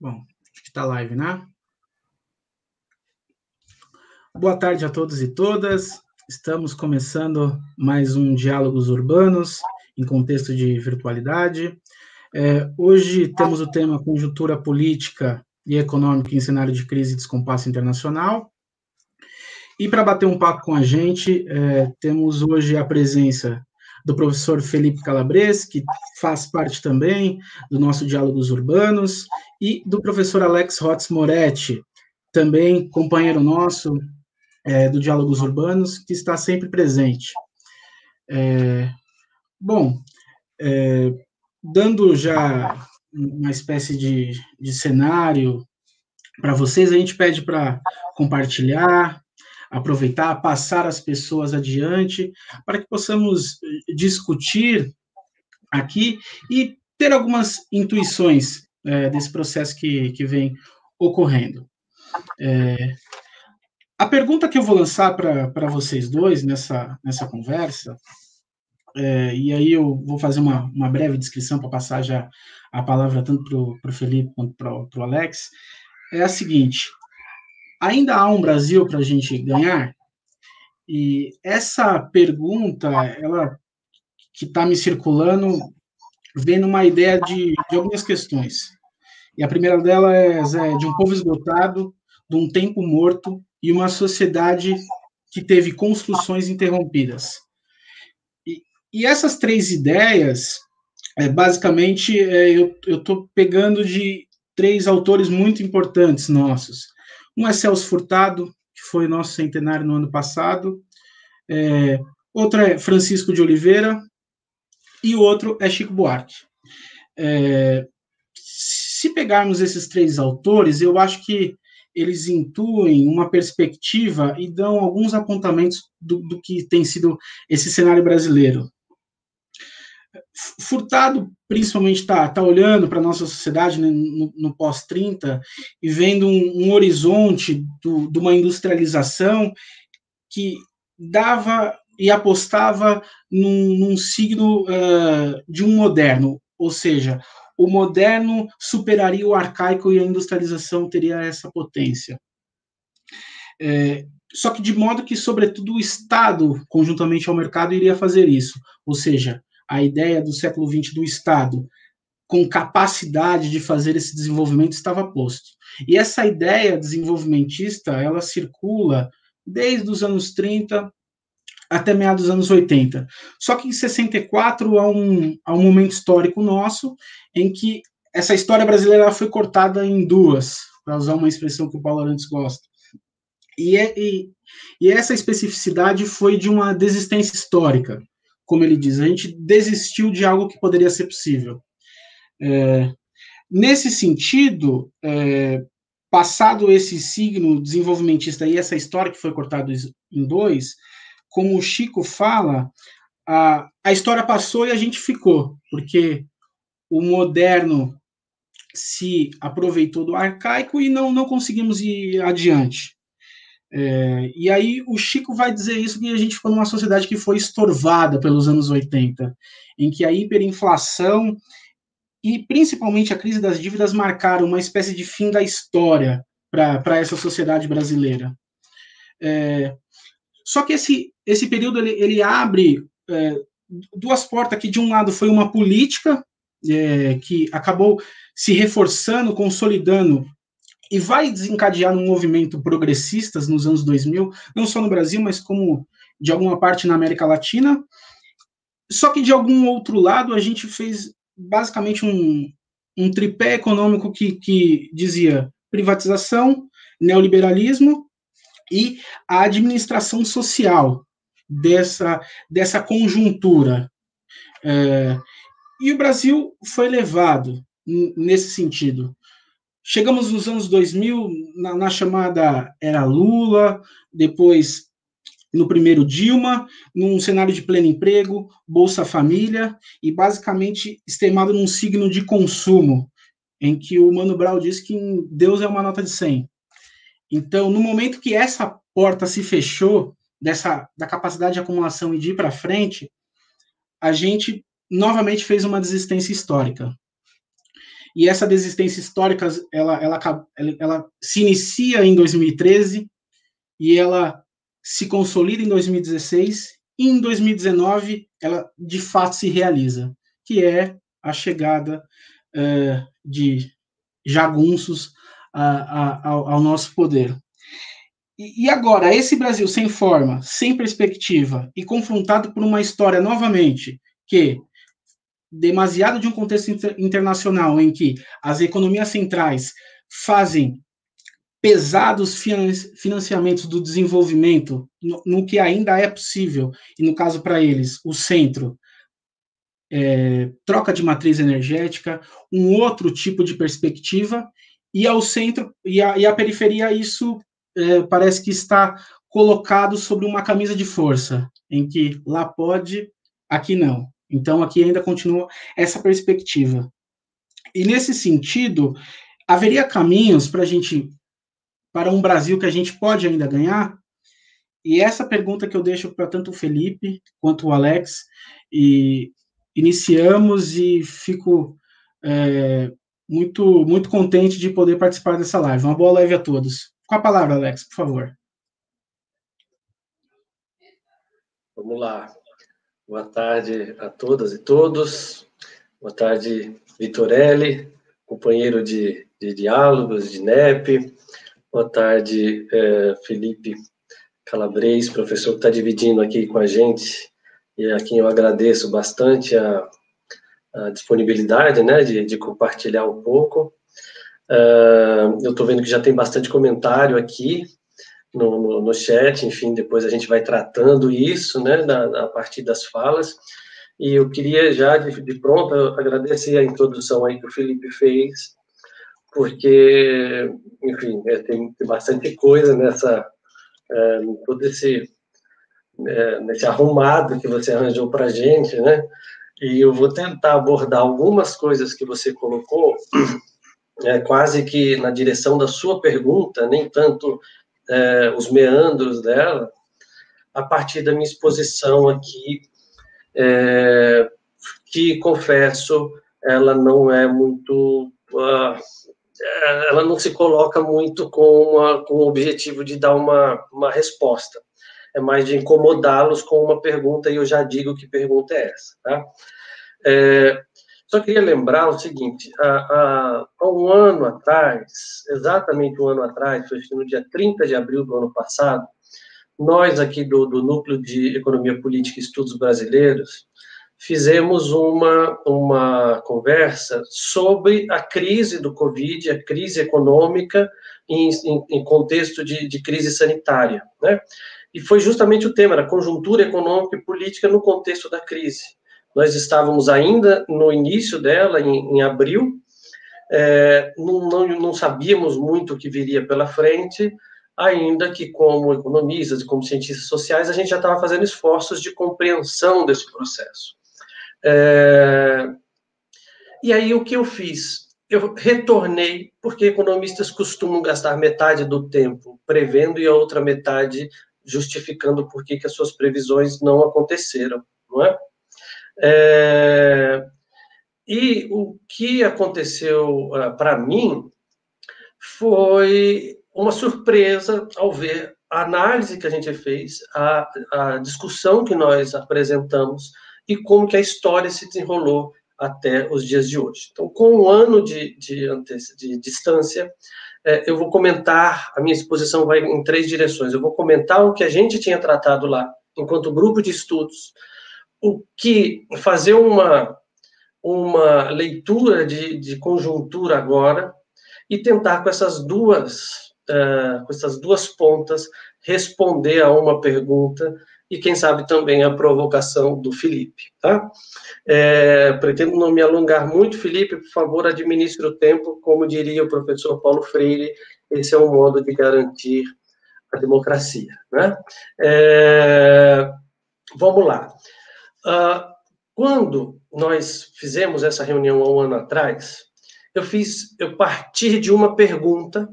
Bom, acho que está live, né? Boa tarde a todos e todas. Estamos começando mais um Diálogos Urbanos em contexto de virtualidade. É, hoje temos o tema Conjuntura Política e Econômica em cenário de crise e descompasso internacional. E para bater um papo com a gente, é, temos hoje a presença do professor Felipe Calabres, que faz parte também do nosso Diálogos Urbanos, e do professor Alex Hotz Moretti, também companheiro nosso é, do Diálogos Urbanos, que está sempre presente. É, bom, é, dando já uma espécie de, de cenário para vocês, a gente pede para compartilhar, aproveitar, passar as pessoas adiante, para que possamos eh, discutir aqui e ter algumas intuições é, desse processo que, que vem ocorrendo. É, a pergunta que eu vou lançar para vocês dois nessa, nessa conversa, é, e aí eu vou fazer uma, uma breve descrição para passar já a palavra tanto para o Felipe quanto para o Alex, é a seguinte: ainda há um Brasil para a gente ganhar? E essa pergunta, ela que está me circulando, vem numa ideia de, de algumas questões. E a primeira dela é, de um povo esgotado, de um tempo morto e uma sociedade que teve construções interrompidas. E, e essas três ideias, é, basicamente, é, eu estou pegando de três autores muito importantes nossos. Um é Celso Furtado, que foi nosso centenário no ano passado. É, outro é Francisco de Oliveira. E o outro é Chico Buarque. É, se pegarmos esses três autores, eu acho que eles intuem uma perspectiva e dão alguns apontamentos do, do que tem sido esse cenário brasileiro. Furtado, principalmente, está tá olhando para a nossa sociedade né, no, no pós-30 e vendo um, um horizonte do, de uma industrialização que dava e apostava num, num signo uh, de um moderno, ou seja, o moderno superaria o arcaico e a industrialização teria essa potência. É, só que de modo que, sobretudo, o Estado, conjuntamente ao mercado, iria fazer isso, ou seja, a ideia do século XX do Estado com capacidade de fazer esse desenvolvimento estava posto. E essa ideia desenvolvimentista, ela circula desde os anos 30 até meados dos anos 80. Só que em 64 há um, há um momento histórico nosso em que essa história brasileira foi cortada em duas, para usar uma expressão que o Paulo Arantes gosta. E, é, e, e essa especificidade foi de uma desistência histórica como ele diz, a gente desistiu de algo que poderia ser possível. É, nesse sentido, é, passado esse signo desenvolvimentista e essa história que foi cortada em dois, como o Chico fala, a, a história passou e a gente ficou, porque o moderno se aproveitou do arcaico e não, não conseguimos ir adiante. É, e aí o Chico vai dizer isso que a gente ficou numa sociedade que foi estorvada pelos anos 80, em que a hiperinflação e principalmente a crise das dívidas marcaram uma espécie de fim da história para essa sociedade brasileira. É, só que esse, esse período ele, ele abre é, duas portas que de um lado foi uma política é, que acabou se reforçando, consolidando e vai desencadear um movimento progressistas nos anos 2000, não só no Brasil, mas como de alguma parte na América Latina. Só que de algum outro lado a gente fez basicamente um, um tripé econômico que, que dizia privatização, neoliberalismo e a administração social dessa, dessa conjuntura. É, e o Brasil foi levado nesse sentido. Chegamos nos anos 2000, na, na chamada era Lula, depois no primeiro Dilma, num cenário de pleno emprego, Bolsa Família, e basicamente extremado num signo de consumo, em que o Mano Brown diz que Deus é uma nota de 100. Então, no momento que essa porta se fechou, dessa da capacidade de acumulação e de ir para frente, a gente novamente fez uma desistência histórica. E essa desistência histórica ela, ela, ela, ela se inicia em 2013 e ela se consolida em 2016 e em 2019 ela de fato se realiza, que é a chegada uh, de jagunços a, a, ao, ao, nosso poder. E, e agora, esse Brasil sem forma, sem perspectiva e confrontado por uma história novamente que demasiado de um contexto inter internacional em que as economias centrais fazem pesados financiamentos do desenvolvimento no, no, que ainda é possível, e no caso para eles, o centro, é, troca de matriz energética, um outro tipo de perspectiva, e ao centro e a, e a periferia, isso é, parece que está colocado sobre uma camisa de força, em que lá pode, aqui não. Então, aqui ainda continua essa perspectiva. E nesse sentido, haveria caminhos para a gente, para um Brasil que a gente pode ainda ganhar? E essa pergunta que eu deixo para tanto o Felipe quanto o Alex, e iniciamos e fico é, muito, muito contente de poder participar dessa live. Uma boa live a todos. Com a palavra, Alex, por favor. Vamos lá. Boa tarde a todas e todos. Boa tarde, Vitorelli, companheiro de, de diálogos, de NEP. Boa tarde, é, Felipe Calabres, professor que está dividindo aqui com a gente e a quem eu agradeço bastante a, a disponibilidade, né, de, de, compartilhar um pouco. Uh, eu estou vendo que já tem bastante comentário aqui, no, no, no, chat, enfim, depois a gente vai tratando isso, né, a partir das falas. E eu queria já, de, de pronto, agradecer a introdução aí que o Felipe fez, porque, enfim, é, tem, tem, bastante coisa nessa, é, todo esse, é, nesse arrumado que você arranjou para a gente, né, e eu vou tentar abordar algumas coisas que você colocou, é, quase que na direção da sua pergunta, nem tanto é, os meandros dela, a partir da minha exposição aqui, é, que, confesso, ela não é muito... Uh, ela não se coloca muito com, uma, com o objetivo de dar uma, uma resposta. É mais de incomodá-los com uma pergunta, e eu já digo que pergunta é essa. Tá? É, só queria lembrar o seguinte: há, há, um ano atrás, exatamente um ano atrás, foi no dia 30 de abril do ano passado, nós aqui do, do Núcleo de Economia Política e Estudos Brasileiros fizemos uma, uma conversa sobre a crise do Covid, a crise econômica em, em, em contexto de, de crise sanitária, né? E foi justamente o tema, a conjuntura econômica e política no contexto da crise. Nós estávamos ainda no início dela, em, em abril, é, não, não, não, sabíamos muito o que viria pela frente, ainda que, como economistas e como cientistas sociais, a gente já estava fazendo esforços de compreensão desse processo. É, e aí, o que eu fiz? Eu retornei, porque economistas costumam gastar metade do tempo prevendo e a outra metade justificando por que, que as suas previsões não aconteceram, não é? É, e o que aconteceu uh, para mim foi uma surpresa ao ver a análise que a gente fez, a, a discussão que nós apresentamos e como que a história se desenrolou até os dias de hoje. Então, com um ano de, de, de distância, é, eu vou comentar, a minha exposição vai em três direções. Eu vou comentar o que a gente tinha tratado lá, enquanto grupo de estudos, o que fazer uma, uma leitura de, de conjuntura agora e tentar com essas duas uh, com essas duas pontas responder a uma pergunta e quem sabe também a provocação do Felipe, tá? É, pretendo não me alongar muito, Felipe, por favor, administre o tempo, como diria o professor Paulo Freire, esse é um modo de garantir a democracia, né? É, vamos lá. Uh, quando nós fizemos essa reunião há um ano atrás, eu fiz, eu parti de uma pergunta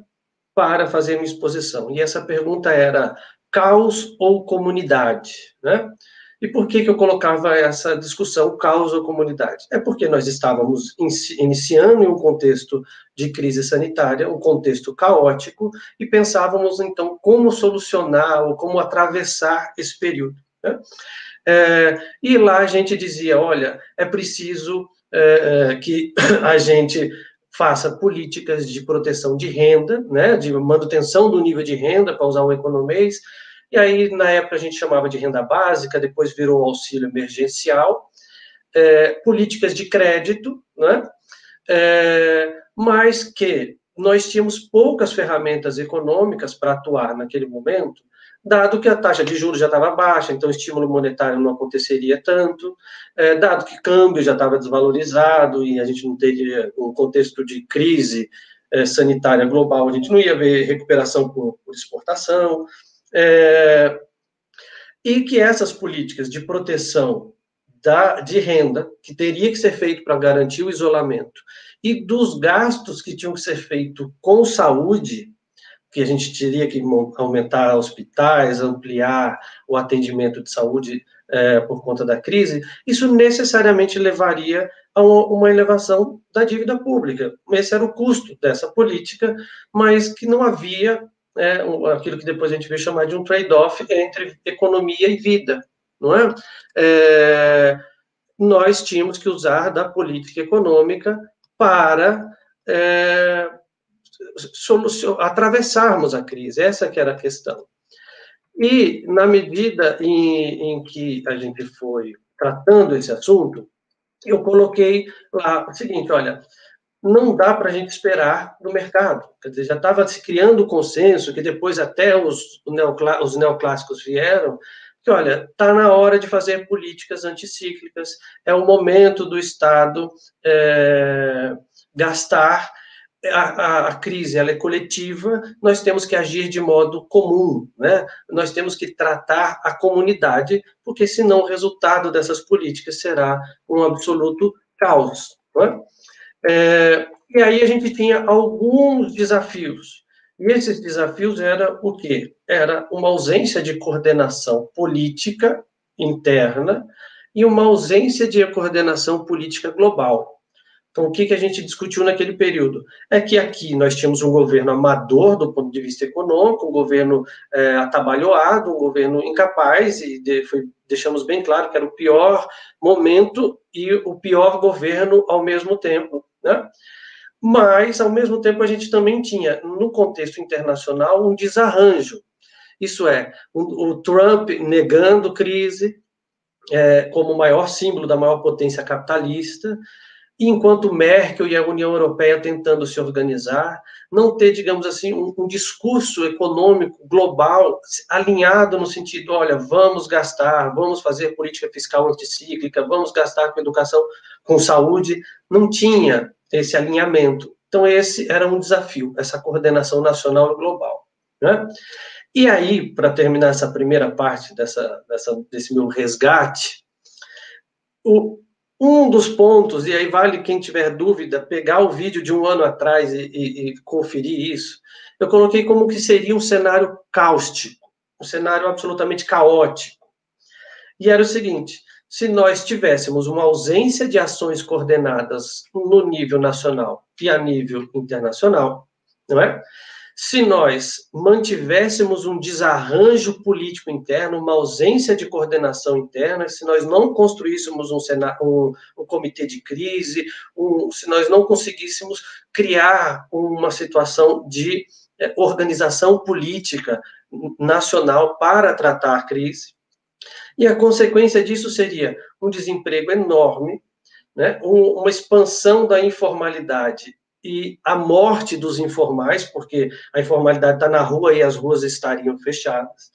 para fazer minha exposição. E essa pergunta era caos ou comunidade, né? E por que, que eu colocava essa discussão causa comunidade? É porque nós estávamos iniciando em um contexto de crise sanitária, um contexto caótico, e pensávamos, então, como solucionar ou como atravessar esse período. Né? É, e lá a gente dizia, olha, é preciso é, é que a gente faça políticas de proteção de renda, né, de manutenção do nível de renda, para usar um economês, e aí, na época, a gente chamava de renda básica, depois virou auxílio emergencial, é, políticas de crédito, né? É, mas que nós tínhamos poucas ferramentas econômicas para atuar naquele momento, dado que a taxa de juros já estava baixa, então o estímulo monetário não aconteceria tanto, é, dado que câmbio já estava desvalorizado e a gente não teria um contexto de crise é, sanitária global, a gente não ia ver recuperação por, por exportação, é, e que essas políticas de proteção da, de renda, que teria que ser feito para garantir o isolamento, e dos gastos que tinham que ser feitos com saúde, que a gente teria que aumentar hospitais, ampliar o atendimento de saúde é, por conta da crise, isso necessariamente levaria a uma elevação da dívida pública. Esse era o custo dessa política, mas que não havia é, aquilo que depois a gente vai chamar de um trade-off entre economia e vida, não é? é? Nós tínhamos que usar da política econômica para é, atravessarmos a crise, essa que era a questão. E, na medida em, em que a gente foi tratando esse assunto, eu coloquei lá o seguinte, olha, não dá para a gente esperar do mercado. Quer dizer, já estava se criando o consenso, que depois até os, os neoclássicos vieram, que, olha, está na hora de fazer políticas anticíclicas, é o momento do Estado é, gastar, a, a, crise ela é coletiva, nós temos que agir de modo comum, né? nós temos que tratar a comunidade, porque senão o resultado dessas políticas será um absoluto caos. É? É, e aí a gente tinha alguns desafios. E esses desafios era o quê? Era uma ausência de coordenação política interna e uma ausência de coordenação política global. Então, o que, que a gente discutiu naquele período? É que aqui nós tínhamos um governo amador do ponto de vista econômico, um governo é, atabalhoado, um governo incapaz, e de, foi, deixamos bem claro que era o pior momento e o pior governo ao mesmo tempo. Né? Mas, ao mesmo tempo, a gente também tinha, no contexto internacional, um desarranjo. Isso é, o, Trump negando crise é, como o maior símbolo da maior potência capitalista, enquanto Merkel e a União Europeia tentando se organizar, não ter, digamos assim, um, um, discurso econômico global alinhado no sentido, olha, vamos gastar, vamos fazer política fiscal anticíclica, vamos gastar com educação, com saúde, não tinha esse alinhamento. Então, esse era um desafio, essa coordenação nacional e global. Né? E aí, para terminar essa primeira parte dessa, dessa, desse meu resgate, o, um dos pontos, e aí vale quem tiver dúvida, pegar o vídeo de um ano atrás e, e, e conferir isso, eu coloquei como que seria um cenário cáustico, um cenário absolutamente caótico. E era o seguinte: se nós tivéssemos uma ausência de ações coordenadas no nível nacional e a nível internacional, não é? Se nós mantivéssemos um desarranjo político interno, uma ausência de coordenação interna, se nós não construíssemos um, um, um comitê de crise, um, se nós não conseguíssemos criar uma situação de é, organização política nacional para tratar a crise, e a consequência disso seria um desemprego enorme, né, uma expansão da informalidade e a morte dos informais, porque a informalidade está na rua e as ruas estariam fechadas,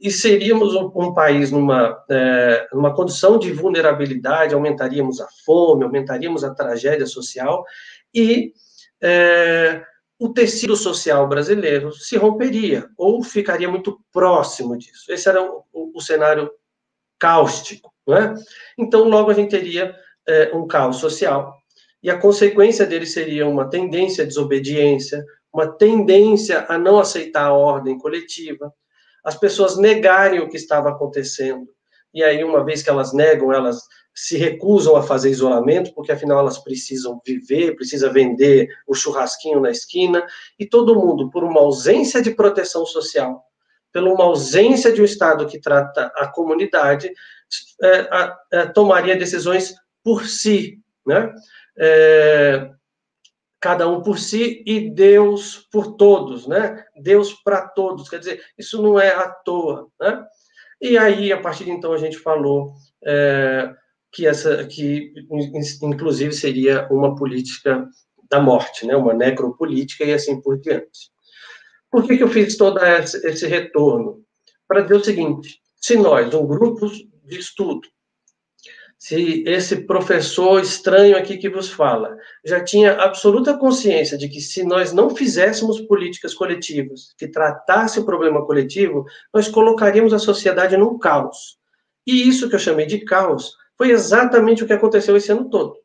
e seríamos um, um país numa, é, numa condição de vulnerabilidade, aumentaríamos a fome, aumentaríamos a tragédia social, e é, o tecido social brasileiro se romperia, ou ficaria muito próximo disso. Esse era o, o, o cenário cáustico. Né? Então, logo a gente teria é, um caos social, e a consequência dele seria uma tendência à desobediência, uma tendência a não aceitar a ordem coletiva, as pessoas negarem o que estava acontecendo, e aí, uma vez que elas negam, elas se recusam a fazer isolamento, porque afinal elas precisam viver, precisa vender o churrasquinho na esquina, e todo mundo, por uma ausência de proteção social, pela uma ausência de um Estado que trata a comunidade, é, é, tomaria decisões por si, né? É, cada um por si e Deus por todos, né? Deus para todos, quer dizer, isso não é à toa, né? E aí, a partir de então, a gente falou é, que essa, que inclusive seria uma política da morte, né? Uma necropolítica e assim por diante. Por que, que eu fiz todo esse retorno? Para dizer o seguinte: se nós, um grupo de estudo, se esse professor estranho aqui que vos fala já tinha absoluta consciência de que se nós não fizéssemos políticas coletivas que tratassem o problema coletivo, nós colocaríamos a sociedade num caos. E isso que eu chamei de caos foi exatamente o que aconteceu esse ano todo.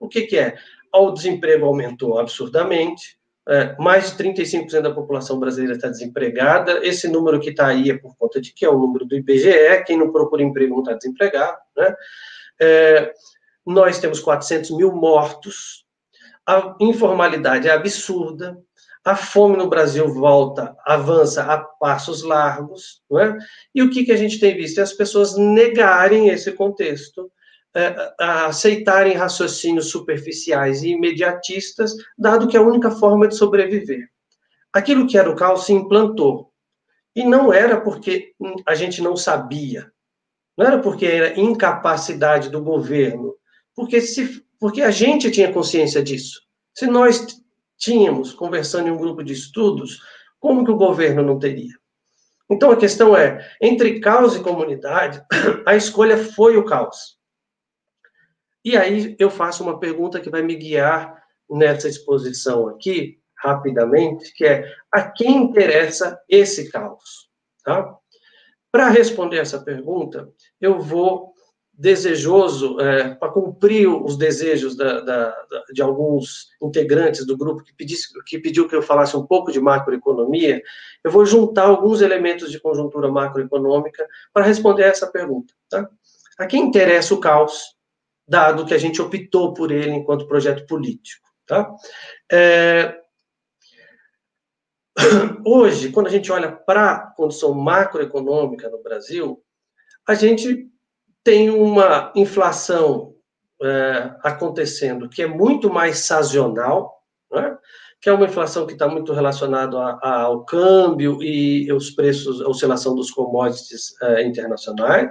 O que, que é? O desemprego aumentou absurdamente, é, mais de 35% da população brasileira está desempregada. Esse número que está aí é por conta de que é o número do IBGE, quem não procura emprego não está desempregado, né? É, nós temos 400 mil mortos, a informalidade é absurda, a fome no Brasil volta, avança a passos largos, não é? E o que, que a gente tem visto? É as pessoas negarem esse contexto, é, aceitarem raciocínios superficiais e imediatistas, dado que é a única forma de sobreviver. Aquilo que era o caos se implantou. E não era porque a gente não sabia, não era porque era incapacidade do governo, porque, se, porque a gente tinha consciência disso. Se nós tínhamos, conversando em um grupo de estudos, como que o governo não teria? Então a questão é, entre caos e comunidade, a escolha foi o caos. E aí eu faço uma pergunta que vai me guiar nessa exposição aqui, rapidamente, que é a quem interessa esse caos? Tá? Para responder essa pergunta, eu vou desejoso é, para cumprir os desejos da, da, de alguns integrantes do grupo que, pedisse, que pediu que eu falasse um pouco de macroeconomia, eu vou juntar alguns elementos de conjuntura macroeconômica para responder essa pergunta. Tá? A quem interessa o caos, dado que a gente optou por ele enquanto projeto político? Tá? É, Hoje, quando a gente olha para a condição macroeconômica no Brasil, a gente tem uma inflação é, acontecendo que é muito mais sazonal, né? que é uma inflação que está muito relacionada ao câmbio e os preços, a oscilação dos commodities é, internacionais.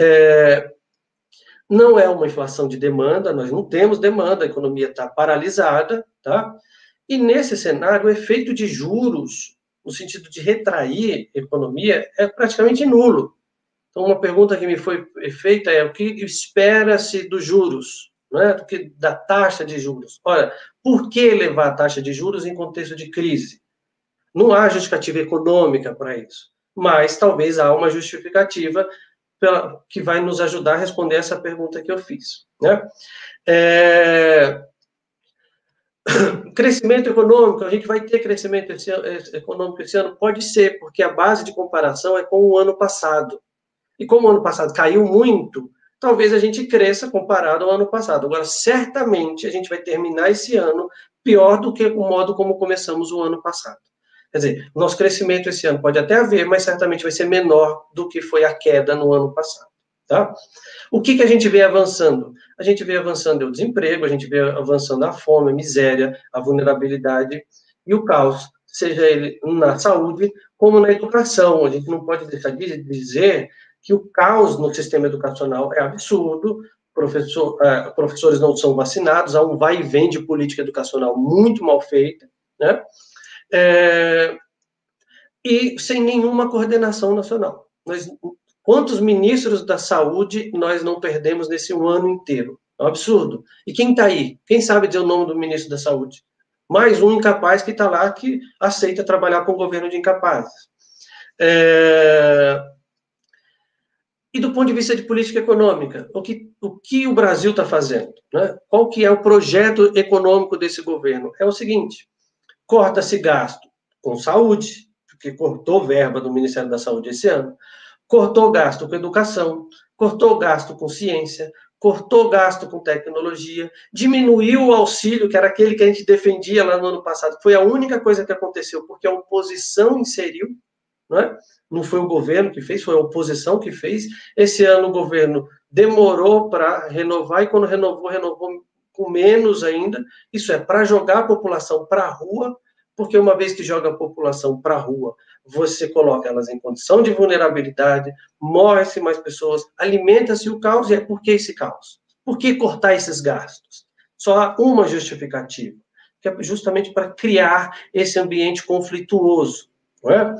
É, não é uma inflação de demanda, nós não temos demanda, a economia está paralisada, tá? E nesse cenário, o efeito de juros, no sentido de retrair a economia, é praticamente nulo. Então, uma pergunta que me foi feita é o que espera-se dos juros, né? do que, da taxa de juros. Ora, por que elevar a taxa de juros em contexto de crise? Não há justificativa econômica para isso, mas talvez há uma justificativa pela, que vai nos ajudar a responder essa pergunta que eu fiz. Né? É, crescimento econômico, a gente vai ter crescimento esse, econômico esse ano? Pode ser, porque a base de comparação é com o ano passado. E como o ano passado caiu muito, talvez a gente cresça comparado ao ano passado. Agora, certamente, a gente vai terminar esse ano pior do que o modo como começamos o ano passado. Quer dizer, nosso crescimento esse ano pode até haver, mas certamente vai ser menor do que foi a queda no ano passado. Tá? O que, que a gente vê avançando? A gente vê avançando o desemprego, a gente vê avançando a fome, a miséria, a vulnerabilidade e o caos, seja ele na saúde como na educação. A gente não pode deixar de dizer que o caos no sistema educacional é absurdo, professor, uh, professores não são vacinados, há um vai e vem de política educacional muito mal feita, né? É, e sem nenhuma coordenação nacional. Nós Quantos ministros da saúde nós não perdemos nesse um ano inteiro? É um absurdo. E quem está aí? Quem sabe dizer o nome do ministro da saúde? Mais um incapaz que está lá que aceita trabalhar com o governo de incapazes. É... E do ponto de vista de política econômica, o que o, que o Brasil está fazendo? Né? Qual que é o projeto econômico desse governo? É o seguinte, corta-se gasto com saúde, porque cortou verba do Ministério da Saúde esse ano, cortou gasto com educação, cortou gasto com ciência, cortou gasto com tecnologia, diminuiu o auxílio, que era aquele que a gente defendia lá no ano passado. Foi a única coisa que aconteceu, porque a oposição inseriu, não é? Não foi o governo que fez, foi a oposição que fez. Esse ano o governo demorou para renovar e quando renovou, renovou com menos ainda. Isso é para jogar a população para a rua, porque uma vez que joga a população para a rua, você coloca elas em condição de vulnerabilidade, morre-se mais pessoas, alimenta-se o caos, e é por que esse caos? Por que cortar esses gastos? Só há uma justificativa, que é justamente para criar esse ambiente conflituoso. É?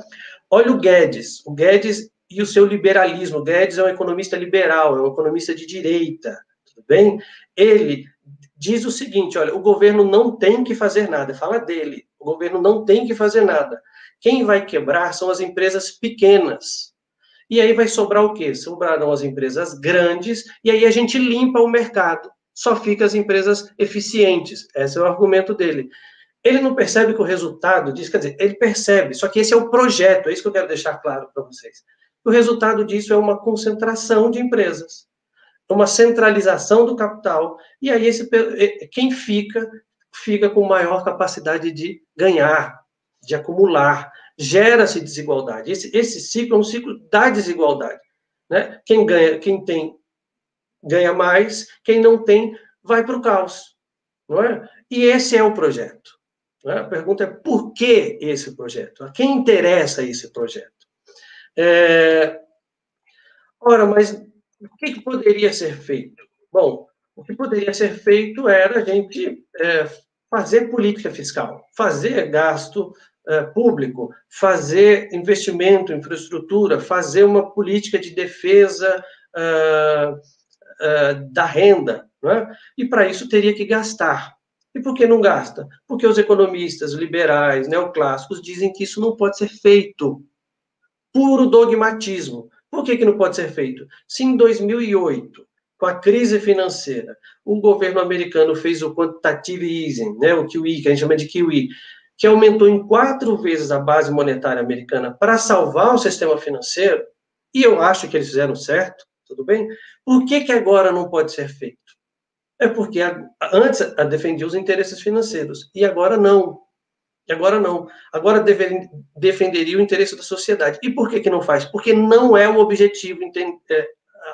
Olha o Guedes. O Guedes e o seu liberalismo. O Guedes é um economista liberal, é um economista de direita, tudo bem? Ele diz o seguinte: olha, o governo não tem que fazer nada. Fala dele. O governo não tem que fazer nada. Quem vai quebrar são as empresas pequenas. E aí vai sobrar o quê? Sobrarão as empresas grandes, e aí a gente limpa o mercado. Só fica as empresas eficientes. Esse é o argumento dele. Ele não percebe que o resultado disso, quer dizer, ele percebe, só que esse é o projeto, é isso que eu quero deixar claro para vocês. O resultado disso é uma concentração de empresas, uma centralização do capital, e aí esse, quem fica, fica com maior capacidade de ganhar, de acumular, gera-se desigualdade. Esse, esse ciclo é um ciclo da desigualdade. Né? Quem ganha, quem tem, ganha mais, quem não tem, vai para o caos. Não é? E esse é o projeto. É? A pergunta é por que esse projeto? A quem interessa esse projeto? É... Ora, mas o que, que poderia ser feito? Bom, o que poderia ser feito era a gente é, fazer política fiscal, fazer gasto eh, público, fazer investimento em infraestrutura, fazer uma política de defesa uh, uh, da renda, é? e para isso teria que gastar. E por que não gasta? Porque os economistas liberais, neoclássicos, dizem que isso não pode ser feito. Puro dogmatismo. Por que, que não pode ser feito? Se em 2008, com a crise financeira, o governo americano fez o quantitative easing, né, o QE, que a gente chama de QE, que aumentou em quatro vezes a base monetária americana para salvar o sistema financeiro, e eu acho que eles fizeram certo, tudo bem? Por que, que agora não pode ser feito? É porque a, antes a defendia os interesses financeiros, e agora não. E agora não. Agora deve, defenderia o interesse da sociedade. E por que, que não faz? Porque não é o objetivo é,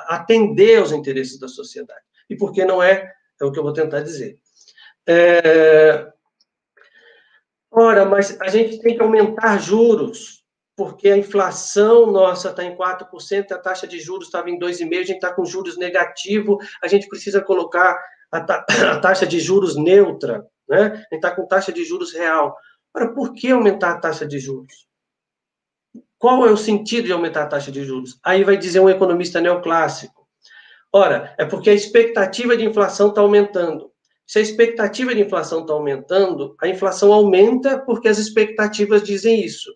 atender aos interesses da sociedade. E porque não é, é o que eu vou tentar dizer. É, Ora, mas a gente tem que aumentar juros, porque a inflação nossa está em 4%, a taxa de juros estava em 2,5%, a gente está com juros negativo, a gente precisa colocar a, ta a taxa de juros neutra, né? A gente está com taxa de juros real. Ora, por que aumentar a taxa de juros? Qual é o sentido de aumentar a taxa de juros? Aí vai dizer um economista neoclássico. Ora, é porque a expectativa de inflação está aumentando. Se a expectativa de inflação está aumentando, a inflação aumenta porque as expectativas dizem isso.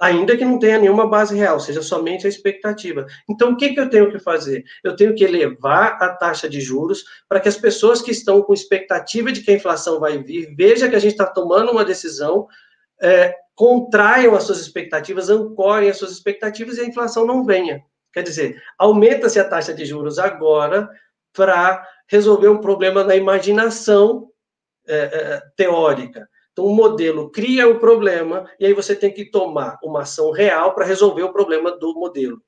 Ainda que não tenha nenhuma base real, seja somente a expectativa. Então, o que, que eu tenho que fazer? Eu tenho que elevar a taxa de juros para que as pessoas que estão com expectativa de que a inflação vai vir, vejam que a gente está tomando uma decisão, é, contraiam as suas expectativas, ancorem as suas expectativas e a inflação não venha. Quer dizer, aumenta-se a taxa de juros agora para resolver um problema na imaginação é, é, teórica. Então, o modelo cria o problema e aí você tem que tomar uma ação real para resolver o problema do modelo.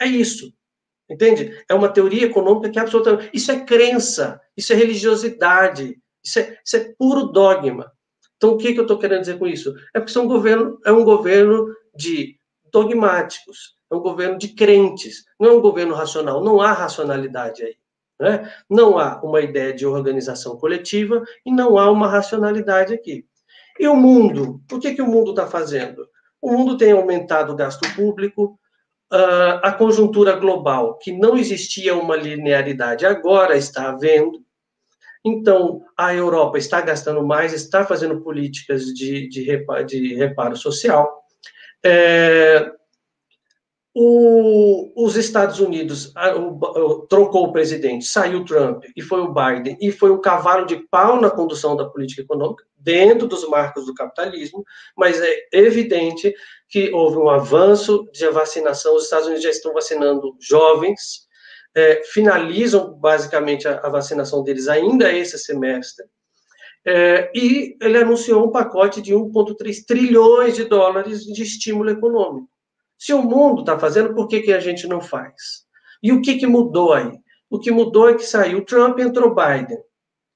É isso. Entende? É uma teoria econômica que é absolutamente. Isso é crença, isso é religiosidade, isso é, isso é puro dogma. Então, o que, que eu estou querendo dizer com isso? É porque é um governo, é um governo de dogmáticos, é um governo de crentes, não é um governo racional, não há racionalidade aí. Né? Não há uma ideia de organização coletiva e não há uma racionalidade aqui. E o mundo? O que, que o mundo está fazendo? O mundo tem aumentado o gasto público, uh, a conjuntura global, que não existia uma linearidade, agora está havendo. Então, a Europa está gastando mais, está fazendo políticas de, de, reparo, de reparo social. É, o, os Estados Unidos a, o, trocou o presidente, saiu Trump e foi o Biden, e foi um cavalo de pau na condução da política econômica, dentro dos marcos do capitalismo, mas é evidente que houve um avanço de vacinação. Os Estados Unidos já estão vacinando jovens, é, finalizam basicamente a, a, vacinação deles ainda esse semestre. É, e ele anunciou um pacote de 1,3 trilhões de dólares de estímulo econômico. Se o mundo está fazendo, por que, que a gente não faz? E o que, que mudou aí? O que mudou é que saiu Trump e entrou Biden,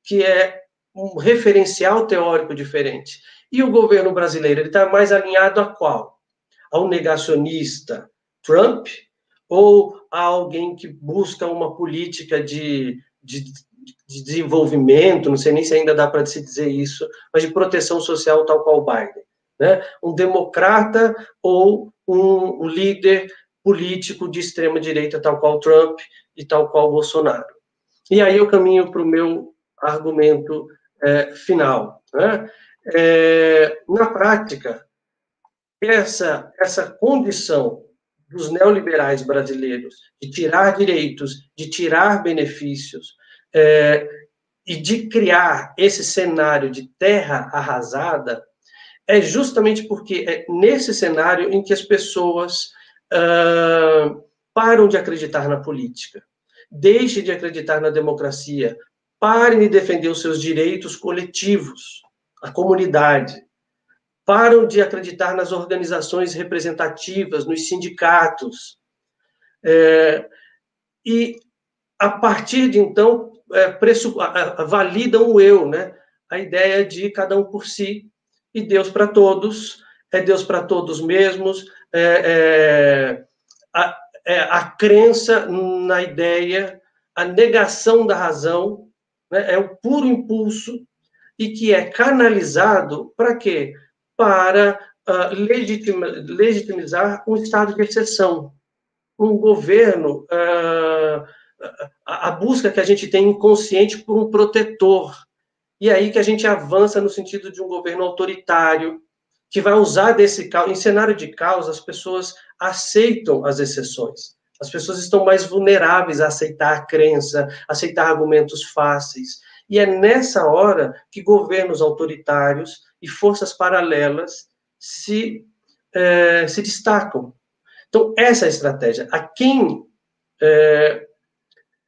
que é um referencial teórico diferente. E o governo brasileiro ele está mais alinhado a qual? Ao negacionista Trump ou a alguém que busca uma política de, de, de desenvolvimento, não sei nem se ainda dá para se dizer isso, mas de proteção social tal qual Biden? Né? Um democrata ou um, líder político de extrema direita, tal qual Trump e tal qual Bolsonaro. E aí eu caminho para o meu argumento é, final. Né? É, na prática, essa, essa condição dos neoliberais brasileiros de tirar direitos, de tirar benefícios é, e de criar esse cenário de terra arrasada é justamente porque é nesse cenário em que as pessoas uh, param de acreditar na política, deixem de acreditar na democracia, parem de defender os seus direitos coletivos, a comunidade, param de acreditar nas organizações representativas, nos sindicatos. É, e, a partir de então, é, validam o eu, né? a ideia de cada um por si, e Deus para todos, é Deus para todos mesmos, é, é, a, é, a crença na ideia, a negação da razão, né, é o puro impulso e que é canalizado para quê? Para uh, legitima, legitimizar um estado de exceção, um governo, uh, a, a busca que a gente tem inconsciente por um protetor, e aí que a gente avança no sentido de um governo autoritário, que vai usar desse caos. Em cenário de caos, as pessoas aceitam as exceções. As pessoas estão mais vulneráveis a aceitar a crença, aceitar argumentos fáceis. E é nessa hora que governos autoritários e forças paralelas se, é, se destacam. Então, essa é a estratégia. A quem é,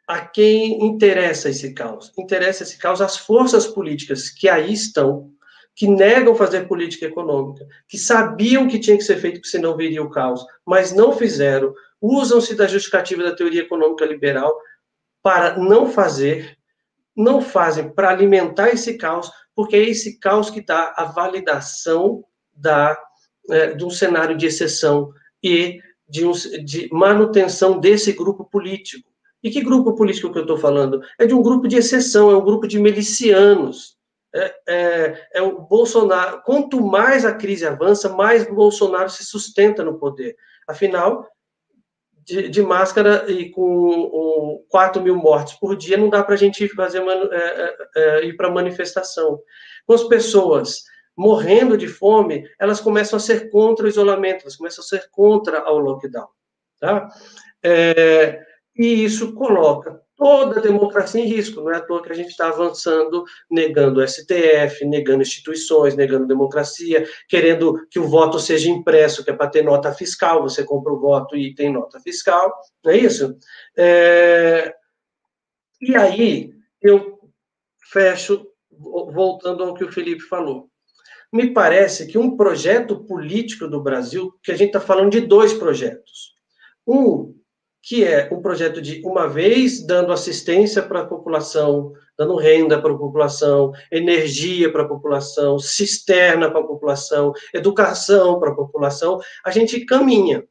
a quem interessa esse caos? Interessa esse caos às forças políticas que aí estão, que negam fazer política econômica, que sabiam que tinha que ser feito, porque senão viria o caos, mas não fizeram, usam-se da justificativa da teoria econômica liberal para não fazer, não fazem para alimentar esse caos, porque é esse caos que dá a validação da, é, de um cenário de exceção e de, um, de manutenção desse grupo político. E que grupo político que eu estou falando? É de um grupo de exceção, é um grupo de milicianos. É, é, é, o Bolsonaro. Quanto mais a crise avança, mais Bolsonaro se sustenta no poder. Afinal, de, de máscara e com um, 4 mil mortes por dia, não dá para a gente fazer é, é, é, ir para manifestação. Com as pessoas morrendo de fome, elas começam a ser contra o isolamento, elas começam a ser contra o lockdown. Tá? É, e isso coloca toda democracia em risco. Não é à toa que a gente está avançando, negando o STF, negando instituições, negando democracia, querendo que o voto seja impresso, que é para ter nota fiscal. Você compra o voto e tem nota fiscal, não é isso? É... E aí, eu fecho, voltando ao que o Felipe falou. Me parece que um projeto político do Brasil, que a gente está falando de dois projetos. Um que é um projeto de uma vez dando assistência para a população, dando renda para a população, energia para a população, cisterna para a população, educação para a população, a gente caminha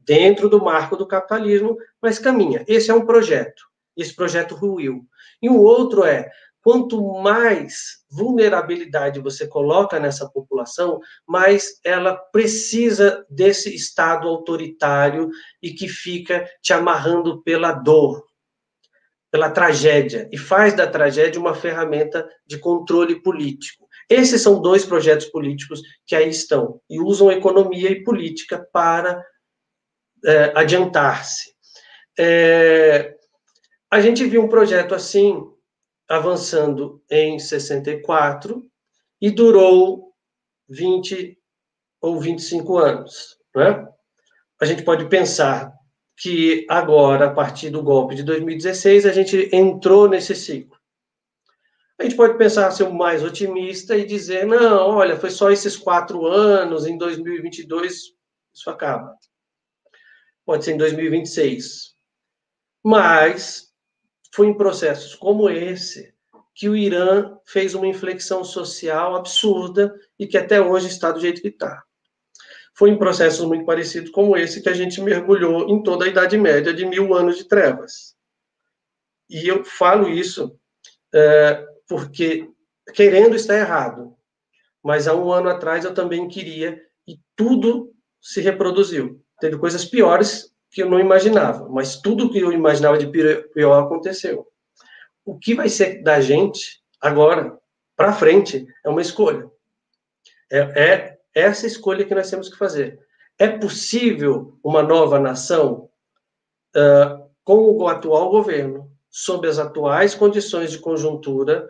dentro do marco do capitalismo, mas caminha. Esse é um projeto. Esse projeto ruiu. E o outro é quanto mais vulnerabilidade você coloca nessa população, mais ela precisa desse Estado autoritário e que fica te amarrando pela dor, pela tragédia, e faz da tragédia uma ferramenta de controle político. Esses são dois projetos políticos que aí estão, e usam economia e política para é, adiantar-se. É, a gente viu um projeto assim avançando em 64 e durou 20 ou 25 anos. Né? A gente pode pensar que agora, a partir do golpe de 2016, a gente entrou nesse ciclo. A gente pode pensar ser mais otimista e dizer, não, olha, foi só esses quatro anos, em 2022 isso acaba. Pode ser em 2026. Mas foi em processos como esse que o Irã fez uma inflexão social absurda e que até hoje está do jeito que está foi em processos muito parecidos como esse que a gente mergulhou em toda a Idade Média de mil anos de trevas. E eu falo isso é, porque, querendo, está errado. Mas há um ano atrás eu também queria, e tudo se reproduziu. Teve coisas piores que eu não imaginava, mas tudo que eu imaginava de pior aconteceu. O que vai ser da gente agora, para frente, é uma escolha. É, é essa escolha que nós temos que fazer. É possível uma nova nação uh, com o atual governo, sob as atuais condições de conjuntura?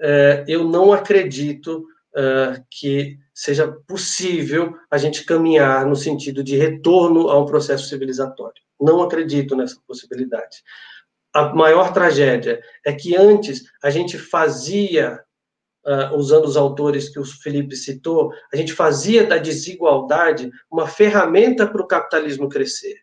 Uh, eu não acredito uh, que seja possível a gente caminhar no sentido de retorno a um processo civilizatório. Não acredito nessa possibilidade. A maior tragédia é que antes a gente fazia uh, usando os autores que o Felipe citou, a gente fazia da desigualdade uma ferramenta para o capitalismo crescer.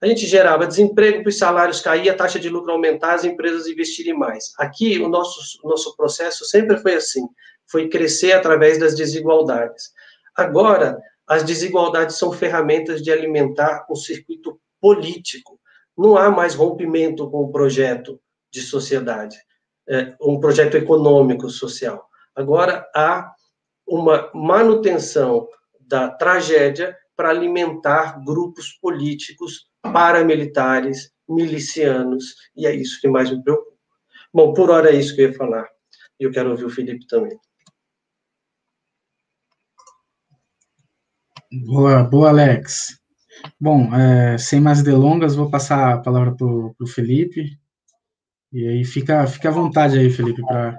A gente gerava desemprego, os salários caíam, a taxa de lucro aumentar, as empresas investirem mais. Aqui, o nosso, nosso processo sempre foi assim, foi crescer através das desigualdades. Agora, as desigualdades são ferramentas de alimentar um circuito político. Não há mais rompimento com o projeto de sociedade, é, um projeto econômico social. Agora há uma manutenção da tragédia para alimentar grupos políticos, paramilitares, milicianos, e é isso que mais me preocupa. Bom, por hora é isso que eu ia falar. E eu quero ouvir o Felipe também. Boa, boa, Alex. Bom, é, sem mais delongas, vou passar a palavra para o Felipe. E aí fica, fica à vontade aí, Felipe, para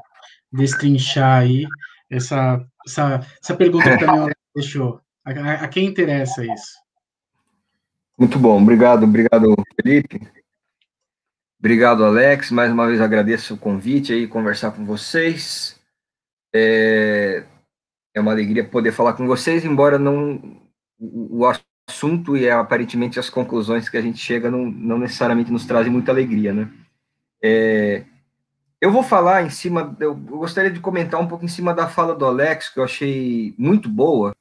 destrinchar aí essa, essa, essa pergunta que também deixou. A, a, quem interessa isso? Muito bom, obrigado, obrigado, Felipe. Obrigado, Alex. Mais uma vez agradeço o convite aí, conversar com vocês. É uma alegria poder falar com vocês, embora não o, assunto e aparentemente as conclusões que a gente chega não, não necessariamente nos trazem muita alegria, né? É, eu vou falar em cima, eu gostaria de comentar um pouco em cima da fala do Alex, que eu achei muito boa,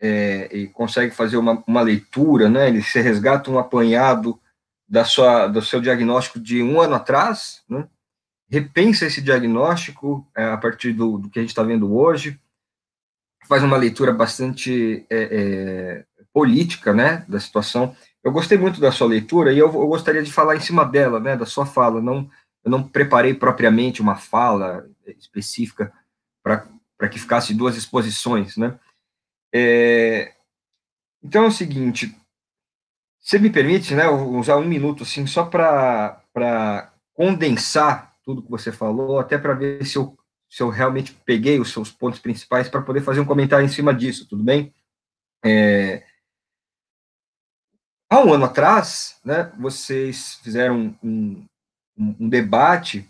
é, e consegue fazer uma, uma leitura, né? Ele se resgata um apanhado da sua, do seu diagnóstico de um ano atrás, né? repensa esse diagnóstico é, a partir do, do, que a gente está vendo hoje, faz uma leitura bastante é, é, política, né, da situação. Eu gostei muito da sua leitura e eu, eu, gostaria de falar em cima dela, né, da sua fala, não eu não preparei propriamente uma fala específica para que ficasse duas exposições, né? É, então é o seguinte, você me permite, né, usar um minuto assim só para condensar tudo que você falou, até para ver se eu, se eu realmente peguei os seus pontos principais para poder fazer um comentário em cima disso, tudo bem? É, há um ano atrás, né, vocês fizeram um, um, um debate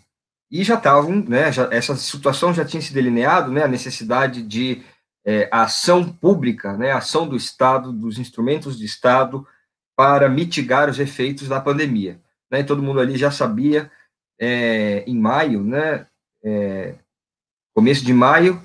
e já estavam, né, já, essa situação já tinha se delineado, né, a necessidade de é, ação pública, né, ação do Estado, dos instrumentos de Estado para mitigar os efeitos da pandemia. Né, todo mundo ali já sabia, é, em maio, né, é, começo de maio,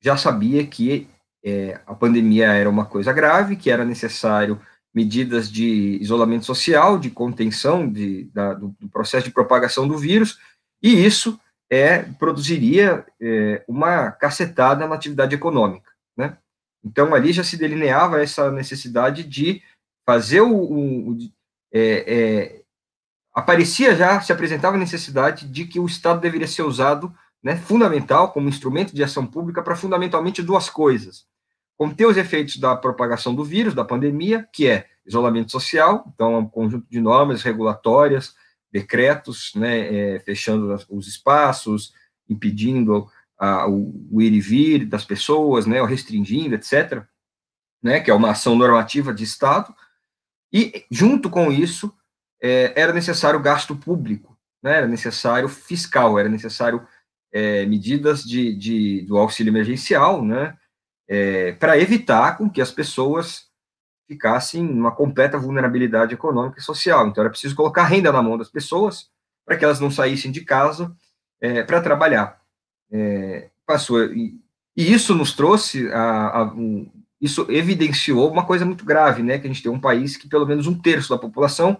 já sabia que é, a pandemia era uma coisa grave, que era necessário medidas de isolamento social, de contenção de, da, do, do, processo de propagação do vírus, e isso é, produziria é, uma cacetada na atividade econômica. Né? Então, ali já se delineava essa necessidade de fazer o. o é, é, aparecia já, se apresentava a necessidade de que o Estado deveria ser usado, né, fundamental, como instrumento de ação pública, para fundamentalmente duas coisas conter os efeitos da propagação do vírus, da pandemia, que é isolamento social, então, é um conjunto de normas regulatórias, decretos, né, é, fechando os espaços, impedindo a, o, o, ir e vir das pessoas, né, ou restringindo, etc., né, que é uma ação normativa de Estado, e, junto com isso, é, era necessário gasto público, né, era necessário fiscal, era necessário é, medidas de, de, do auxílio emergencial, né, é, para evitar com que as pessoas ficassem numa completa vulnerabilidade econômica e social. Então, era preciso colocar renda na mão das pessoas para que elas não saíssem de casa é, para trabalhar. É, passou e, e, isso nos trouxe a, a um, isso evidenciou uma coisa muito grave, né? Que a gente tem um país que pelo menos um terço da população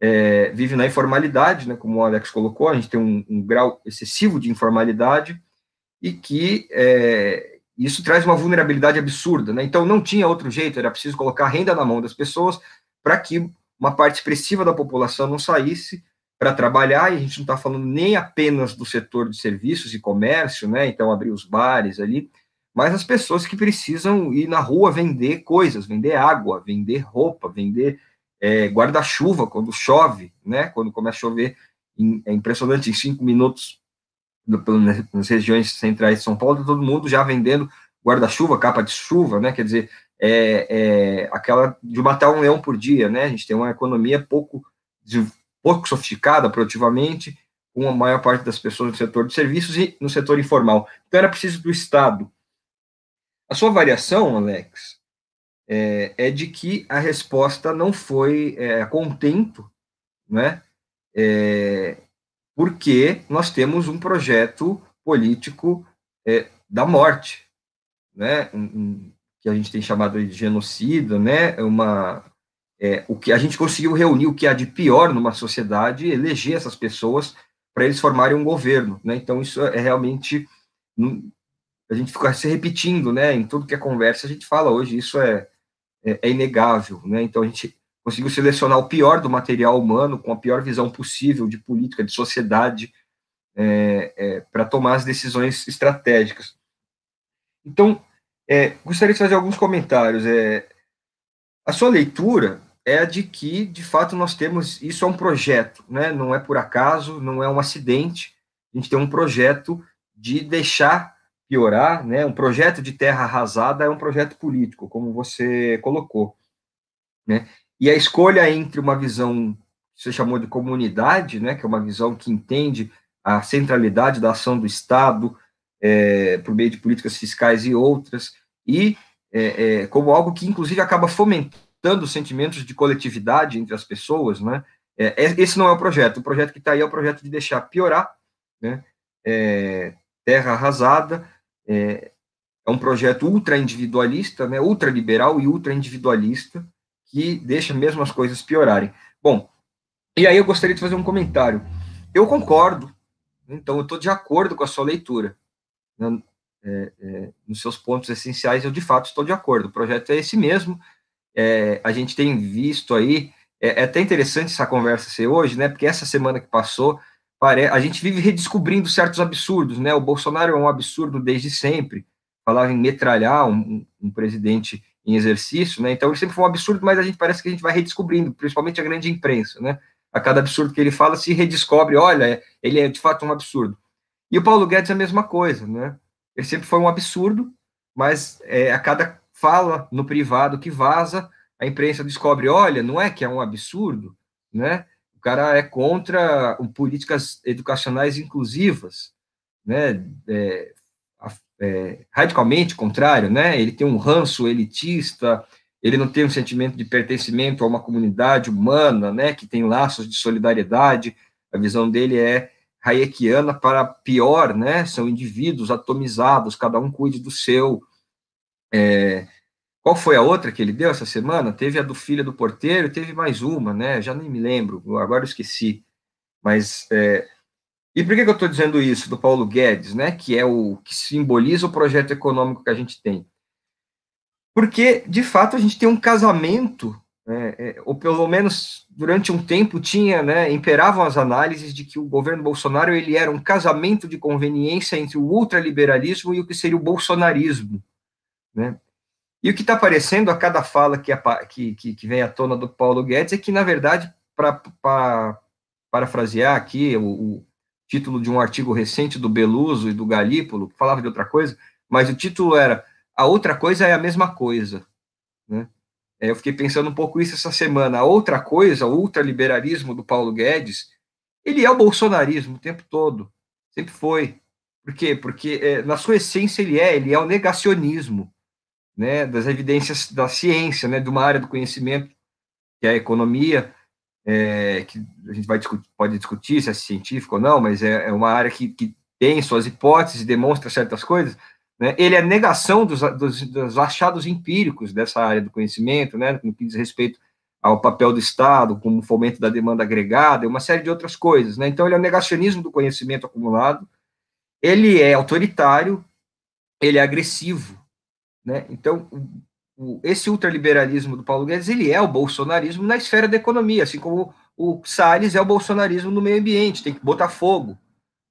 é, vive na informalidade, né? Como o Alex colocou, a gente tem um, um grau excessivo de informalidade e que é, isso traz uma vulnerabilidade absurda, né? Então não tinha outro jeito, era preciso colocar renda na mão das pessoas para que uma parte expressiva da população não saísse para trabalhar, e a gente não está falando nem apenas do setor de serviços e comércio, né? Então abrir os bares ali, mas as pessoas que precisam ir na rua vender coisas, vender água, vender roupa, vender é, guarda-chuva quando chove, né? Quando começa a chover, é impressionante, em cinco minutos nas regiões centrais de São Paulo, todo mundo já vendendo guarda-chuva, capa de chuva, né? Quer dizer, é, é, aquela de matar um leão por dia, né? A gente tem uma economia pouco, pouco sofisticada produtivamente, com a maior parte das pessoas no setor de serviços e no setor informal. Então era preciso do Estado. A sua variação, Alex, é, é de que a resposta não foi é, contento, né? É, porque nós temos um projeto político é, da morte, né, um, um, que a gente tem chamado de genocida, né, é uma, é, o que a gente conseguiu reunir o que há de pior numa sociedade, eleger essas pessoas para eles formarem um governo, né, então isso é realmente, a gente fica se repetindo, né, em tudo que é conversa a gente fala hoje, isso é, é, é inegável, né, então a gente conseguiu selecionar o pior do material humano, com a pior visão possível de política, de sociedade, é, é, para tomar as decisões estratégicas. Então, é, gostaria de fazer alguns comentários. É, a sua leitura é a de que, de fato, nós temos. Isso é um projeto, né? não é por acaso, não é um acidente. A gente tem um projeto de deixar piorar, né? um projeto de terra arrasada é um projeto político, como você colocou. Né? E a escolha entre uma visão que você chamou de comunidade, né, que é uma visão que entende a centralidade da ação do Estado é, por meio de políticas fiscais e outras, e é, é, como algo que, inclusive, acaba fomentando sentimentos de coletividade entre as pessoas, né? É, é, esse não é o projeto. O projeto que está aí é o projeto de deixar piorar, né? É, terra arrasada, é, um projeto ultra individualista, né? Ultra liberal e ultra individualista, que deixa mesmo as coisas piorarem. Bom, e aí eu gostaria de fazer um comentário. Eu concordo, então eu estou de acordo com a sua leitura. Né, é, é, nos seus pontos essenciais, eu de fato estou de acordo. O projeto é esse mesmo. É, a gente tem visto aí, é, é, até interessante essa conversa ser hoje, né? Porque essa semana que passou, a gente vive redescobrindo certos absurdos, né? O Bolsonaro é um absurdo desde sempre. Falava em metralhar um, um, presidente em exercício, né? Então ele sempre foi um absurdo, mas a gente parece que a gente vai redescobrindo, principalmente a grande imprensa, né? A cada absurdo que ele fala, se redescobre, olha, ele é de fato um absurdo. E o Paulo Guedes é a mesma coisa, né? Ele sempre foi um absurdo, mas é, a cada fala no privado que vaza, a imprensa descobre, olha, não é que é um absurdo, né? Cara é contra políticas educacionais inclusivas, né? É, é, radicalmente contrário, né? Ele tem um ranço elitista, ele não tem um sentimento de pertencimento a uma comunidade humana, né? Que tem laços de solidariedade. A visão dele é hayekiana para pior, né? São indivíduos atomizados, cada um cuide do seu. É, qual foi a outra que ele deu essa semana? Teve a do filho do porteiro, teve mais uma, né? Já nem me lembro, agora eu esqueci. Mas é, e por que, que eu estou dizendo isso do Paulo Guedes, né, que é o que simboliza o projeto econômico que a gente tem? Porque, de fato, a gente tem um casamento, né, é, ou pelo menos durante um tempo tinha, né, imperavam as análises de que o governo Bolsonaro ele era um casamento de conveniência entre o ultraliberalismo e o que seria o bolsonarismo, né? E o que está aparecendo a cada fala que, que, que, vem à tona do Paulo Guedes é que, na verdade, para parafrasear aqui o, o, título de um artigo recente do Beluso e do Galípolo, que falava de outra coisa, mas o título era A Outra Coisa é a Mesma Coisa. Né? É, eu fiquei pensando um pouco isso essa semana. A outra coisa, o ultraliberalismo do Paulo Guedes, ele é o bolsonarismo o tempo todo. Sempre foi. Por quê? Porque, é, na sua essência, ele é, ele é o negacionismo né, das evidências da ciência, né, de uma área do conhecimento, que é a economia, é, que a gente vai discutir, pode discutir se é científico ou não, mas é, é uma área que, que, tem suas hipóteses, demonstra certas coisas, né, ele é negação dos, dos, dos, achados empíricos dessa área do conhecimento, né, no que diz respeito ao papel do Estado, como fomento da demanda agregada, e uma série de outras coisas, né, então ele é o negacionismo do conhecimento acumulado, ele é autoritário, ele é agressivo, né? Então, o, esse ultraliberalismo do Paulo Guedes, ele é o bolsonarismo na esfera da economia, assim como o Salles é o bolsonarismo no meio ambiente, tem que botar fogo,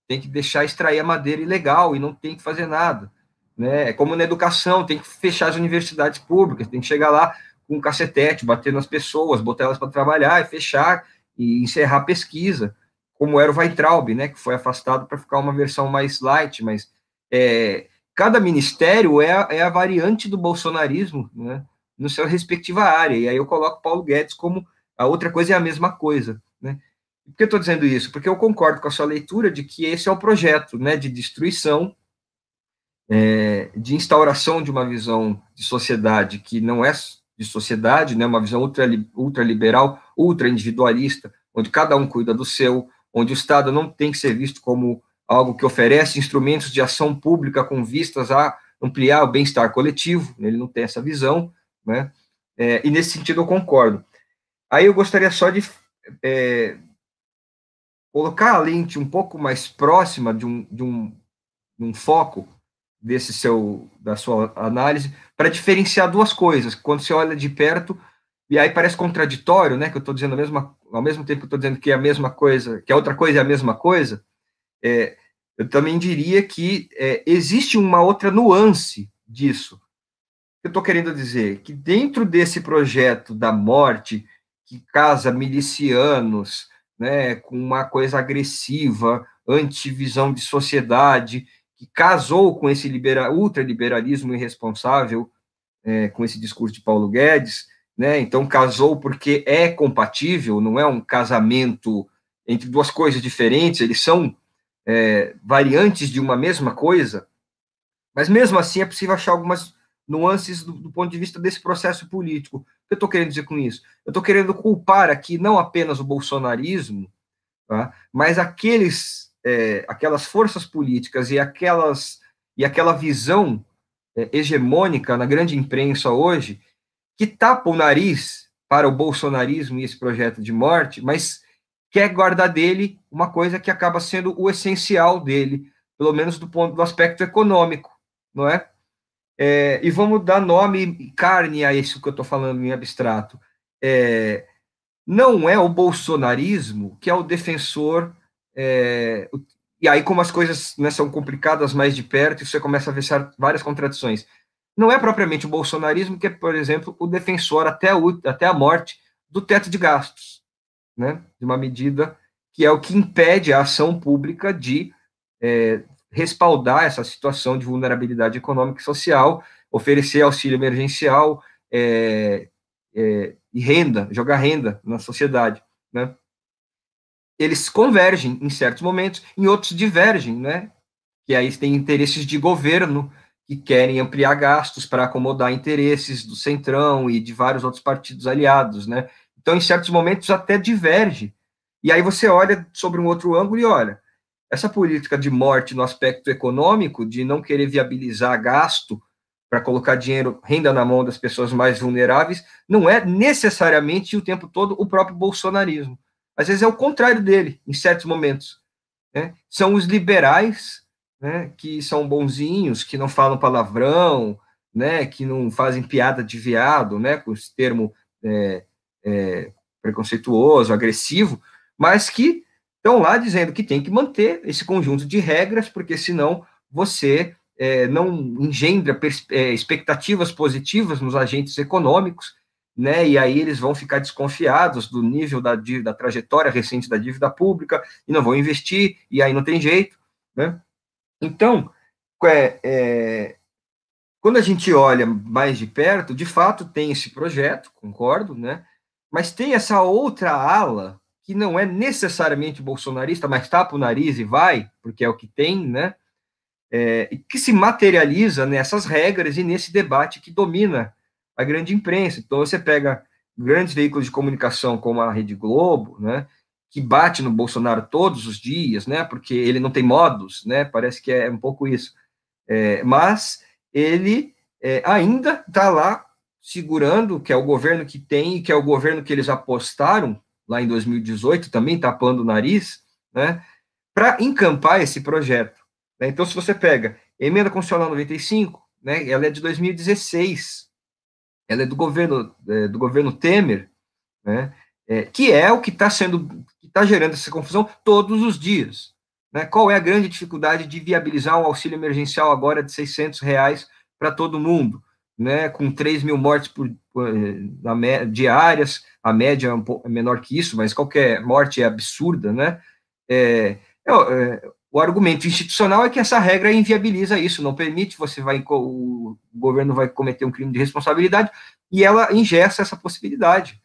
tem que deixar extrair a madeira ilegal e não tem que fazer nada. Né? É como na educação, tem que fechar as universidades públicas, tem que chegar lá com um cacetete, bater nas pessoas, botar elas para trabalhar e fechar e encerrar a pesquisa, como era o Weintraub, né, que foi afastado para ficar uma versão mais light, mas é, cada ministério é a, é a variante do bolsonarismo, né, no seu respectiva área. E aí eu coloco Paulo Guedes como a outra coisa é a mesma coisa, né? Por que eu estou dizendo isso? Porque eu concordo com a sua leitura de que esse é o projeto, né, de destruição, é, de instauração de uma visão de sociedade que não é de sociedade, né, uma visão ultra, ultraliberal, ultra individualista, onde cada um cuida do seu, onde o Estado não tem que ser visto como algo que oferece instrumentos de ação pública com vistas a ampliar o bem-estar coletivo, ele não tem essa visão, né? É, e nesse sentido eu concordo. Aí eu gostaria só de é, colocar a lente um pouco mais próxima de um, de um, de um foco desse seu da sua análise para diferenciar duas coisas. Quando você olha de perto e aí parece contraditório, né? Que eu estou dizendo a mesma, ao mesmo tempo que eu estou dizendo que é a mesma coisa, que a outra coisa é a mesma coisa é, eu também diria que é, existe uma outra nuance disso. Eu estou querendo dizer que dentro desse projeto da morte, que casa milicianos, né, com uma coisa agressiva, antivisão de sociedade, que casou com esse libera, ultraliberalismo irresponsável, é, com esse discurso de Paulo Guedes, né, então casou porque é compatível, não é um casamento entre duas coisas diferentes, eles são é, variantes de uma mesma coisa, mas mesmo assim é possível achar algumas nuances do, do ponto de vista desse processo político. O que eu estou querendo dizer com isso? Eu estou querendo culpar aqui não apenas o bolsonarismo, tá? mas aqueles, é, aquelas forças políticas e aquelas e aquela visão é, hegemônica na grande imprensa hoje que tapa o nariz para o bolsonarismo e esse projeto de morte, mas quer guardar dele uma coisa que acaba sendo o essencial dele, pelo menos do ponto do aspecto econômico, não é? é e vamos dar nome e carne a isso que eu estou falando em abstrato. É, não é o bolsonarismo que é o defensor. É, e aí, como as coisas né, são complicadas mais de perto, você começa a ver várias contradições. Não é propriamente o bolsonarismo que é, por exemplo, o defensor até, até a morte do teto de gastos né, de uma medida que é o que impede a ação pública de é, respaldar essa situação de vulnerabilidade econômica e social, oferecer auxílio emergencial é, é, e renda, jogar renda na sociedade, né? Eles convergem em certos momentos, em outros divergem, né? Que aí tem interesses de governo que querem ampliar gastos para acomodar interesses do Centrão e de vários outros partidos aliados, né? Então, em certos momentos, até diverge. E aí você olha sobre um outro ângulo e olha, essa política de morte no aspecto econômico, de não querer viabilizar gasto para colocar dinheiro, renda na mão das pessoas mais vulneráveis, não é necessariamente o tempo todo o próprio bolsonarismo. Às vezes é o contrário dele, em certos momentos. Né? São os liberais, né, que são bonzinhos, que não falam palavrão, né, que não fazem piada de viado, né, com esse termo é, é, preconceituoso, agressivo, mas que estão lá dizendo que tem que manter esse conjunto de regras, porque senão você é, não engendra é, expectativas positivas nos agentes econômicos, né? E aí eles vão ficar desconfiados do nível da da trajetória recente da dívida pública e não vão investir, e aí não tem jeito, né? Então, é, é, quando a gente olha mais de perto, de fato tem esse projeto, concordo, né? Mas tem essa outra ala que não é necessariamente bolsonarista, mas tapa o nariz e vai, porque é o que tem, né? É, que se materializa nessas regras e nesse debate que domina a grande imprensa. Então, você pega grandes veículos de comunicação como a Rede Globo, né, que bate no Bolsonaro todos os dias, né, porque ele não tem modos, né, parece que é um pouco isso. É, mas ele é, ainda está lá segurando, que é o governo que tem, que é o governo que eles apostaram lá em 2018, também tapando o nariz, né, para encampar esse projeto. Né? Então, se você pega emenda constitucional 95, né, ela é de 2016, ela é do governo é, do governo Temer, né, é, que é o que está sendo, que está gerando essa confusão todos os dias. Né? Qual é a grande dificuldade de viabilizar um auxílio emergencial agora de 600 reais para todo mundo, né, com 3 mil mortes por, por na, diárias, a média é um pouco menor que isso, mas qualquer morte é absurda, né? É, é, é o argumento institucional é que essa regra inviabiliza isso, não permite, você vai, o governo vai cometer um crime de responsabilidade e ela ingessa essa possibilidade,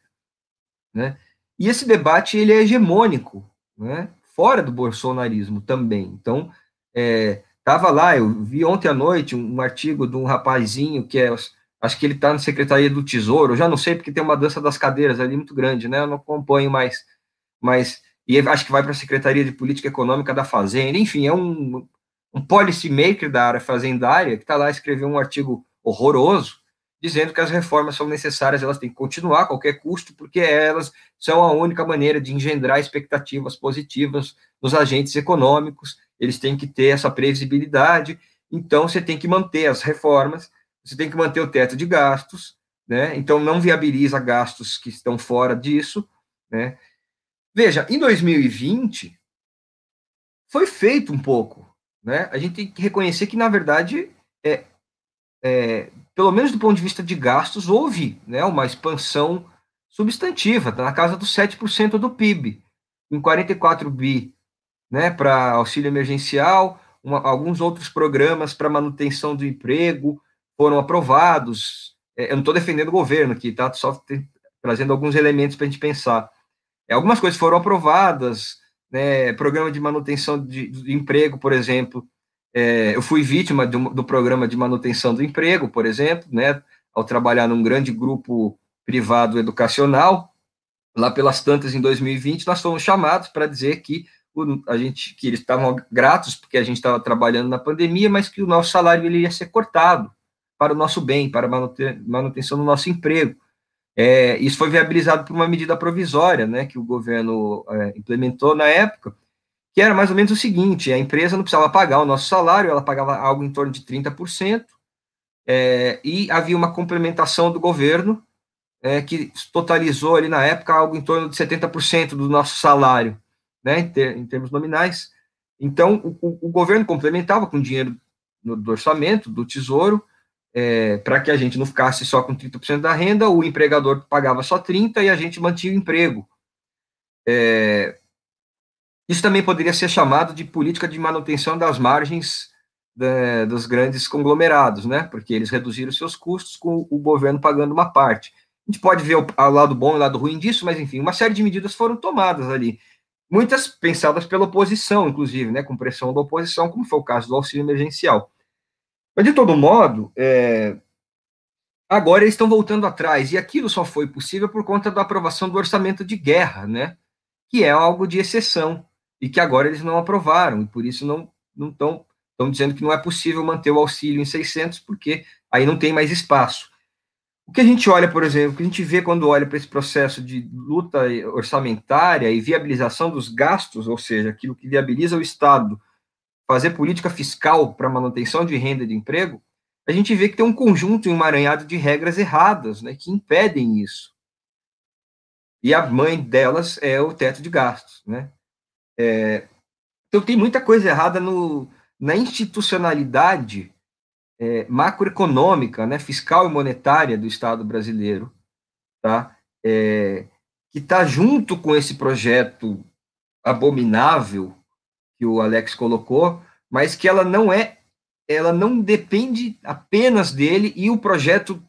né? E esse debate ele é hegemônico, né? Fora do bolsonarismo também. Então, é, tava lá, eu vi ontem à noite um, um artigo de um rapazinho que é, acho que ele está na Secretaria do Tesouro, eu já não sei porque tem uma dança das cadeiras ali muito grande, né? Eu não acompanho mais, mas e acho que vai para a Secretaria de Política Econômica da Fazenda, enfim, é um, um policy maker da área fazendária que está lá escreveu um artigo horroroso, dizendo que as reformas são necessárias, elas têm que continuar a qualquer custo, porque elas são a única maneira de engendrar expectativas positivas nos agentes econômicos, eles têm que ter essa previsibilidade, então você tem que manter as reformas, você tem que manter o teto de gastos, né? Então não viabiliza gastos que estão fora disso, né? Veja, em 2020 foi feito um pouco, né? A gente tem que reconhecer que na verdade é, é pelo menos do ponto de vista de gastos houve, né, uma expansão substantiva, tá na casa dos 7% do PIB, em 44 bi, né, para auxílio emergencial, uma, alguns outros programas para manutenção do emprego foram aprovados. É, eu não estou defendendo o governo aqui, tá? Só trazendo alguns elementos para a gente pensar. É, algumas coisas foram aprovadas, né, programa de manutenção de, de emprego, por exemplo. É, eu fui vítima do, do, programa de manutenção do emprego, por exemplo, né, ao trabalhar num grande grupo privado educacional. Lá pelas tantas, em 2020, nós fomos chamados para dizer que o, a gente, que eles estavam gratos porque a gente estava trabalhando na pandemia, mas que o nosso salário ele ia ser cortado para o nosso bem, para a manutenção do nosso emprego. É, isso foi viabilizado por uma medida provisória, né, que o governo é, implementou na época, que era mais ou menos o seguinte: a empresa não precisava pagar o nosso salário, ela pagava algo em torno de 30%, é, e havia uma complementação do governo é, que totalizou ali na época algo em torno de 70% do nosso salário, né, em, ter, em termos nominais. Então, o, o, governo complementava com dinheiro no, do orçamento, do tesouro, é, para que a gente não ficasse só com 30% da renda, o empregador pagava só 30% e a gente mantinha o emprego. É, isso também poderia ser chamado de política de manutenção das margens da, dos grandes conglomerados, né? Porque eles reduziram seus custos com o governo pagando uma parte. A gente pode ver o, o lado bom e o lado ruim disso, mas enfim, uma série de medidas foram tomadas ali. Muitas pensadas pela oposição, inclusive, né? Com pressão da oposição, como foi o caso do auxílio emergencial. Mas, de todo modo, é, agora eles estão voltando atrás, e aquilo só foi possível por conta da aprovação do orçamento de guerra, né? Que é algo de exceção, e que agora eles não aprovaram, e por isso não estão estão dizendo que não é possível manter o auxílio em 600, porque aí não tem mais espaço. O que a gente olha, por exemplo, o que a gente vê quando olha para esse processo de luta orçamentária e viabilização dos gastos, ou seja, aquilo que viabiliza o Estado fazer política fiscal para manutenção de renda e de emprego, a gente vê que tem um conjunto e um emaranhado de regras erradas, né, que impedem isso. E a mãe delas é o teto de gastos, né? É, então tem muita coisa errada no, na institucionalidade é, macroeconômica, né, fiscal e monetária do Estado brasileiro, tá? É, que está junto com esse projeto abominável que o Alex colocou, mas que ela não é, ela não depende apenas dele e o projeto,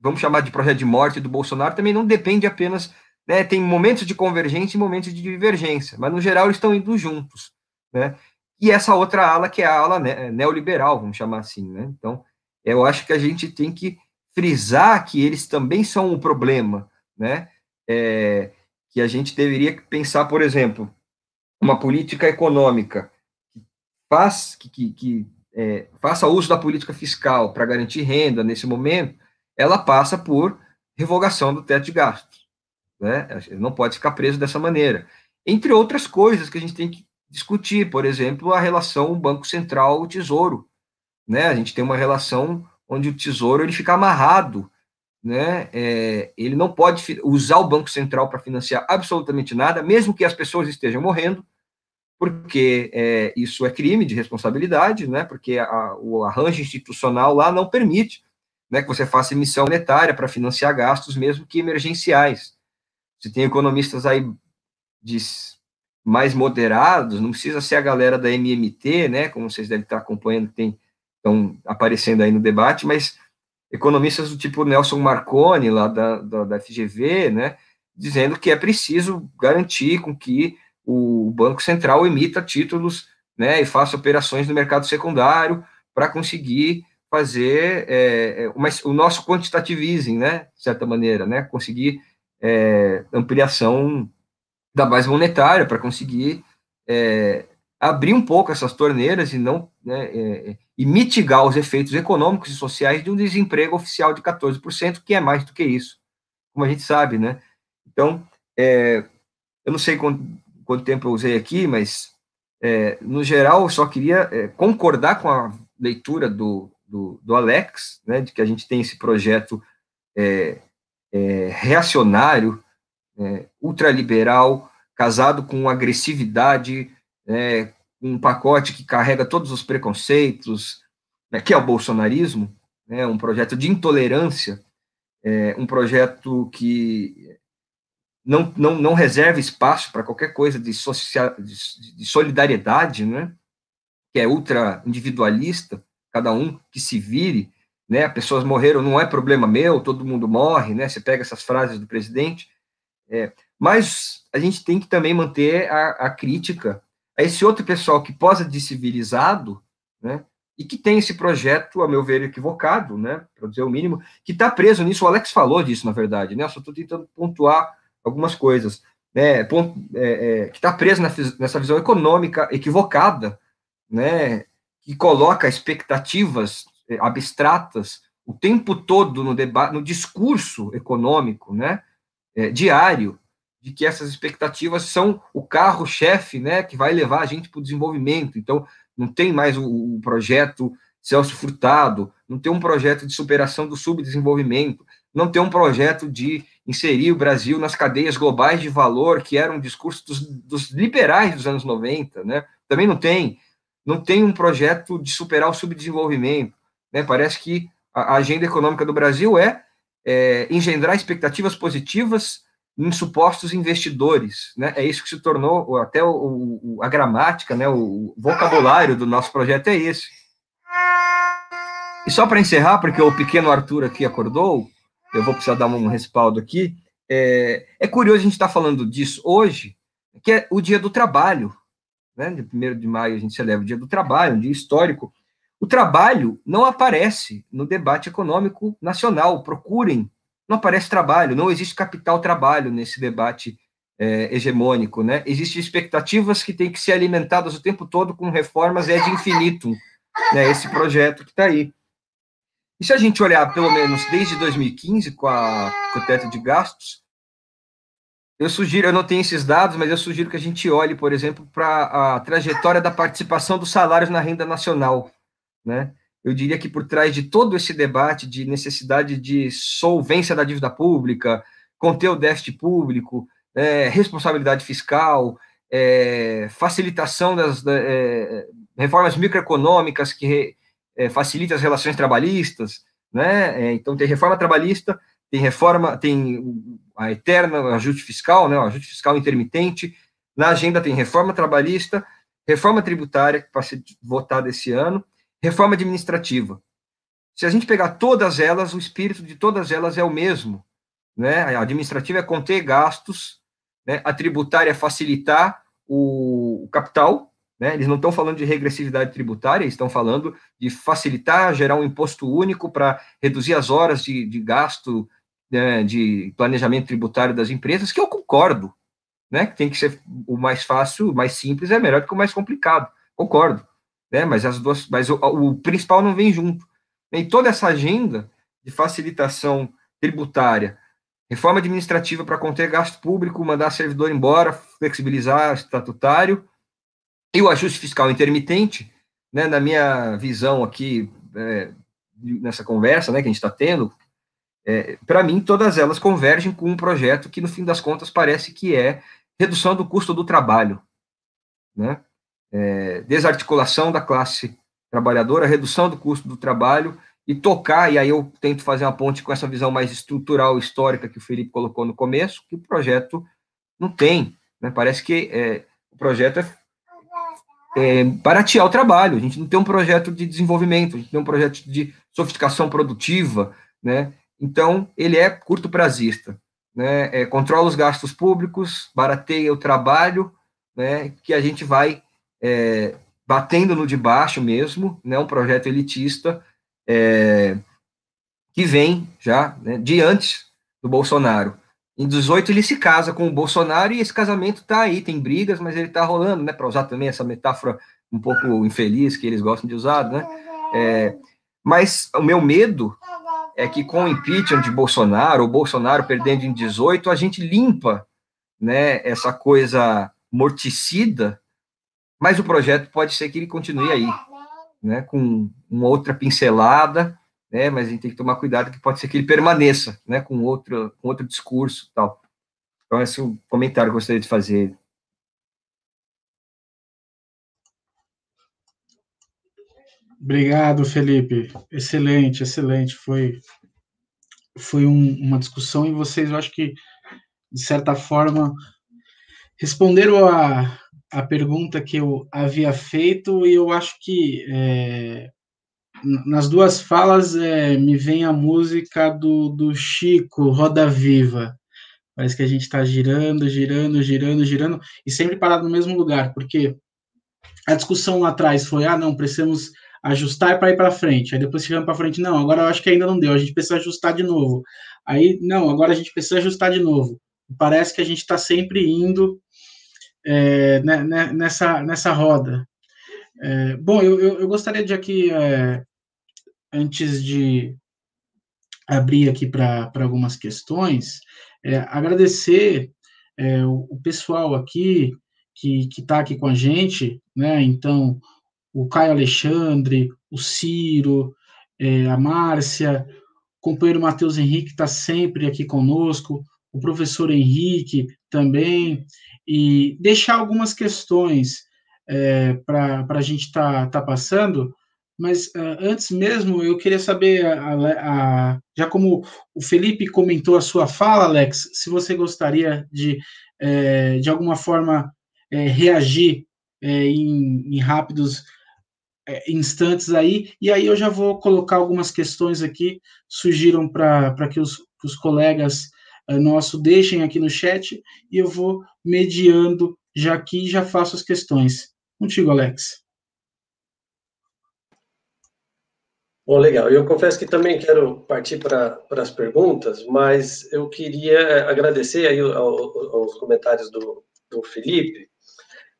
vamos chamar de projeto de morte do Bolsonaro, também não depende apenas, né, tem momentos de convergência e momentos de divergência, mas no geral eles estão indo juntos, né? E essa outra ala que é a ala neoliberal, vamos chamar assim, né? Então, eu acho que a gente tem que frisar que eles também são um problema, né? É, que a gente deveria pensar, por exemplo, uma política econômica que, faz, que, que, que é, faça uso da política fiscal para garantir renda nesse momento, ela passa por revogação do teto de gastos. Né? Não pode ficar preso dessa maneira. Entre outras coisas que a gente tem que discutir, por exemplo, a relação Banco Central-Tesouro. Né? A gente tem uma relação onde o Tesouro ele fica amarrado né, é, ele não pode usar o Banco Central para financiar absolutamente nada, mesmo que as pessoas estejam morrendo, porque é, isso é crime de responsabilidade, né, porque a, o arranjo institucional lá não permite né, que você faça emissão monetária para financiar gastos, mesmo que emergenciais. Se tem economistas aí de mais moderados, não precisa ser a galera da MMT, né, como vocês devem estar acompanhando, tem, estão aparecendo aí no debate, mas economistas do tipo Nelson Marconi, lá da, da, da FGV, né, dizendo que é preciso garantir com que o Banco Central emita títulos né, e faça operações no mercado secundário para conseguir fazer é, é uma, o nosso quantitative né, de certa maneira, né, conseguir é, ampliação da base monetária, para conseguir é, abrir um pouco essas torneiras e não né, é, é, e mitigar os efeitos econômicos e sociais de um desemprego oficial de 14%, que é mais do que isso, como a gente sabe, né? Então, é, eu não sei quanto, quanto, tempo eu usei aqui, mas é, no geral eu só queria é, concordar com a leitura do, do, do, Alex, né, de que a gente tem esse projeto é, ultraliberal, casado com agressividade é, um pacote que carrega todos os preconceitos, né, que é o bolsonarismo, né, um projeto de intolerância, é, um projeto que não, não, não reserva espaço para qualquer coisa de, social, de, de solidariedade, né, que é ultra individualista, cada um que se vire, né, pessoas morreram, não é problema meu, todo mundo morre, né, você pega essas frases do presidente, é, mas a gente tem que também manter a, a crítica a esse outro pessoal que posa de civilizado, né, e que tem esse projeto, a meu ver, equivocado, né, para dizer o mínimo, que está preso nisso. O Alex falou disso, na verdade, né, eu só estou tentando pontuar algumas coisas, né, é, é, que está preso nessa visão econômica equivocada, né, que coloca expectativas é, abstratas o tempo todo no debate, no discurso econômico, né, é, diário, de que essas expectativas são o carro-chefe, né, que vai levar a gente para o desenvolvimento. Então, não tem mais o, o, projeto Celso Furtado, não tem um projeto de superação do subdesenvolvimento, não tem um projeto de inserir o Brasil nas cadeias globais de valor, que era um discurso dos, dos liberais dos anos 90, né? Também não tem. Não tem um projeto de superar o subdesenvolvimento. Né? Parece que a, a agenda econômica do Brasil é, é engendrar expectativas positivas em supostos investidores, né? É isso que se tornou até o, o, a gramática, né? O vocabulário do nosso projeto é esse. E só para encerrar, porque o pequeno Arthur aqui acordou, eu vou precisar dar um respaldo aqui. É, é curioso a gente estar tá falando disso hoje, que é o Dia do Trabalho, né? De 1 de maio a gente celebra o Dia do Trabalho, um dia histórico. O trabalho não aparece no debate econômico nacional. Procurem não aparece trabalho, não existe capital trabalho nesse debate é, hegemônico, né? Existem expectativas que têm que ser alimentadas o tempo todo com reformas é de infinito, né? Esse projeto que está aí. E se a gente olhar, pelo menos desde 2015, com, a, com o teto de gastos, eu sugiro, eu não tenho esses dados, mas eu sugiro que a gente olhe, por exemplo, para a trajetória da participação dos salários na renda nacional, né? eu diria que por trás de todo esse debate de necessidade de solvência da dívida pública, conter o déficit público, é, responsabilidade fiscal, é, facilitação das é, reformas microeconômicas que, é, facilite as relações trabalhistas, né? É, então tem reforma trabalhista, tem reforma, tem a eterna ajuste fiscal, né? O ajuste fiscal intermitente. Na agenda tem reforma trabalhista, reforma tributária que vai ser votada esse ano, reforma administrativa. Se a gente pegar todas elas, o espírito de todas elas é o mesmo, né? A administrativa é conter gastos, né? A tributária é facilitar o, capital, né? Eles não estão falando de regressividade tributária, estão falando de facilitar, gerar um imposto único para reduzir as horas de, de gasto né, de planejamento tributário das empresas, que eu concordo, né? Tem que ser o mais fácil, o mais simples é melhor do que o mais complicado, concordo, né? Mas as duas, mas o, o principal não vem junto. E toda essa agenda de facilitação tributária, reforma administrativa para conter gasto público, mandar servidor embora, flexibilizar estatutário, e o ajuste fiscal intermitente, né, na minha visão aqui, é, nessa conversa né, que a gente está tendo, é, para mim, todas elas convergem com um projeto que, no fim das contas, parece que é redução do custo do trabalho, né? É, desarticulação da classe trabalhadora, redução do custo do trabalho e tocar, e aí eu tento fazer uma ponte com essa visão mais estrutural, histórica que o Felipe colocou no começo, que o projeto não tem, né? Parece que é, o projeto é é, baratear o trabalho. A gente não tem um projeto de desenvolvimento, a gente tem um projeto de sofisticação produtiva, né? Então, ele é curto prazista, né? É, controla os gastos públicos, barateia o trabalho, né? Que a gente vai é, batendo no de baixo mesmo, né? Um projeto elitista é, que vem já né, de antes do Bolsonaro. Em 18 ele se casa com o Bolsonaro e esse casamento tá aí, tem brigas, mas ele tá rolando, né? Para usar também essa metáfora um pouco infeliz que eles gostam de usar, né? É, mas o meu medo é que com o impeachment de Bolsonaro, o Bolsonaro perdendo em 18, a gente limpa, né? Essa coisa morticida, mas o projeto pode ser que ele continue aí, né? Com uma outra pincelada né? Mas a gente tem que tomar cuidado que pode ser que ele permaneça, né? Com outro, com outro discurso, tal. Então esse é o comentário que eu gostaria de fazer. Obrigado, Felipe. Excelente, excelente. Foi foi um, uma discussão e vocês, eu acho que de certa forma responderam a, a pergunta que eu havia feito e eu acho que é, nas duas falas é, me vem a música do, do Chico, Roda Viva. Parece que a gente está girando, girando, girando, girando, e sempre parado no mesmo lugar, porque a discussão lá atrás foi: ah, não, precisamos ajustar para ir para frente. Aí depois chegamos para frente, não, agora eu acho que ainda não deu, a gente precisa ajustar de novo. Aí, não, agora a gente precisa ajustar de novo. Parece que a gente está sempre indo é, né, né, nessa, nessa roda. É, bom, eu, eu, gostaria de aqui é, antes de abrir aqui para algumas questões, é, agradecer é, o, o, pessoal aqui que está aqui com a gente, né? Então, o Caio Alexandre, o Ciro, é, a Márcia, o companheiro Matheus Henrique está sempre aqui conosco, o professor Henrique também, e deixar algumas questões é, para a gente estar tá, tá passando, mas uh, antes mesmo, eu queria saber, a, a, já como o Felipe comentou a sua fala, Alex, se você gostaria de, é, de alguma forma, é, reagir é, em, em, rápidos instantes aí, e aí eu já vou colocar algumas questões aqui, surgiram para que os, que os colegas nossos deixem aqui no chat, e eu vou mediando já aqui já faço as questões. Contigo, Alex. Bom, legal. Eu confesso que também quero partir para as perguntas, mas eu queria agradecer aí aos comentários do, do Felipe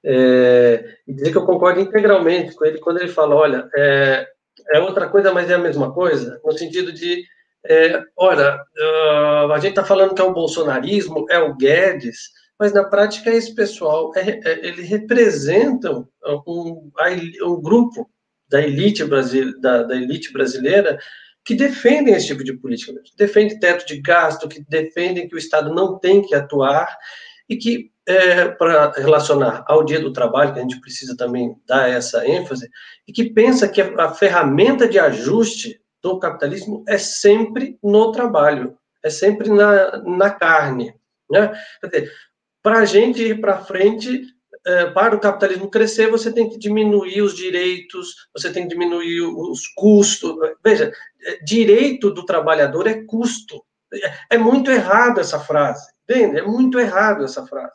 é, e dizer que eu concordo integralmente com ele quando ele fala, olha, é, é outra coisa, mas é a mesma coisa, no sentido de, é, olha, uh, a gente está falando que é o bolsonarismo, é o Guedes, mas na prática esse pessoal, é, é, eles representam um, um grupo da elite, brasile... da, da elite brasileira que defendem esse tipo de política, que defendem teto de gasto, que defendem que o Estado não tem que atuar e que é, para relacionar ao dia do trabalho, que a gente precisa também dar essa ênfase, e que pensa que a ferramenta de ajuste do capitalismo é sempre no trabalho, é sempre na, na carne. Né? Para a gente ir para frente, é, para o capitalismo crescer, você tem que diminuir os direitos, você tem que diminuir os custos. Veja, é, direito do trabalhador é custo. É, é muito errado essa frase, entende? É muito errado essa frase.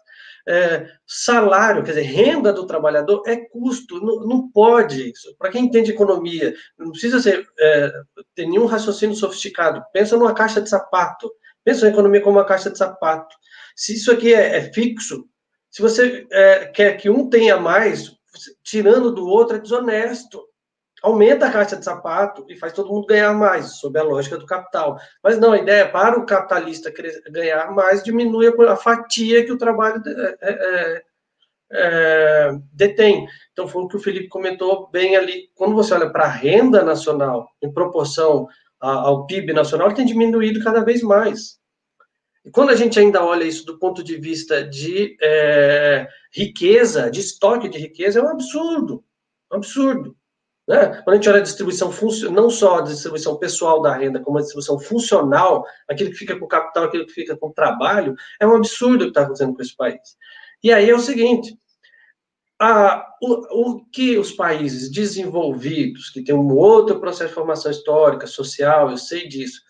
É, salário, quer dizer, renda do trabalhador é custo, não, não pode. Para quem entende economia, não precisa ser, é, ter nenhum raciocínio sofisticado. Pensa numa caixa de sapato. Pensa na economia como uma caixa de sapato. Se isso aqui é, é fixo, se você é, quer que um tenha mais, tirando do outro é desonesto aumenta a caixa de sapato e faz todo mundo ganhar mais, sob a lógica do capital. Mas não, a ideia é para o capitalista ganhar mais, diminui a fatia que o trabalho é, é, é, é, detém. Então, foi o que o Felipe comentou bem ali. Quando você olha para a renda nacional, em proporção ao PIB nacional, tem diminuído cada vez mais. E quando a gente ainda olha isso do ponto de vista de é, riqueza, de estoque de riqueza, é um absurdo. Um absurdo. Né? Quando a gente olha a distribuição, não só a distribuição pessoal da renda, como a distribuição funcional, aquilo que fica com o capital, aquilo que fica com o trabalho, é um absurdo o que está acontecendo com esse país. E aí é o seguinte, a, o, o, que os países desenvolvidos, que têm um outro processo de formação histórica, social, eu sei disso,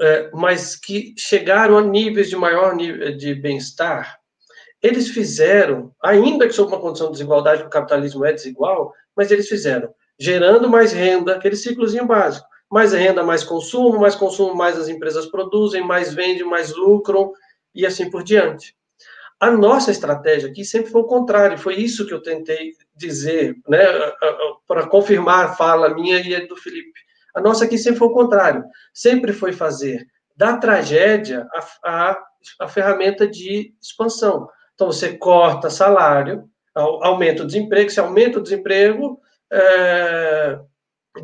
é, mas que chegaram a níveis de maior nível de bem-estar, eles fizeram, ainda que sob uma condição de desigualdade, o capitalismo é desigual, mas eles fizeram gerando mais renda, aquele ciclozinho básico. Mais renda, mais consumo, mais consumo, mais as empresas produzem, mais vendem, mais lucram, e assim por diante. A nossa estratégia aqui sempre foi o contrário, foi isso que eu tentei dizer, né, para confirmar a fala minha e do Felipe. A nossa aqui sempre foi o contrário, sempre foi fazer da tragédia a, a, a ferramenta de expansão. Então, você corta salário, aumenta o desemprego, se aumenta o desemprego, é,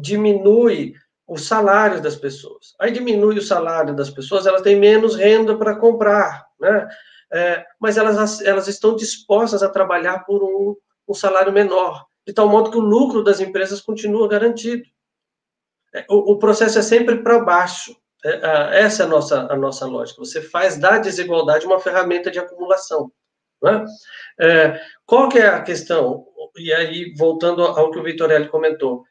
diminui o salário das pessoas. Aí diminui o salário das pessoas, elas têm menos renda para comprar, né? É, mas elas, elas estão dispostas a trabalhar por um, um, salário menor, de tal modo que o lucro das empresas continua garantido. É, o, o processo é sempre para baixo. É, essa é a nossa, a nossa lógica. Você faz da desigualdade uma ferramenta de acumulação. Né? É, qual que é a questão? E aí, voltando ao que o Vitorelli comentou,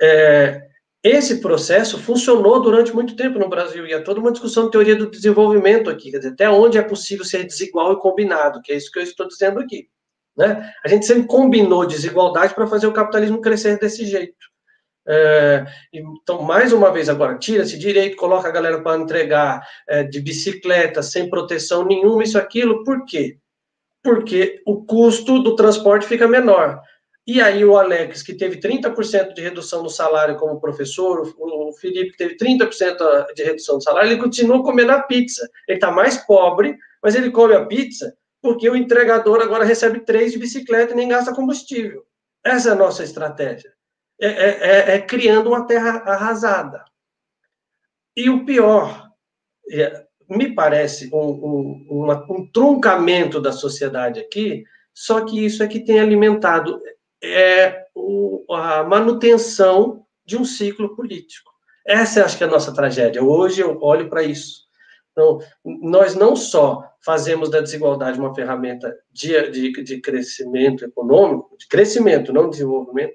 é, esse processo funcionou durante muito tempo no Brasil, e há toda uma discussão de teoria do desenvolvimento aqui, dizer, até onde é possível ser desigual e combinado, que é isso que eu estou dizendo aqui. Né? A gente sempre combinou desigualdade para fazer o capitalismo crescer desse jeito. É, então, mais uma vez, agora, tira esse direito, coloca a galera para entregar é, de bicicleta, sem proteção nenhuma, isso, aquilo, por quê? Porque o custo do transporte fica menor. E aí o Alex, que teve 30% de redução no salário como professor, o Felipe, que teve 30% de redução do salário, ele continua comendo a pizza. Ele está mais pobre, mas ele come a pizza porque o entregador agora recebe três de bicicleta e nem gasta combustível. Essa é a nossa estratégia. É, é, é, é criando uma terra arrasada. E o pior, é, me parece um, um, uma, um truncamento da sociedade aqui, só que isso é que tem alimentado é, o, a manutenção de um ciclo político. Essa acho que é a nossa tragédia. Hoje eu olho para isso. Então, nós não só fazemos da desigualdade uma ferramenta de, de, de crescimento econômico, de crescimento, não de desenvolvimento,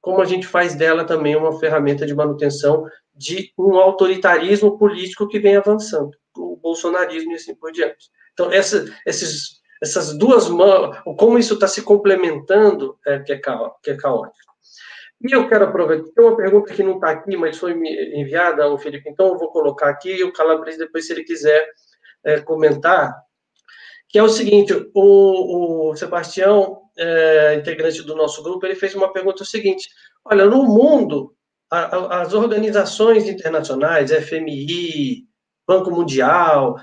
como a gente faz dela também uma ferramenta de manutenção de um autoritarismo político que vem avançando o bolsonarismo e assim por diante. Então, essa, esses, essas duas mãos, como isso está se complementando, é que é, que é caótico. E eu quero aproveitar, tem uma pergunta que não está aqui, mas foi enviada ao Felipe, então eu vou colocar aqui, e o Calabres, depois, se ele quiser é, comentar, que é o seguinte, o, o Sebastião, é, integrante do nosso grupo, ele fez uma pergunta o seguinte, olha, no mundo, as organizações internacionais, FMI, Banco Mundial,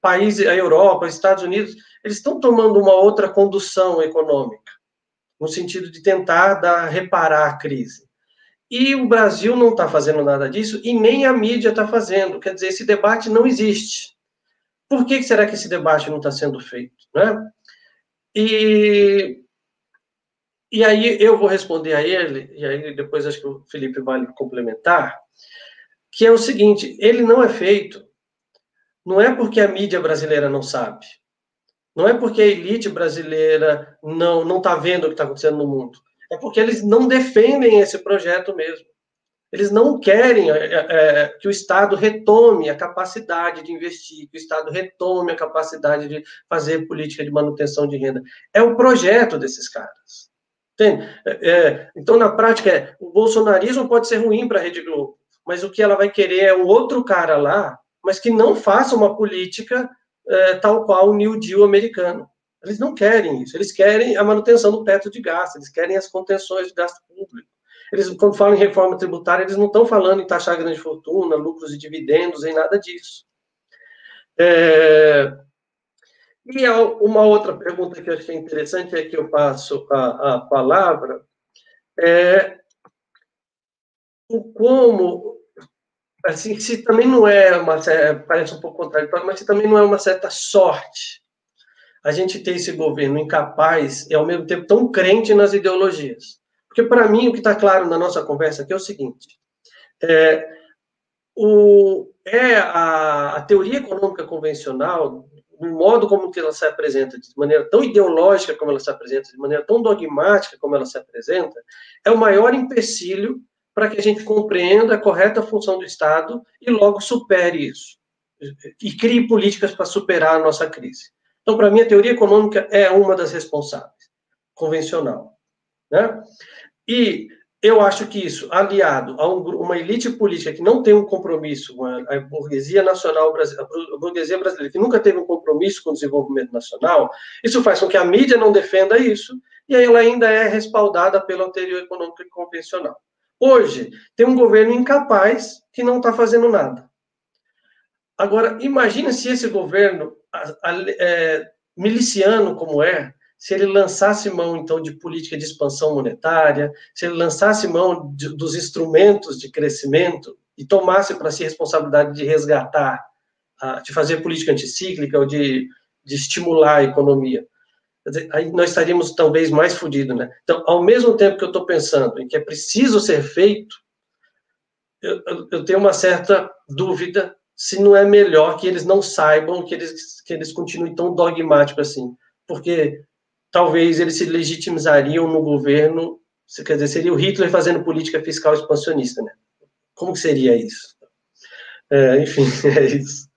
países, a Europa, os Estados Unidos, eles estão tomando uma outra condução econômica, no sentido de tentar dar, reparar a crise. E o Brasil não está fazendo nada disso, e nem a mídia está fazendo. Quer dizer, esse debate não existe. Por que será que esse debate não está sendo feito? Né? E, e aí eu vou responder a ele, e aí depois acho que o Felipe vai complementar, que é o seguinte, ele não é feito, não é porque a mídia brasileira não sabe, não é porque a elite brasileira não não está vendo o que está acontecendo no mundo, é porque eles não defendem esse projeto mesmo. Eles não querem é, é, é, que o Estado retome a capacidade de investir, que o Estado retome a capacidade de fazer política de manutenção de renda. É o projeto desses caras. Entende? É, é então, na prática, o bolsonarismo pode ser ruim para a Rede Globo, mas o que ela vai querer é um outro cara lá, mas que não faça uma política é, tal qual o New Deal americano. Eles não querem isso, eles querem a manutenção do teto de gasto, eles querem as contenções de gasto público. Eles, quando falam em reforma tributária, eles não estão falando em taxar grande fortuna, lucros e dividendos, em nada disso. É... E uma outra pergunta que eu achei interessante é que eu passo a, a palavra é o como, assim, se também não é uma, parece um pouco contraditório, mas se também não é uma certa sorte a gente ter esse governo incapaz e ao mesmo tempo tão crente nas ideologias. Porque, para mim, o que está claro na nossa conversa aqui é o seguinte: é, o, é a, a, teoria econômica convencional, o modo como que ela se apresenta, de maneira tão ideológica como ela se apresenta, de maneira tão dogmática como ela se apresenta, é o maior empecilho para que a gente compreenda a correta função do Estado e logo supere isso. E crie políticas para superar a nossa crise. Então, para mim, a teoria econômica é uma das responsáveis, convencional. Né? E eu acho que isso, aliado a um, uma elite política que não tem um compromisso, uma, a burguesia nacional a burguesia brasileira que nunca teve um compromisso com o desenvolvimento nacional, isso faz com que a mídia não defenda isso, e aí ela ainda é respaldada pela teoria econômica convencional. Hoje, tem um governo incapaz que não está fazendo nada. Agora, imagine se esse governo é, miliciano como é, se ele lançasse mão, então, de política de expansão monetária, se ele lançasse mão de, dos instrumentos de crescimento e tomasse para si a responsabilidade de resgatar, de fazer política anticíclica ou de, de estimular a economia. Dizer, aí nós estaríamos talvez mais fodidos, né? Então, ao mesmo tempo que eu estou pensando em que é preciso ser feito, eu, eu, tenho uma certa dúvida se não é melhor que eles não saibam, que eles, que eles continuem tão dogmáticos assim. Porque talvez eles se legitimizariam no governo, quer dizer, seria o Hitler fazendo política fiscal expansionista, né? Como seria isso? É, enfim, é isso.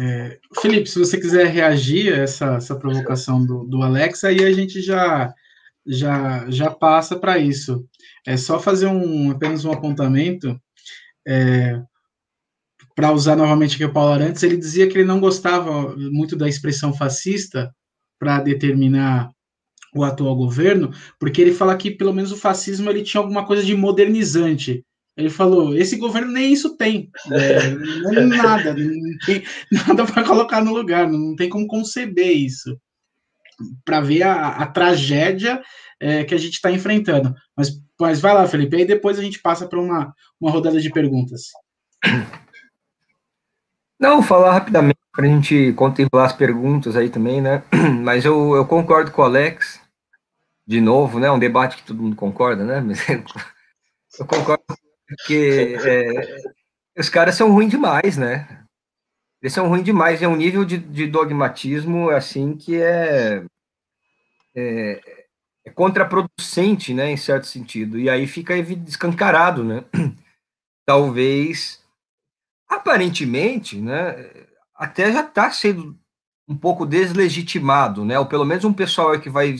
É, Felipe, se você quiser reagir a essa, essa provocação do, do Alex, aí a gente já já, já passa para isso. É só fazer um apenas um apontamento. É, para usar novamente aqui o Paulo Arantes, ele dizia que ele não gostava muito da expressão fascista para determinar o atual governo, porque ele fala que pelo menos o fascismo ele tinha alguma coisa de modernizante. Ele falou: esse governo nem isso tem, é, não é nada, não tem nada para colocar no lugar, não tem como conceber isso, para ver a, a tragédia é, que a gente está enfrentando. Mas, mas vai lá, Felipe, aí depois a gente passa para uma, uma rodada de perguntas. Não, falar rapidamente para a gente contemplar as perguntas aí também, né? Mas eu, eu concordo com o Alex, de novo, né? Um debate que todo mundo concorda, né? Mas eu concordo porque é, os caras são ruins demais, né? Eles são ruins demais, é um nível de, de dogmatismo assim que é, é, é, contraproducente, né? Em certo sentido. E aí fica escancarado, né? Talvez aparentemente, né, até já está sendo um pouco deslegitimado, né? Ou pelo menos um pessoal que vai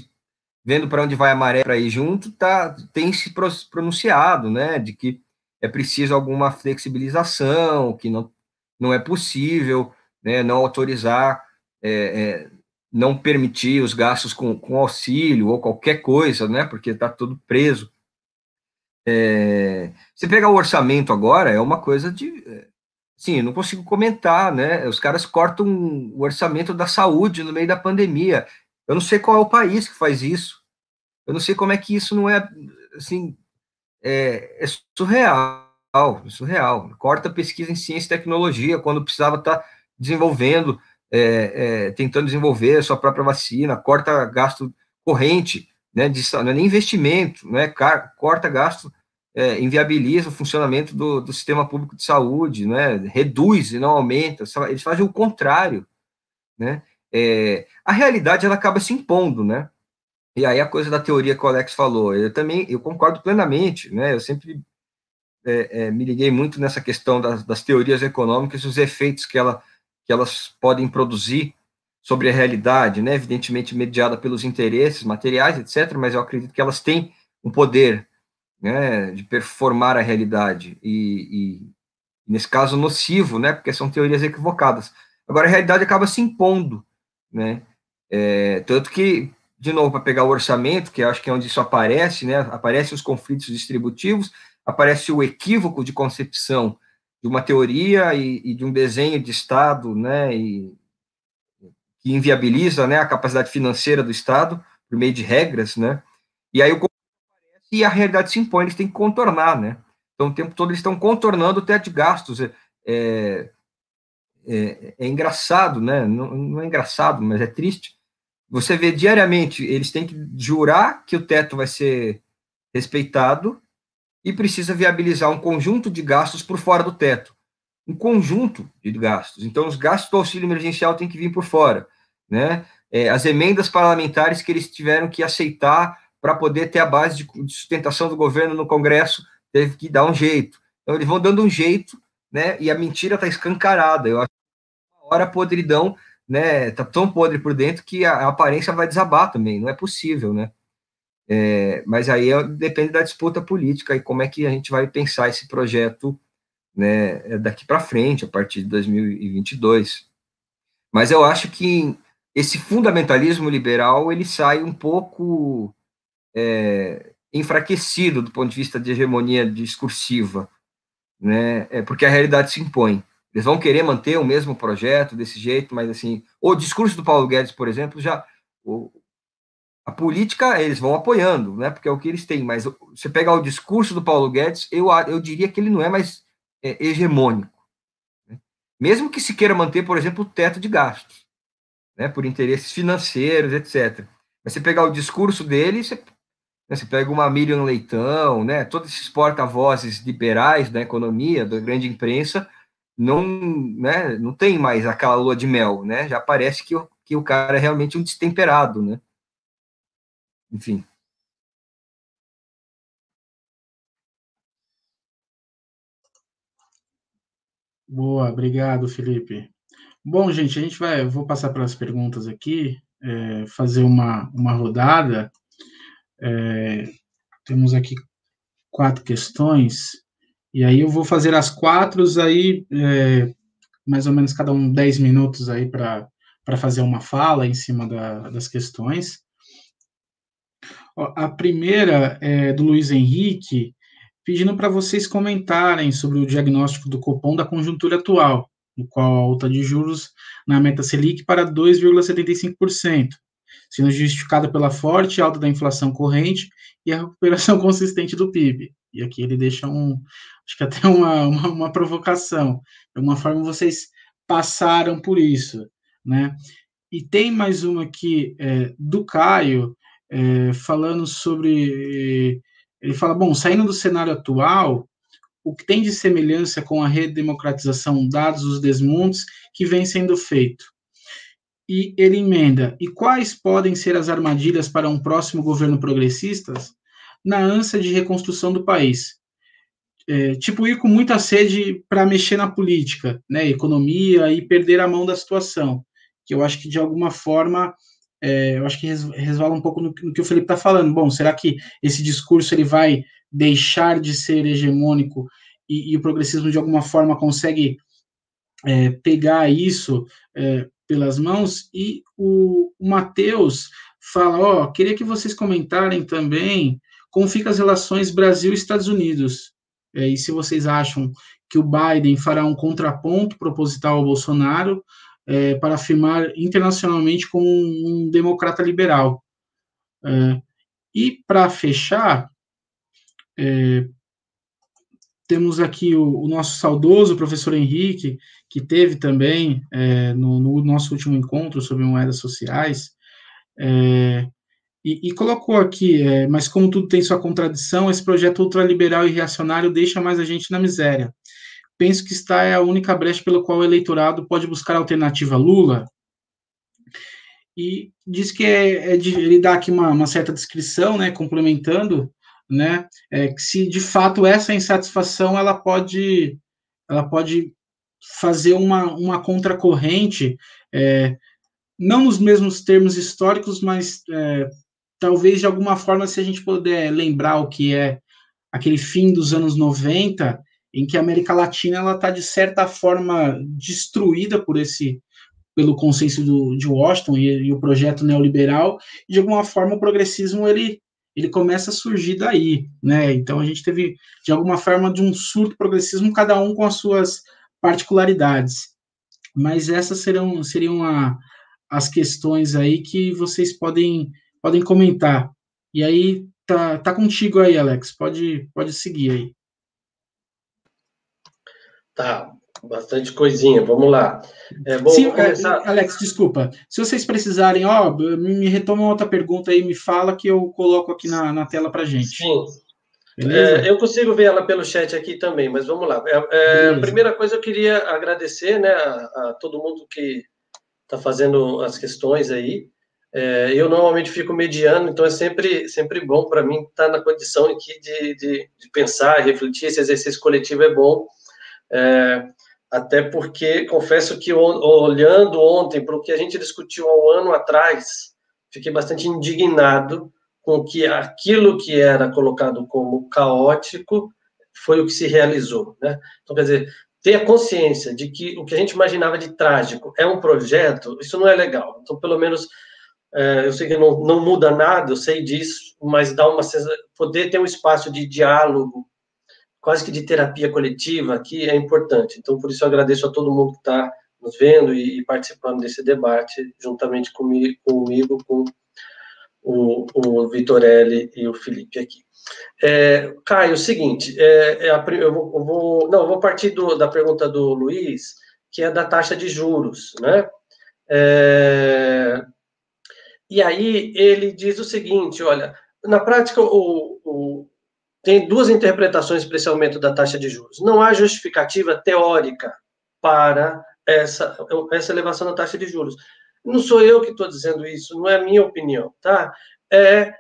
vendo para onde vai a maré para ir junto, tá, tem se pronunciado, né, de que é preciso alguma flexibilização, que não, não é possível, né, não autorizar, é, é, não permitir os gastos com, com auxílio ou qualquer coisa, né, porque está tudo preso. É, você pegar o orçamento agora, é uma coisa de Sim, eu não consigo comentar, né? Os caras cortam o orçamento da saúde no meio da pandemia. Eu não sei qual é o país que faz isso. Eu não sei como é que isso não é, assim, é, é surreal, surreal. Corta pesquisa em ciência e tecnologia quando precisava estar tá desenvolvendo é, é, tentando desenvolver a sua própria vacina, corta gasto corrente, né, de, não é nem investimento, né, corta gasto, é, inviabiliza o funcionamento do, do, sistema público de saúde, né, reduz e não aumenta, eles fazem o contrário, né, é, a realidade ela acaba se impondo, né, e aí a coisa da teoria que o Alex falou, eu também, eu concordo plenamente, né, eu sempre é, é, me liguei muito nessa questão das, das teorias econômicas os efeitos que, ela, que elas podem produzir sobre a realidade, né, evidentemente mediada pelos interesses materiais, etc., mas eu acredito que elas têm um poder né, de performar a realidade, e, e, nesse caso nocivo, né, porque são teorias equivocadas. Agora, a realidade acaba se impondo, né, é, tanto que, de novo, para pegar o orçamento, que acho que é onde isso aparece, né, aparecem os conflitos distributivos, aparece o equívoco de concepção de uma teoria e, e de um desenho de Estado, né, e, que inviabiliza, né, a capacidade financeira do Estado por meio de regras, né, e aí o e a realidade se impõe, eles têm que contornar, né, então o tempo todo eles estão contornando o teto de gastos, é, é, é, é engraçado, né, não, não é engraçado, mas é triste, você vê diariamente, eles têm que jurar que o teto vai ser respeitado, e precisa viabilizar um conjunto de gastos por fora do teto. Um conjunto de gastos. Então, os gastos do auxílio emergencial têm que vir por fora. Né? É, as emendas parlamentares que eles tiveram que aceitar para poder ter a base de, sustentação do governo no Congresso, teve que dar um jeito. Então, eles vão dando um jeito, né? e a mentira está escancarada. Eu acho que uma hora a podridão né, tá tão podre por dentro que a, a aparência vai desabar também, não é possível, né? É, mas aí é, depende da disputa política e como é que a gente vai pensar esse projeto né, daqui para frente, a partir de 2022. Mas eu acho que esse fundamentalismo liberal ele sai um pouco é, enfraquecido do ponto de vista de hegemonia discursiva, né? É porque a realidade se impõe. Eles vão querer manter o mesmo projeto desse jeito, mas assim, o discurso do Paulo Guedes, por exemplo, já o, a política eles vão apoiando, né? Porque é o que eles têm. Mas você pegar o discurso do Paulo Guedes, eu, eu diria que ele não é mais é, hegemônico. Né? Mesmo que se queira manter, por exemplo, o teto de gastos, né? Por interesses financeiros, etc. Mas você pegar o discurso dele, você, né, você pega uma Miriam Leitão, né? Todos esses porta-vozes liberais da economia, da grande imprensa, não, né? Não tem mais aquela lua de mel, né? Já parece que, que o cara é realmente um destemperado, né? enfim. Boa, obrigado, Felipe. Bom, gente, a gente vai, vou passar para as perguntas aqui, é, fazer uma, uma rodada. É, temos aqui quatro questões, e aí eu vou fazer as quatro, aí é, mais ou menos cada um dez minutos aí para fazer uma fala em cima da, das questões. A primeira é do Luiz Henrique, pedindo para vocês comentarem sobre o diagnóstico do Copom da conjuntura atual, no qual a alta de juros na meta Selic para 2,75%, sendo justificada pela forte alta da inflação corrente e a recuperação consistente do PIB. E aqui ele deixa um, acho que até uma, uma, uma provocação. De alguma forma vocês passaram por isso, né? E tem mais uma aqui é, do Caio, é, falando sobre. Ele fala: bom, saindo do cenário atual, o que tem de semelhança com a redemocratização, dados os desmontes que vem sendo feito? E ele emenda: e quais podem ser as armadilhas para um próximo governo progressista na ânsia de reconstrução do país? É, tipo, ir com muita sede para mexer na política, né, economia e perder a mão da situação, que eu acho que de alguma forma é, eu acho que resvala um pouco no, no que o Felipe está falando. Bom, será que esse discurso ele vai deixar de ser hegemônico e, e o progressismo de alguma forma consegue é, pegar isso é, pelas mãos? E o, Matheus fala, ó, oh, queria que vocês comentarem também como ficam as relações Brasil Estados Unidos. É, e se vocês acham que o Biden fará um contraponto proposital ao Bolsonaro, é, para afirmar internacionalmente como um, um democrata liberal. É, e para fechar, é, temos aqui o, o, nosso saudoso professor Henrique, que teve também é, no, no, nosso último encontro sobre moedas sociais, é, e, e, colocou aqui, é, mas como tudo tem sua contradição, esse projeto ultraliberal e reacionário deixa mais a gente na miséria. Penso que está é a única brecha pelo qual o eleitorado pode buscar alternativa Lula. E diz que é, é de, ele dá aqui uma, uma certa descrição, né, complementando, né, é, se de fato essa insatisfação ela pode, ela pode fazer uma, uma contracorrente, é, não nos mesmos termos históricos, mas é, talvez de alguma forma, se a gente puder lembrar o que é aquele fim dos anos 90, em que a América Latina está de certa forma destruída por esse pelo consenso do, de Washington e, e, o projeto neoliberal, e de alguma forma o progressismo ele ele começa a surgir daí, né? Então a gente teve de alguma forma de um surto progressismo, cada um com as suas particularidades. Mas essas serão seriam a, as questões aí que vocês podem podem comentar. E aí tá, tá contigo aí, Alex. Pode pode seguir aí. Tá, bastante coisinha. Vamos lá. É, bom, Sim, começar... Alex, desculpa. Se vocês precisarem, ó, me retoma outra pergunta aí, me fala que eu coloco aqui na, na tela para gente. Sim. É, eu consigo ver ela pelo chat aqui também, mas vamos lá. É, é, primeira coisa eu queria agradecer né, a, a todo mundo que está fazendo as questões aí. É, eu normalmente fico mediano, então é sempre, sempre bom para mim estar tá na condição aqui de, de, de, pensar, refletir. Esse exercício coletivo é bom, é, até porque confesso que olhando ontem para o que a gente discutiu há um ano atrás, fiquei bastante indignado com que aquilo que era colocado como caótico foi o que se realizou, né? Então, quer dizer, ter a consciência de que o que a gente imaginava de trágico é um projeto, isso não é legal. Então, pelo menos, é, eu sei que não, não muda nada, eu sei disso, mas dá uma poder ter um espaço de diálogo, quase que de terapia coletiva aqui é importante. Então, por isso eu agradeço a todo mundo que está nos vendo e, participando desse debate, juntamente comigo, comigo com o, o Vitorelli e o Felipe aqui. É, Caio, é o seguinte, é, é a, eu, vou, eu, vou, não, vou partir do, da pergunta do Luiz, que é da taxa de juros, né? É, e aí ele diz o seguinte, olha, na prática o, o, tem duas interpretações para esse aumento da taxa de juros. Não há justificativa teórica para essa, essa elevação da taxa de juros. Não sou eu que estou dizendo isso, não é a minha opinião, tá? É,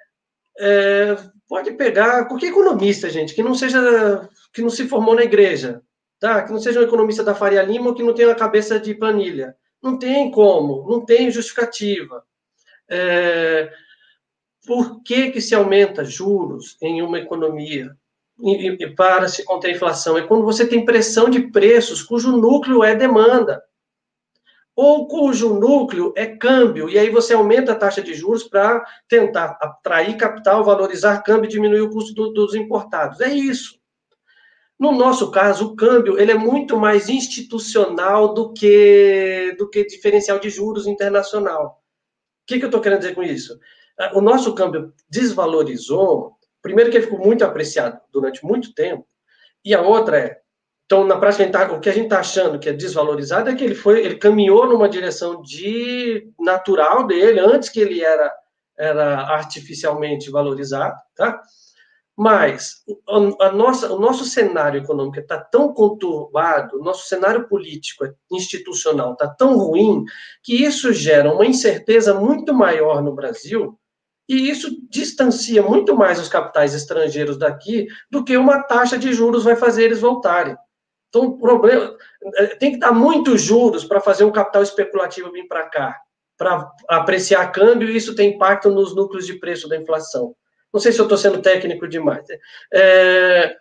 é, pode pegar qualquer economista, gente, que não seja, que não se formou na igreja, tá? Que não seja um economista da Faria Lima ou que não tenha a cabeça de planilha. Não tem como, não tem justificativa. É, por que, que se aumenta juros em uma economia para se conter a inflação? É quando você tem pressão de preços cujo núcleo é demanda ou cujo núcleo é câmbio, e aí você aumenta a taxa de juros para tentar atrair capital, valorizar câmbio e diminuir o custo do, dos importados. É isso. No nosso caso, o câmbio ele é muito mais institucional do que, do que diferencial de juros internacional. O que, que eu estou querendo dizer com isso? O nosso câmbio desvalorizou, primeiro que ele ficou muito apreciado durante muito tempo, e a outra é, então, na prática, tá, o que a gente está achando que é desvalorizado é que ele foi, ele caminhou numa direção de natural dele, antes que ele era, era artificialmente valorizado, tá? Mas a nossa, o nosso cenário econômico está tão conturbado, o nosso cenário político, institucional está tão ruim, que isso gera uma incerteza muito maior no Brasil, e isso distancia muito mais os capitais estrangeiros daqui do que uma taxa de juros vai fazer eles voltarem. Então, o problema é, tem que dar muitos juros para fazer um capital especulativo vir para cá, para apreciar câmbio, e isso tem impacto nos núcleos de preço da inflação. Não sei se eu estou sendo técnico demais. É,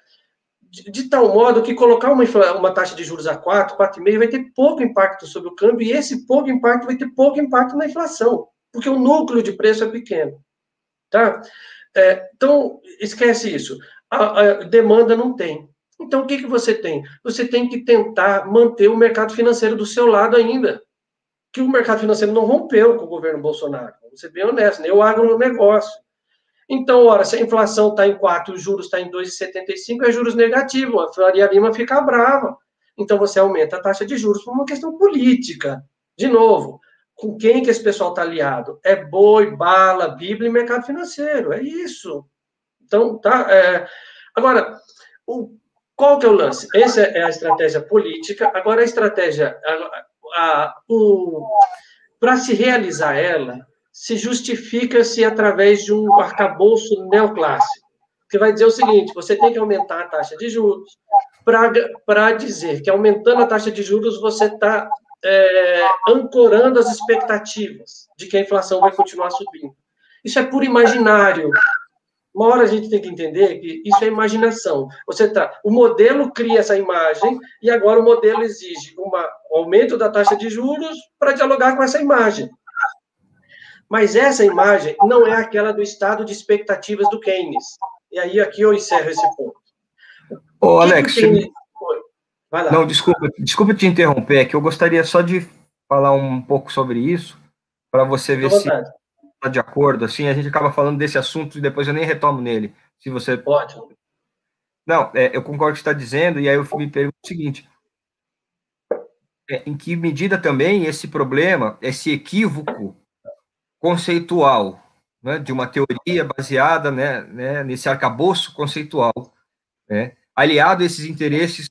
de, de, tal modo que colocar uma, uma taxa de juros a 4, 4,5 vai ter pouco impacto sobre o câmbio, e esse pouco impacto vai ter pouco impacto na inflação, porque o núcleo de preço é pequeno. Tá? É, então, esquece isso. A, a demanda não tem. Então, o que, que você tem? Você tem que tentar manter o mercado financeiro do seu lado ainda. Que o mercado financeiro não rompeu com o governo Bolsonaro. Vamos ser bem honestos, nem o agronegócio. Então, ora, se a inflação está em 4 e os juros está em 2,75, é juros negativo. A Faria Lima fica brava. Então, você aumenta a taxa de juros por uma questão política. De novo, com quem que esse pessoal está aliado? É boi, bala, Bíblia e mercado financeiro. É isso. Então, tá. É... Agora, o... qual que é o lance? Essa é a estratégia política. Agora, a estratégia. O... Para se realizar ela, se justifica-se através de um arcabouço neoclássico, que vai dizer o seguinte: você tem que aumentar a taxa de juros, para dizer que aumentando a taxa de juros você está é, ancorando as expectativas de que a inflação vai continuar subindo. Isso é puro imaginário. Uma hora a gente tem que entender que isso é imaginação. Você tá, o modelo cria essa imagem e agora o modelo exige um aumento da taxa de juros para dialogar com essa imagem. Mas essa imagem não é aquela do estado de expectativas do Keynes. E aí aqui eu encerro esse ponto. Ô, Alex. Vai lá. Não, desculpa, desculpa te interromper, é que eu gostaria só de falar um pouco sobre isso, para você ver se está de acordo. Assim, a gente acaba falando desse assunto e depois eu nem retomo nele. Se você. Pode. Não, é, eu concordo com o que está dizendo, e aí eu me pergunto o seguinte: é, em que medida também esse problema, esse equívoco conceitual, né, de uma teoria baseada né, né, nesse arcabouço conceitual, né, aliado a esses interesses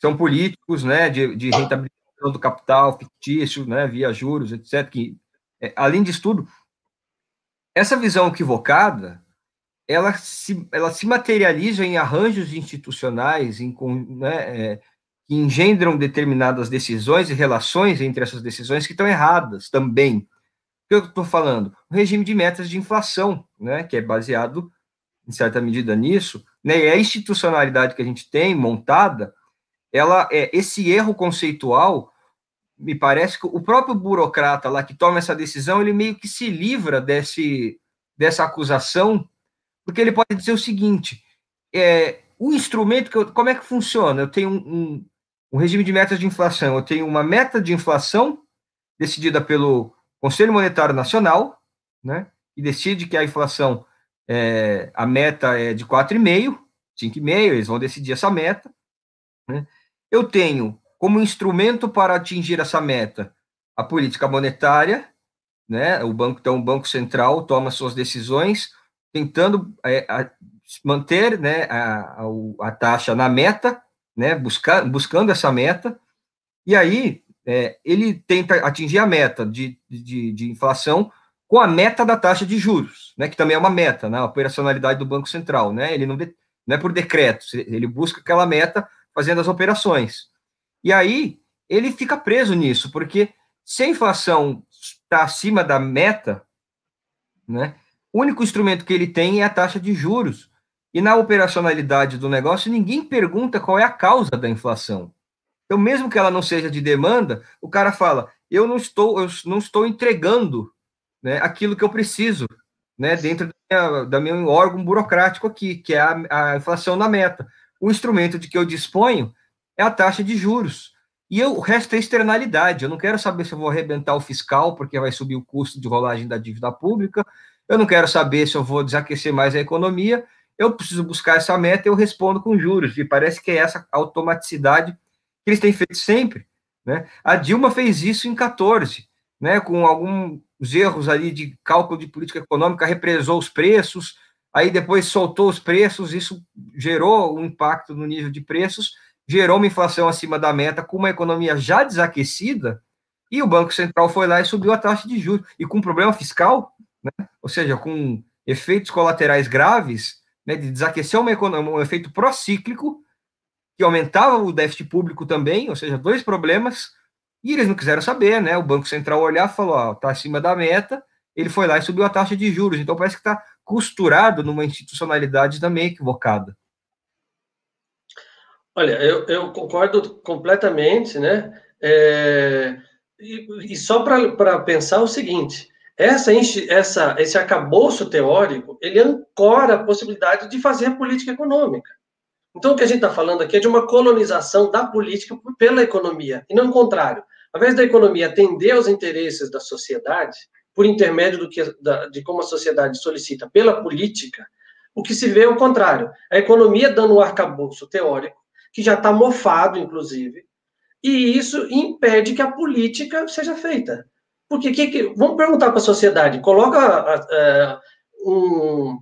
são políticos, né, de, de rentabilização do capital fictício, né, via juros, etc. Que, é, além disso tudo, essa visão equivocada, ela se, ela se materializa em arranjos institucionais, em, né, é, que engendram determinadas decisões e relações entre essas decisões que estão erradas também. O que eu estou falando? O regime de metas de inflação, né, que é baseado, em certa medida, nisso, né, e a institucionalidade que a gente tem montada, ela é esse erro conceitual me parece que o próprio burocrata lá que toma essa decisão, ele meio que se livra desse, dessa acusação, porque ele pode dizer o seguinte: é, o instrumento que eu, como é que funciona? Eu tenho um, um, um, regime de metas de inflação, eu tenho uma meta de inflação decidida pelo Conselho Monetário Nacional, né, que decide que a inflação, é, a meta é de 4,5, 5,5, eles vão decidir essa meta. Eu tenho como instrumento para atingir essa meta a política monetária, né? O banco, então, o Banco Central toma suas decisões tentando é, a, manter, né, a, a, a, taxa na meta, né, buscar, buscando essa meta, e aí é, ele tenta atingir a meta de, de, de, inflação com a meta da taxa de juros, né, que também é uma meta, né, a operacionalidade do Banco Central, né, ele não, de, não é por decreto, ele busca aquela meta fazendo as operações. E aí ele fica preso nisso, porque se a inflação está acima da meta, né, o único instrumento que ele tem é a taxa de juros. E na operacionalidade do negócio, ninguém pergunta qual é a causa da inflação. Então, mesmo que ela não seja de demanda, o cara fala: eu não estou, eu não estou entregando né, aquilo que eu preciso, né, dentro da minha, da meu órgão burocrático aqui, que é a, a inflação na meta o instrumento de que eu disponho é a taxa de juros. E eu, o resto é externalidade. Eu não quero saber se eu vou arrebentar o fiscal, porque vai subir o custo de rolagem da dívida pública. Eu não quero saber se eu vou desaquecer mais a economia. Eu preciso buscar essa meta e eu respondo com juros. E parece que é essa automaticidade que eles têm feito sempre. Né? A Dilma fez isso em 14, né? com alguns erros ali de cálculo de política econômica, represou os preços, aí depois soltou os preços, isso gerou um impacto no nível de preços, gerou uma inflação acima da meta, com uma economia já desaquecida, e o Banco Central foi lá e subiu a taxa de juros, e com problema fiscal, né, ou seja, com efeitos colaterais graves, né, de desaquecer uma economia, um efeito procíclico, que aumentava o déficit público também, ou seja, dois problemas, e eles não quiseram saber, né? O Banco Central olhar e falou, ó, tá acima da meta, ele foi lá e subiu a taxa de juros. Então parece que está costurado numa institucionalidade também equivocada. Olha, eu, eu concordo completamente, né? É, e, e, só para pensar o seguinte: essa, essa, esse arcabouço teórico ele ancora a possibilidade de fazer política econômica. Então, o que a gente está falando aqui é de uma colonização da política pela economia, e não o contrário. Ao invés da economia atender aos interesses da sociedade, por intermédio do que, da, de como a sociedade solicita pela política, o que se vê é o contrário. A economia dando um arcabouço teórico, que já está mofado, inclusive, e isso impede que a política seja feita. Porque que, que vamos perguntar para a sociedade, coloca é, um,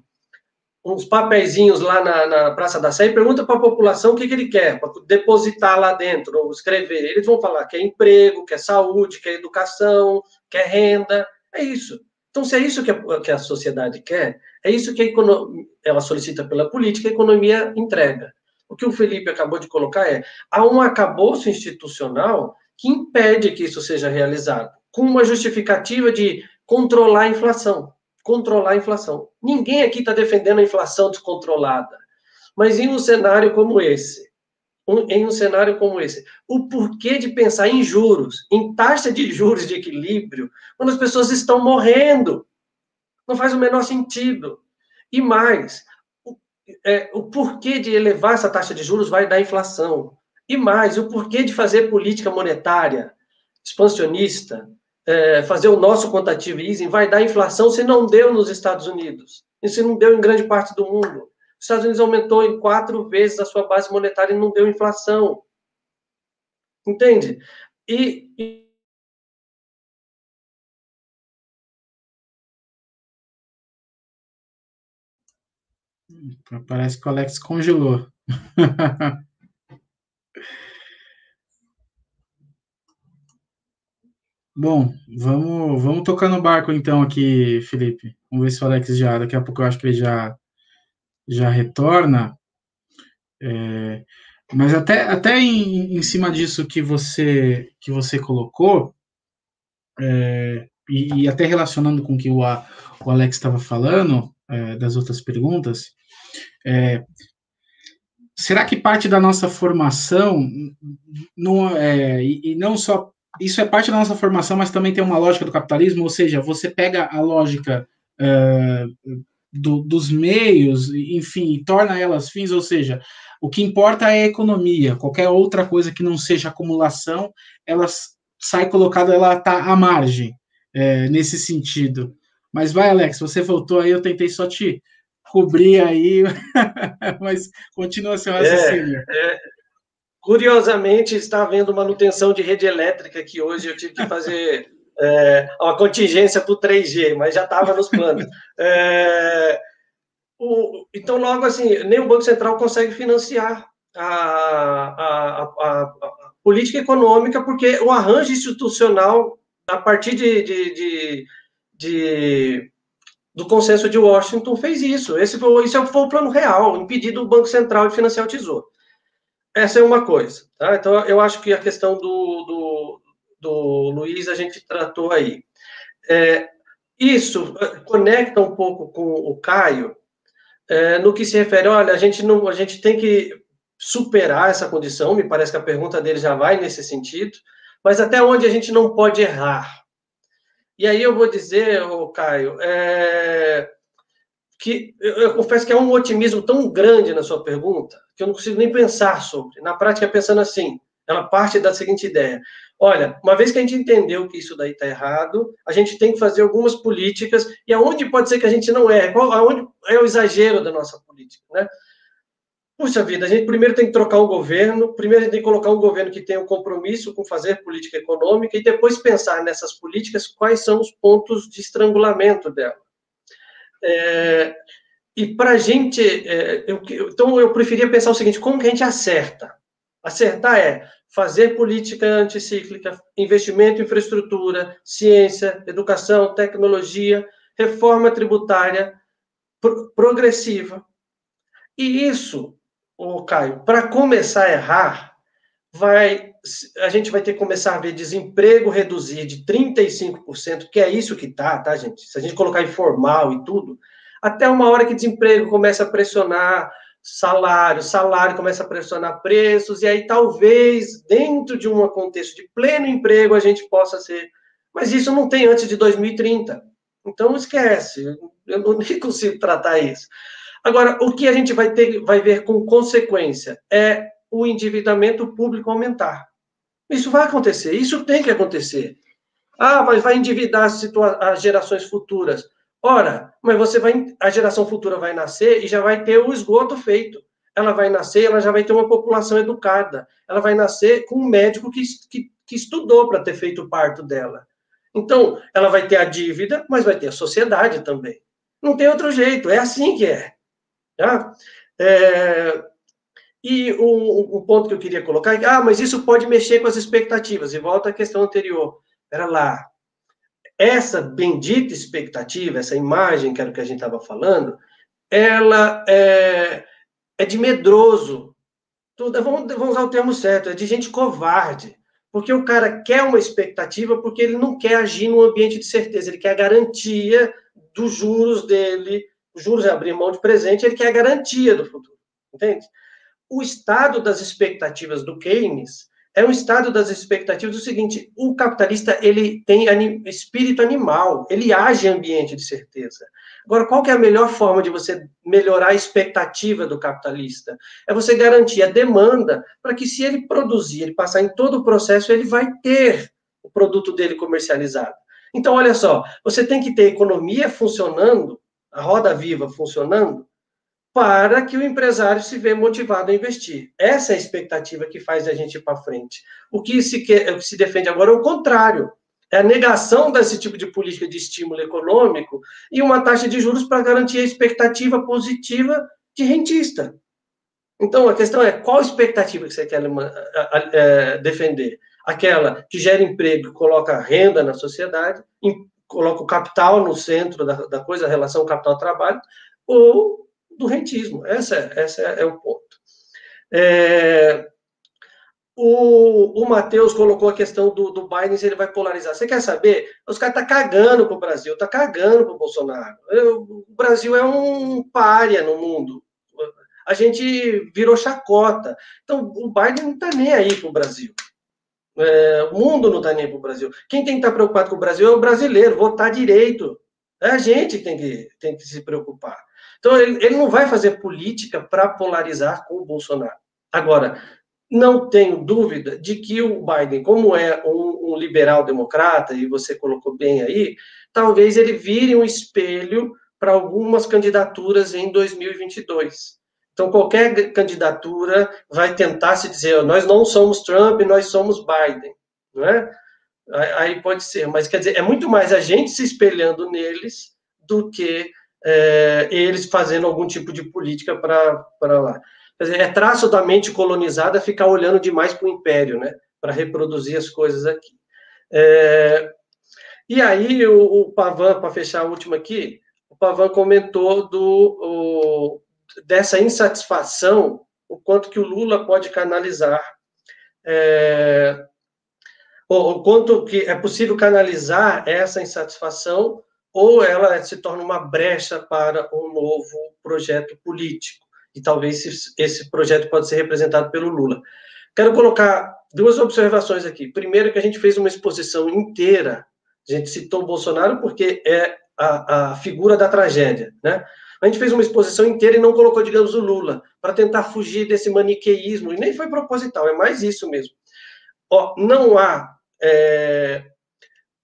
uns papeizinhos lá na, na, Praça da Sé e pergunta para a população o que, que ele quer, para depositar lá dentro, ou escrever. Eles vão falar que é emprego, que é saúde, que é educação, que é renda. É isso. Então, se é isso que a, que a sociedade quer, é isso que ela solicita pela política, a economia entrega. O que o Felipe acabou de colocar é, há um acabouço institucional que impede que isso seja realizado com uma justificativa de controlar a inflação. Controlar a inflação. Ninguém aqui está defendendo a inflação descontrolada. Mas em um cenário como esse, um, em um cenário como esse, o porquê de pensar em juros, em taxa de juros de equilíbrio, quando as pessoas estão morrendo? Não faz o menor sentido. E mais, o, é, o porquê de elevar essa taxa de juros vai dar inflação. E mais, o porquê de fazer política monetária expansionista, é, fazer o nosso quantitative easing vai dar inflação se não deu nos Estados Unidos, e se não deu em grande parte do mundo. Os Estados Unidos aumentou em quatro vezes a sua base monetária e não deu inflação. Entende? E, e Parece que o Alex congelou. Bom, vamos, vamos tocar no barco então aqui, Felipe. Vamos ver se o Alex já, daqui a pouco eu acho que ele já, já retorna. É, mas até, até em, em, cima disso que você, que você colocou, é, e, e, até relacionando com o que o, o Alex estava falando, é, das outras perguntas, é, será que parte da nossa formação, não, é, e, e não só isso é parte da nossa formação, mas também tem uma lógica do capitalismo, ou seja, você pega a lógica uh, do, dos meios, enfim, torna elas fins, ou seja, o que importa é a economia, qualquer outra coisa que não seja acumulação, ela sai colocada, ela está à margem, é, nesse sentido. Mas vai, Alex, você voltou aí, eu tentei só te cobrir aí, mas continua seu raciocínio. É, é, Curiosamente, está havendo manutenção de rede elétrica que hoje eu tive que fazer é, uma contingência para o 3G, mas já estava nos planos. É, o, então, logo assim, nem o Banco Central consegue financiar a, a, a, a política econômica, porque o arranjo institucional, a partir de, de, de, de do consenso de Washington, fez isso. Esse foi, esse foi o plano real, impedir o Banco Central de financiar o Tesouro. Essa é uma coisa. Tá? Então, eu acho que a questão do, do, do Luiz a gente tratou aí. É, isso é, conecta um pouco com o Caio, é, no que se refere, olha, a gente, não, a gente tem que superar essa condição, me parece que a pergunta dele já vai nesse sentido, mas até onde a gente não pode errar? E aí eu vou dizer, o Caio, é, que eu, eu confesso que é um otimismo tão grande na sua pergunta, que eu não consigo nem pensar sobre. Na prática, pensando assim, ela parte da seguinte ideia: olha, uma vez que a gente entendeu que isso daí está errado, a gente tem que fazer algumas políticas, e aonde pode ser que a gente não erre? Qual, aonde é o exagero da nossa política, né? Puxa vida, a gente primeiro tem que trocar o governo, primeiro a gente tem que colocar um governo que tenha um compromisso com fazer política econômica e depois pensar nessas políticas quais são os pontos de estrangulamento dela. É, e para a gente, é, eu, então eu preferia pensar o seguinte: como que a gente acerta? Acertar é fazer política anticíclica, investimento em infraestrutura, ciência, educação, tecnologia, reforma tributária pro, progressiva. E isso, o Caio, para começar a errar, vai a gente vai ter que começar a ver desemprego reduzir de 35%, que é isso que tá, tá, gente? Se a gente colocar informal e tudo, até uma hora que desemprego começa a pressionar salário, salário começa a pressionar preços, e aí talvez, dentro de um contexto de pleno emprego, a gente possa ser. Mas isso não tem antes de 2030. Então esquece, eu não nem consigo tratar isso. Agora, o que a gente vai ter, vai ver com consequência é o endividamento público aumentar. Isso vai acontecer, isso tem que acontecer. Ah, mas vai endividar as, as gerações futuras. Ora, mas você vai, a geração futura vai nascer e já vai ter o esgoto feito. Ela vai nascer, ela já vai ter uma população educada. Ela vai nascer com um médico que, que, que estudou para ter feito o parto dela. Então, ela vai ter a dívida, mas vai ter a sociedade também. Não tem outro jeito, é assim que é. Tá? é e o, o, ponto que eu queria colocar é ah, mas isso pode mexer com as expectativas. E volta à questão anterior. Era lá. Essa bendita expectativa, essa imagem que era o que a gente estava falando, ela é, é de medroso. Tudo, vamos, vamos usar o termo certo, é de gente covarde. Porque o cara quer uma expectativa porque ele não quer agir num ambiente de certeza, ele quer a garantia dos juros dele, os juros é abrir mão de presente, ele quer a garantia do futuro, entende? O estado das expectativas do Keynes é um estado das expectativas do seguinte: o capitalista ele tem anim, espírito animal, ele age em ambiente de certeza. Agora, qual é a melhor forma de você melhorar a expectativa do capitalista? É você garantir a demanda para que, se ele produzir, ele passar em todo o processo, ele vai ter o produto dele comercializado. Então, olha só, você tem que ter economia funcionando, a roda viva funcionando, para que o empresário se vê motivado a investir. Essa é a expectativa que faz a gente ir para frente. O que se, quer, o que se defende agora é o contrário. É a negação desse tipo de política de estímulo econômico e uma taxa de juros para garantir a expectativa positiva de rentista. Então, a questão é qual expectativa que você quer é, defender? Aquela que gera emprego, coloca renda na sociedade, coloca o capital no centro da, coisa, a relação capital-trabalho, ou do rentismo. Essa, essa é o ponto. É, o, o Matheus colocou a questão do, do Biden, se ele vai polarizar. Você quer saber? Os caras estão tá cagando para o Brasil, tá cagando para o Bolsonaro. O Brasil é um párea no mundo. A gente virou chacota. Então, o Biden não está nem aí para o Brasil. É, o mundo não está nem para o Brasil. Quem tem que estar tá preocupado com o Brasil é o brasileiro, votar direito. É a gente que tem que, tem que se preocupar. Então, ele, ele não vai fazer política para polarizar com o Bolsonaro. Agora, não tenho dúvida de que o Biden, como é um, um liberal democrata, e você colocou bem aí, talvez ele vire um espelho para algumas candidaturas em 2022. Então, qualquer candidatura vai tentar se dizer, nós não somos Trump, nós somos Biden, não é? Aí pode ser, mas quer dizer, é muito mais a gente se espelhando neles do que é, eles fazendo algum tipo de política para lá. Quer dizer, é traço da mente colonizada ficar olhando demais para o império, né? Para reproduzir as coisas aqui. É, e aí, o, o Pavan, para fechar a última aqui, o Pavan comentou do, o, dessa insatisfação, o quanto que o Lula pode canalizar, é, o, o quanto que é possível canalizar essa insatisfação ou ela se torna uma brecha para um novo projeto político. E talvez esse projeto pode ser representado pelo Lula. Quero colocar duas observações aqui. Primeiro, que a gente fez uma exposição inteira. A gente citou Bolsonaro porque é a, a figura da tragédia, né? A gente fez uma exposição inteira e não colocou, digamos, o Lula, para tentar fugir desse maniqueísmo, e nem foi proposital, é mais isso mesmo. Ó, não há é,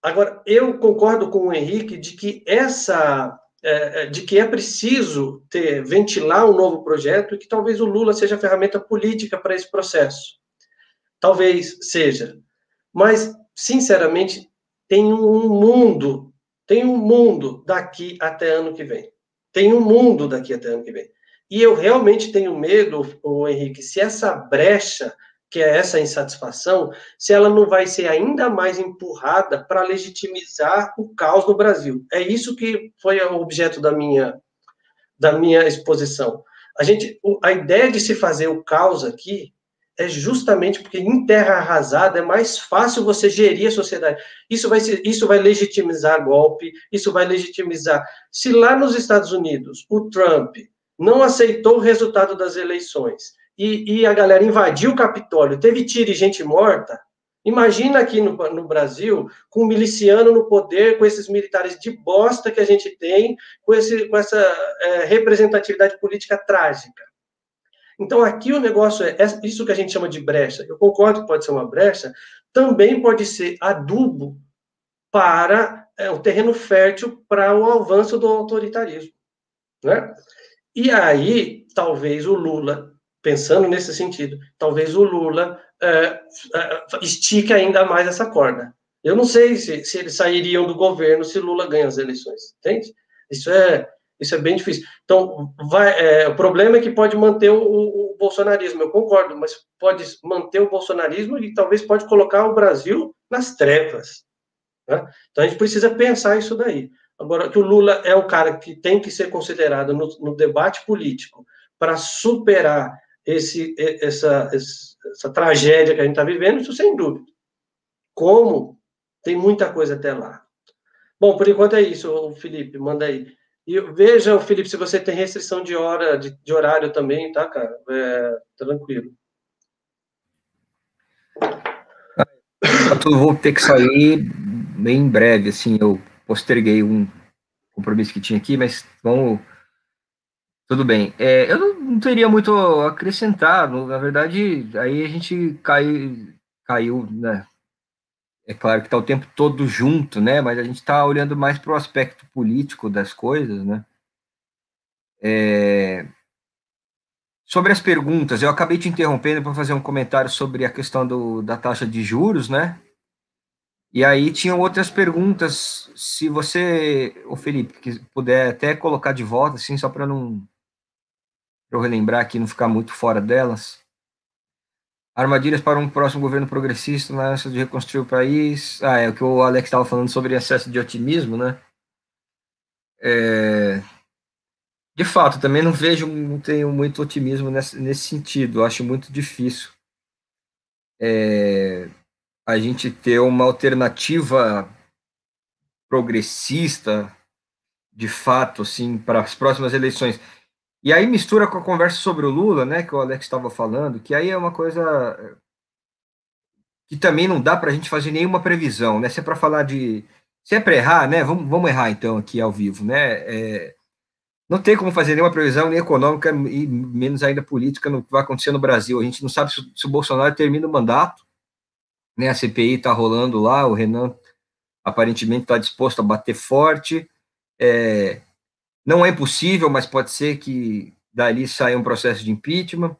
Agora, eu concordo com o Henrique de que essa é, é, de que é preciso ter ventilar um novo projeto e que talvez o Lula seja a ferramenta política para esse processo. Talvez seja. Mas, sinceramente, tem um mundo, tem um mundo daqui até ano que vem. Tem um mundo daqui até ano que vem. E eu realmente tenho medo, o Henrique, se essa brecha que é essa insatisfação, se ela não vai ser ainda mais empurrada para legitimizar o caos no Brasil. É isso que foi o objeto da minha, da minha exposição. A, gente, a ideia de se fazer o caos aqui é justamente porque em terra arrasada é mais fácil você gerir a sociedade. Isso vai, ser, isso vai legitimizar golpe, isso vai legitimizar. Se lá nos Estados Unidos o Trump não aceitou o resultado das eleições e, e a galera invadiu o Capitólio, teve tiro e gente morta, Imagina aqui no, no, Brasil, com um miliciano no poder, com esses militares de bosta que a gente tem, com, esse, com essa é, representatividade política trágica. Então, aqui o negócio é, é, isso que a gente chama de brecha. Eu concordo que pode ser uma brecha, também pode ser adubo para é, um terreno fértil para o avanço do autoritarismo. Né? E aí, talvez o Lula, pensando nesse sentido, talvez o Lula é, é, estique ainda mais essa corda. Eu não sei se, se eles sairiam do governo se Lula ganha as eleições, entende? Isso é, isso é bem difícil. Então, vai, é, o problema é que pode manter o, o, o, bolsonarismo, eu concordo, mas pode manter o bolsonarismo e talvez pode colocar o Brasil nas trevas. Né? Então, a gente precisa pensar isso daí. Agora, que o Lula é o cara que tem que ser considerado no, no debate político para superar esse, essa, essa tragédia que a gente está vivendo, isso sem dúvida. Como? Tem muita coisa até lá. Bom, por enquanto é isso, Felipe, manda aí. E veja, Felipe, se você tem restrição de hora, de, de horário também, tá, cara? É, tranquilo. Eu vou ter que sair bem em breve, assim, eu posterguei um compromisso que tinha aqui, mas vamos. Tudo bem. É, eu não, não, teria muito a acrescentar. Na verdade, aí a gente cai, caiu, né? É claro que está o tempo todo junto, né? Mas a gente está olhando mais para o aspecto político das coisas, né? É... Sobre as perguntas, eu acabei te interrompendo para fazer um comentário sobre a questão do, da taxa de juros, né? E aí tinham outras perguntas, se você, o Felipe, puder até colocar de volta, assim, só para não pra eu relembrar aqui, não ficar muito fora delas. Armadilhas para um próximo governo progressista na ânsia de reconstruir o país. Ah, é o que o Alex estava falando sobre excesso de otimismo, né? É... De fato, também não vejo, não tenho muito otimismo nesse, nesse sentido. acho muito difícil. É a gente ter uma alternativa progressista, de fato, assim, para as próximas eleições. E aí mistura com a conversa sobre o Lula, né, que o Alex estava falando, que aí é uma coisa que também não dá para a gente fazer nenhuma previsão, né? Se é para falar de, se é para errar, né? Vamos, vamos errar então aqui ao vivo, né? É, não tem como fazer nenhuma previsão nem econômica e menos ainda política no que vai acontecer no Brasil. A gente não sabe se, se o Bolsonaro termina o mandato, né? A CPI está rolando lá, o Renan aparentemente está disposto a bater forte. É, não é impossível, mas pode ser que dali saia um processo de impeachment.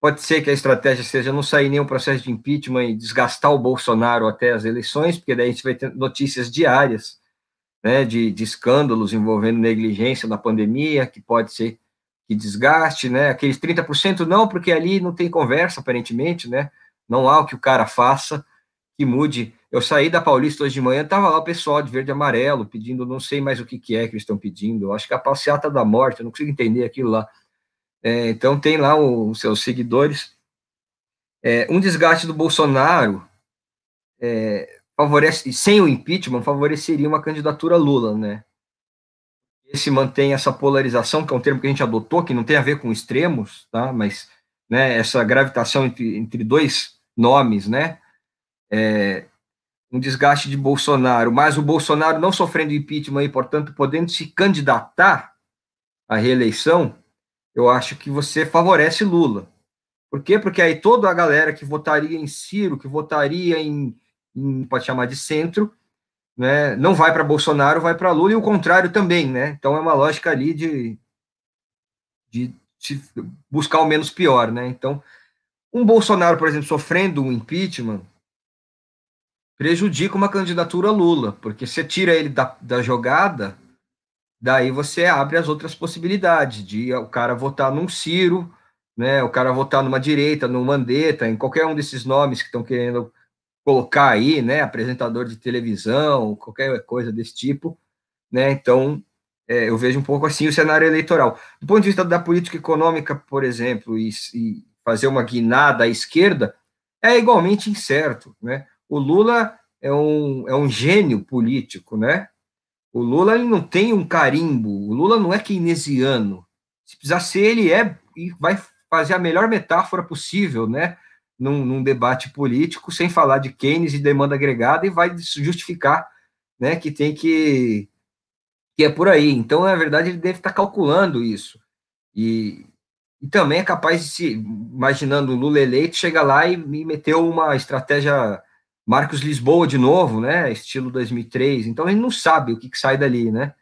Pode ser que a estratégia seja não sair nenhum processo de impeachment e desgastar o Bolsonaro até as eleições, porque daí a gente vai ter notícias diárias né, de, de escândalos envolvendo negligência na pandemia, que pode ser que desgaste, né? Aqueles 30% não, porque ali não tem conversa, aparentemente, né? Não há o que o cara faça que mude. Eu saí da Paulista hoje de manhã, estava lá o pessoal de verde e amarelo pedindo, não sei mais o que, que é que eles estão pedindo. Acho que é a passeata da morte, eu não consigo entender aquilo lá. É, então tem lá os seus seguidores. É, um desgaste do Bolsonaro é, favorece, sem o impeachment, favoreceria uma candidatura Lula, né? Esse mantém essa polarização, que é um termo que a gente adotou, que não tem a ver com extremos, tá? Mas né, essa gravitação entre, entre dois nomes, né? é, um desgaste de Bolsonaro, mas o Bolsonaro não sofrendo impeachment e, portanto, podendo se candidatar à reeleição, eu acho que você favorece Lula. Por quê? Porque aí toda a galera que votaria em Ciro, que votaria em, em pode chamar de centro, né, não vai para Bolsonaro, vai para Lula, e o contrário também, né? Então é uma lógica ali de, de, de buscar o menos pior, né? Então, um Bolsonaro, por exemplo, sofrendo um impeachment, prejudica uma candidatura Lula, porque você tira ele da, da jogada, daí você abre as outras possibilidades de o cara votar num Ciro, né, o cara votar numa direita, num Mandetta, em qualquer um desses nomes que estão querendo colocar aí, né, apresentador de televisão, qualquer coisa desse tipo, né, então é, eu vejo um pouco assim o cenário eleitoral. Do ponto de vista da política econômica, por exemplo, e, e fazer uma guinada à esquerda, é igualmente incerto, né, o Lula é um, é um gênio político, né? O Lula ele não tem um carimbo, o Lula não é keynesiano. Se precisar ser, ele é e vai fazer a melhor metáfora possível, né? Num, num, debate político, sem falar de Keynes e demanda agregada, e vai justificar né, que tem que. que é por aí. Então, na verdade, ele deve estar calculando isso. E, e também é capaz de se, imaginando o Lula eleito, chega lá e, e meteu uma estratégia Marcos Lisboa de novo, né? Estilo 2003. Então, a gente não sabe o que, que sai dali, né?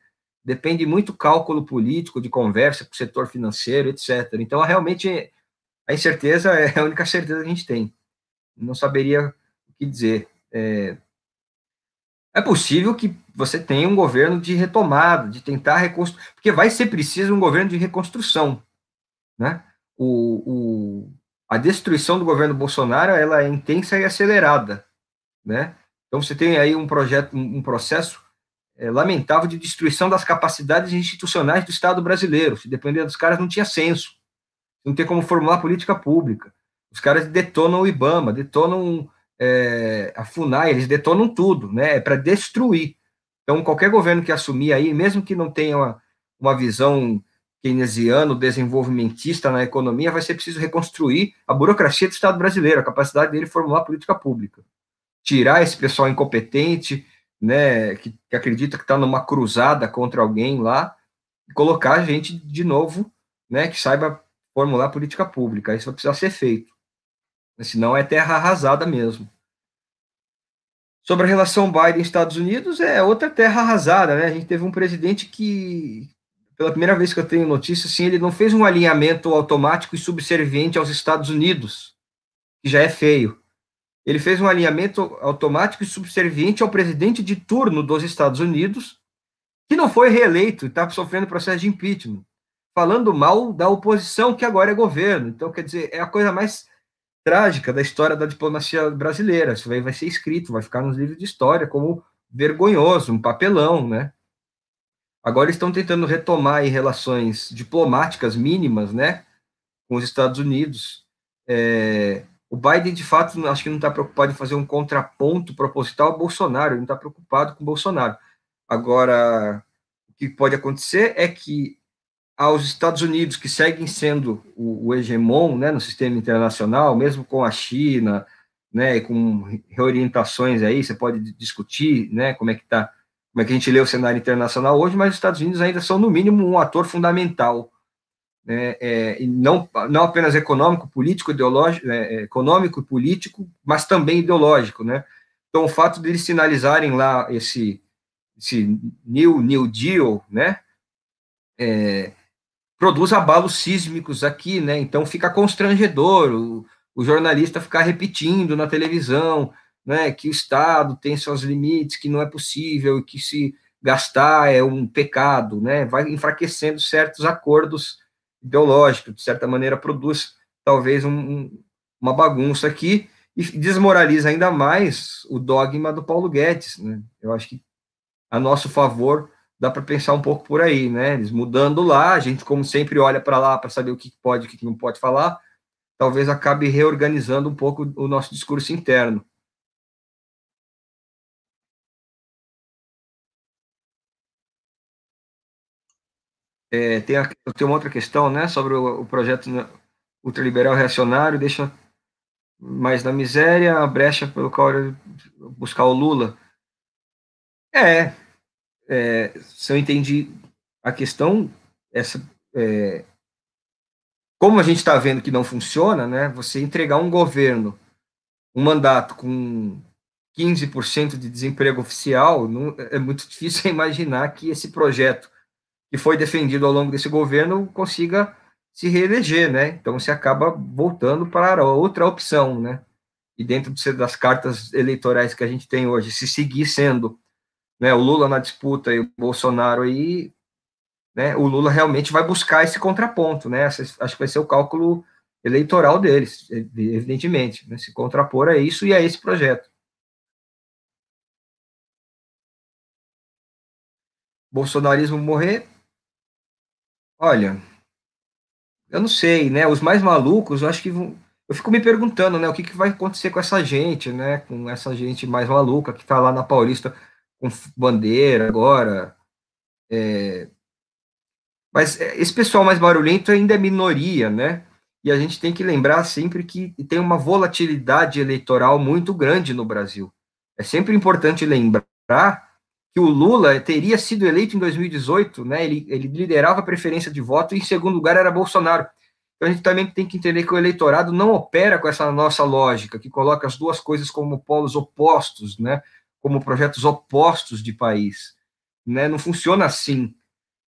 Depende muito cálculo político, de conversa com o setor financeiro, etc. Então, realmente, a incerteza é a única certeza que a gente tem. Não saberia o que dizer. É, é possível que você tenha um governo de retomada, de tentar reconstruir, porque vai ser preciso um governo de reconstrução, né? O, o, a destruição do governo Bolsonaro ela é intensa e acelerada, né? Então você tem aí um projeto, um processo é, lamentável de destruição das capacidades institucionais do Estado brasileiro. Se depender dos caras, não tinha senso, não tem como formular política pública. Os caras detonam o IBAMA, detonam é, a FUNAI, eles detonam tudo, né? É para destruir. Então, qualquer governo que assumir aí, mesmo que não tenha uma, uma visão keynesiano, desenvolvimentista na economia, vai ser preciso reconstruir a burocracia do Estado brasileiro, a capacidade dele formular política pública. Tirar esse pessoal incompetente, né, que, que acredita que está numa cruzada contra alguém lá, e colocar a gente de novo, né, que saiba formular política pública. Isso vai precisar ser feito. Senão é terra arrasada mesmo. Sobre a relação Biden-Estados Unidos, é outra terra arrasada, né? A gente teve um presidente que, pela primeira vez que eu tenho notícia, assim, ele não fez um alinhamento automático e subserviente aos Estados Unidos, que já é feio. Ele fez um alinhamento automático e subserviente ao presidente de turno dos Estados Unidos, que não foi reeleito e está sofrendo processo de impeachment, falando mal da oposição, que agora é governo. Então, quer dizer, é a coisa mais trágica da história da diplomacia brasileira. Isso aí vai ser escrito, vai ficar nos livros de história como vergonhoso, um papelão, né? Agora estão tentando retomar relações diplomáticas mínimas, né, com os Estados Unidos. É, o Biden, de fato, acho que não está preocupado em fazer um contraponto proposital ao Bolsonaro, ele não está preocupado com o Bolsonaro. Agora, o que pode acontecer é que aos Estados Unidos, que seguem sendo o, o hegemon né, no sistema internacional, mesmo com a China, né, com reorientações aí, você pode discutir né, como é que está, como é que a gente lê o cenário internacional hoje, mas os Estados Unidos ainda são, no mínimo, um ator fundamental, né, é, e não, não apenas econômico, político, ideológico, é, é econômico e político, mas também ideológico, né? Então, o fato de eles sinalizarem lá esse, esse New, New Deal, né, é, produz abalos sísmicos aqui, né? Então fica constrangedor o, o jornalista ficar repetindo na televisão, né, que o Estado tem seus limites, que não é possível, que se gastar é um pecado, né? Vai enfraquecendo certos acordos ideológicos, de certa maneira produz talvez um, uma bagunça aqui e desmoraliza ainda mais o dogma do Paulo Guedes, né? Eu acho que a nosso favor dá para pensar um pouco por aí, né? Eles mudando lá, a gente, como sempre, olha para lá para saber o que pode e o que não pode falar, talvez acabe reorganizando um pouco o nosso discurso interno. É, tem, a, tem uma outra questão, né, sobre o, o projeto ultraliberal reacionário, deixa mais na miséria, a brecha pelo qual buscar o Lula. É, é, se eu entendi a questão, essa, é, como a gente está vendo que não funciona, né, você entregar um governo, um mandato com 15% de desemprego oficial, não, é muito difícil imaginar que esse projeto que foi defendido ao longo desse governo consiga se reeleger, né? Então você acaba voltando para outra opção, né? E dentro das cartas eleitorais que a gente tem hoje, se seguir sendo né, o Lula na disputa e o Bolsonaro aí, né, o Lula realmente vai buscar esse contraponto, né, acho que vai ser o cálculo eleitoral deles, evidentemente, né, se contrapor a isso e a esse projeto. Bolsonarismo morrer? Olha, eu não sei, né, os mais malucos, eu acho que vão, eu fico me perguntando, né, o que, que vai acontecer com essa gente, né, com essa gente mais maluca que está lá na Paulista com bandeira agora. É, mas é, esse pessoal mais barulhento ainda é minoria, né? E a gente tem que lembrar sempre que tem uma volatilidade eleitoral muito grande no Brasil. É sempre importante lembrar que o Lula teria sido eleito em 2018, né? Ele, ele liderava a preferência de voto e em segundo lugar era Bolsonaro. Então a gente também tem que entender que o eleitorado não opera com essa nossa lógica, que coloca as duas coisas como polos opostos, né? como projetos opostos de país. Né? Não funciona assim.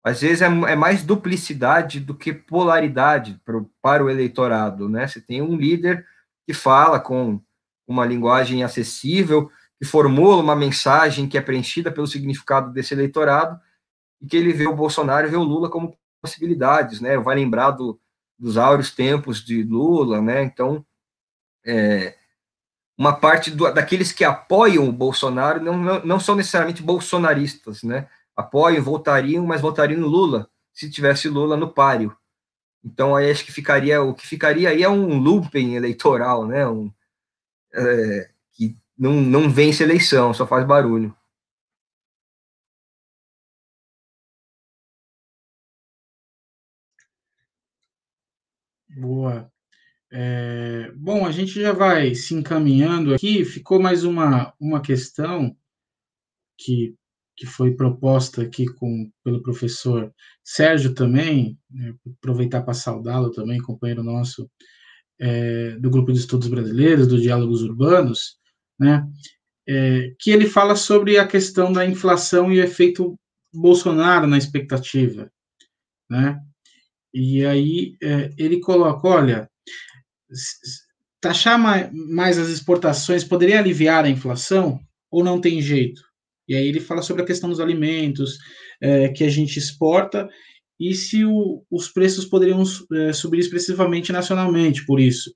Às vezes é, é mais duplicidade do que polaridade pro, para o eleitorado. Né? Você tem um líder que fala com uma linguagem acessível, que formula uma mensagem que é preenchida pelo significado desse eleitorado, e que ele vê o Bolsonaro e vê o Lula como possibilidades, né? Vai lembrar do, dos áureos tempos de Lula, né? Então, é, uma parte do, daqueles que apoiam o Bolsonaro não, não, não, são necessariamente bolsonaristas, né? Apoiam, votariam, mas votariam no Lula, se tivesse Lula no páreo. Então, aí acho que ficaria, o que ficaria aí é um looping eleitoral, né? Um, é, não, não vence eleição, só faz barulho. Boa. É, bom, a gente já vai se encaminhando aqui. Ficou mais uma, uma questão que, que foi proposta aqui com, pelo professor Sérgio também, né, aproveitar para saudá-lo também, companheiro nosso é, do Grupo de Estudos Brasileiros, do Diálogos Urbanos, né, é, que ele fala sobre a questão da inflação e o efeito Bolsonaro na expectativa, né? E aí é, ele coloca, olha, taxar mais as exportações poderia aliviar a inflação ou não tem jeito? E aí ele fala sobre a questão dos alimentos é, que a gente exporta e se o, os preços poderiam é, subir expressivamente nacionalmente por isso.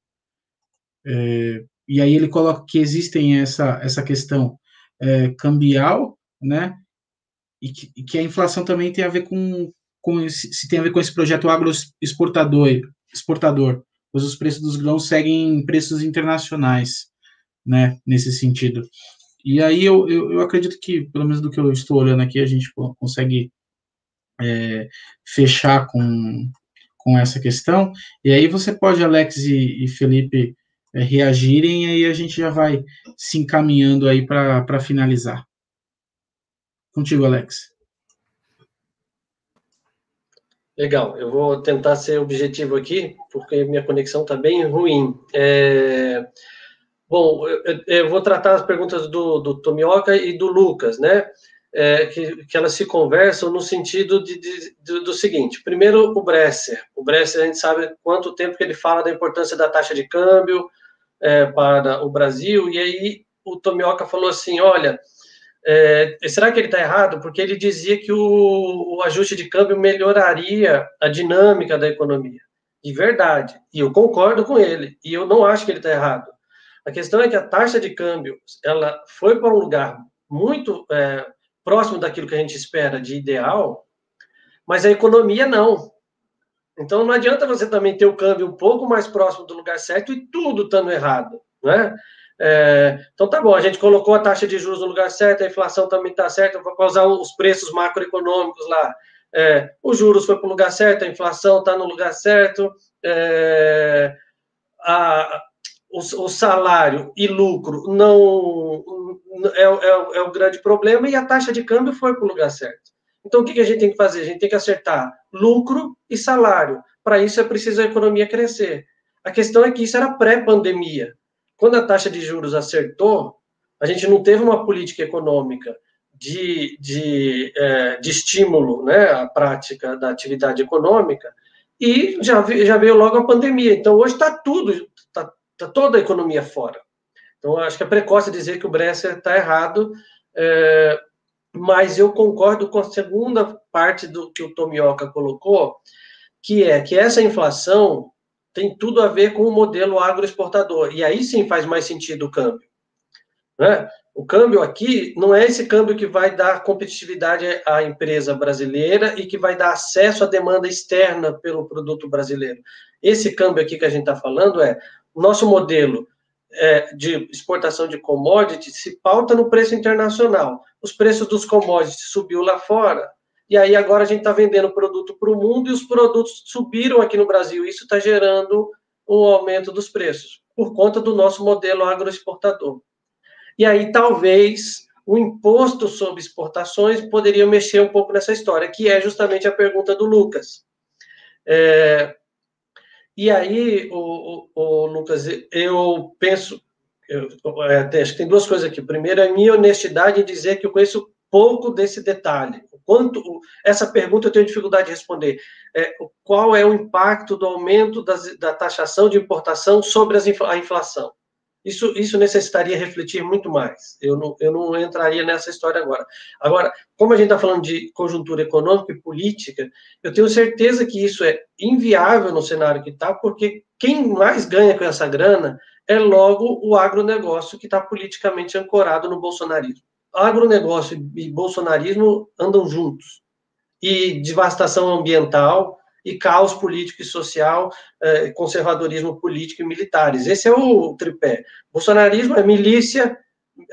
É, e aí ele coloca que existem essa, essa questão é, cambial, né? E que, que, a inflação também tem a ver com, com esse, se tem a ver com esse projeto agroexportador, exportador, pois os preços dos grãos seguem preços internacionais, né, nesse sentido. E aí eu, eu, eu, acredito que, pelo menos do que eu estou olhando aqui, a gente consegue é, fechar com, com essa questão. E aí você pode, Alex e, e Felipe, é, reagirem, e aí a gente já vai se encaminhando aí para finalizar. Contigo, Alex. Legal, eu vou tentar ser objetivo aqui, porque minha conexão está bem ruim. É... Bom, eu, eu, vou tratar as perguntas do, do Tomioka e do Lucas, né? É, que, que elas se conversam no sentido de, de, de, do seguinte: primeiro, o Bresser. O Bresser, a gente sabe quanto tempo que ele fala da importância da taxa de câmbio é, para o Brasil, e aí o Tomioka falou assim: olha é, será que ele está errado? Porque ele dizia que o, o, ajuste de câmbio melhoraria a dinâmica da economia. De verdade. E eu concordo com ele. E eu não acho que ele está errado. A questão é que a taxa de câmbio ela foi para um lugar muito é, próximo daquilo que a gente espera de ideal, mas a economia não. Então não adianta você também ter o câmbio um pouco mais próximo do lugar certo e tudo estando errado, né? É, então tá bom, a gente colocou a taxa de juros no lugar certo, a inflação também está certa, vou usar os preços macroeconômicos lá. É, os juros foi para o lugar certo, a inflação está no lugar certo, é, a, o, salário e lucro não é, é, é, o grande problema e a taxa de câmbio foi para o lugar certo. Então o que, que a gente tem que fazer? A gente tem que acertar lucro e salário. Para isso é preciso a economia crescer. A questão é que isso era pré-pandemia. Quando a taxa de juros acertou, a gente não teve uma política econômica de, de, é, de estímulo né, à prática da atividade econômica, e já, já veio logo a pandemia. Então, hoje está tudo, está tá toda a economia fora. Então, acho que é precoce dizer que o Bresser está errado, é, mas eu concordo com a segunda parte do que o Tomioka colocou, que é que essa inflação tem tudo a ver com o modelo agroexportador. E aí sim faz mais sentido o câmbio. Né? O câmbio aqui não é esse câmbio que vai dar competitividade à empresa brasileira e que vai dar acesso à demanda externa pelo produto brasileiro. Esse câmbio aqui que a gente está falando é nosso modelo é, de exportação de commodities se pauta no preço internacional. Os preços dos commodities subiu lá fora, e aí agora a gente está vendendo produto para o mundo e os produtos subiram aqui no Brasil. Isso está gerando um aumento dos preços, por conta do nosso modelo agroexportador. E aí talvez o imposto sobre exportações poderia mexer um pouco nessa história, que é justamente a pergunta do Lucas. É, E aí, o, o, o Lucas, eu penso, eu, é, acho que tem duas coisas aqui. Primeiro, a minha honestidade em dizer que eu conheço pouco desse detalhe. Quanto essa pergunta eu tenho dificuldade de responder. É, qual é o impacto do aumento das, da taxação de importação sobre as, a inflação? Isso, isso necessitaria refletir muito mais. Eu não, eu não entraria nessa história agora. Agora, como a gente está falando de conjuntura econômica e política, eu tenho certeza que isso é inviável no cenário que está, porque quem mais ganha com essa grana é logo o agronegócio que está politicamente ancorado no bolsonarismo. Agronegócio e bolsonarismo andam juntos. E devastação ambiental, e caos político e social, eh, conservadorismo político e militares. Esse é o tripé. Bolsonarismo é milícia,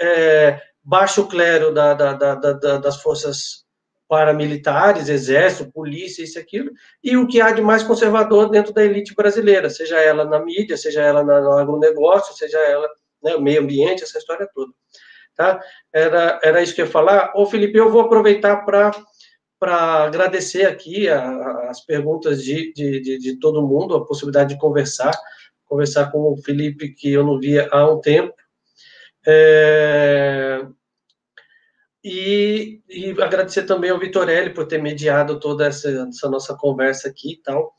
é, baixo clero da, da, da, das forças paramilitares, exército, polícia, isso e aquilo, e o que há de mais conservador dentro da elite brasileira, seja ela na mídia, seja ela no agronegócio, seja ela no né, meio ambiente, essa história toda. Tá? Era, era isso que eu ia falar. Ô, Felipe, eu vou aproveitar para para agradecer aqui a, as perguntas de, de, de, de, todo mundo, a possibilidade de conversar, conversar com o Felipe, que eu não via há um tempo. É, e, e, agradecer também ao Vitorelli por ter mediado toda essa, essa nossa conversa aqui e tal.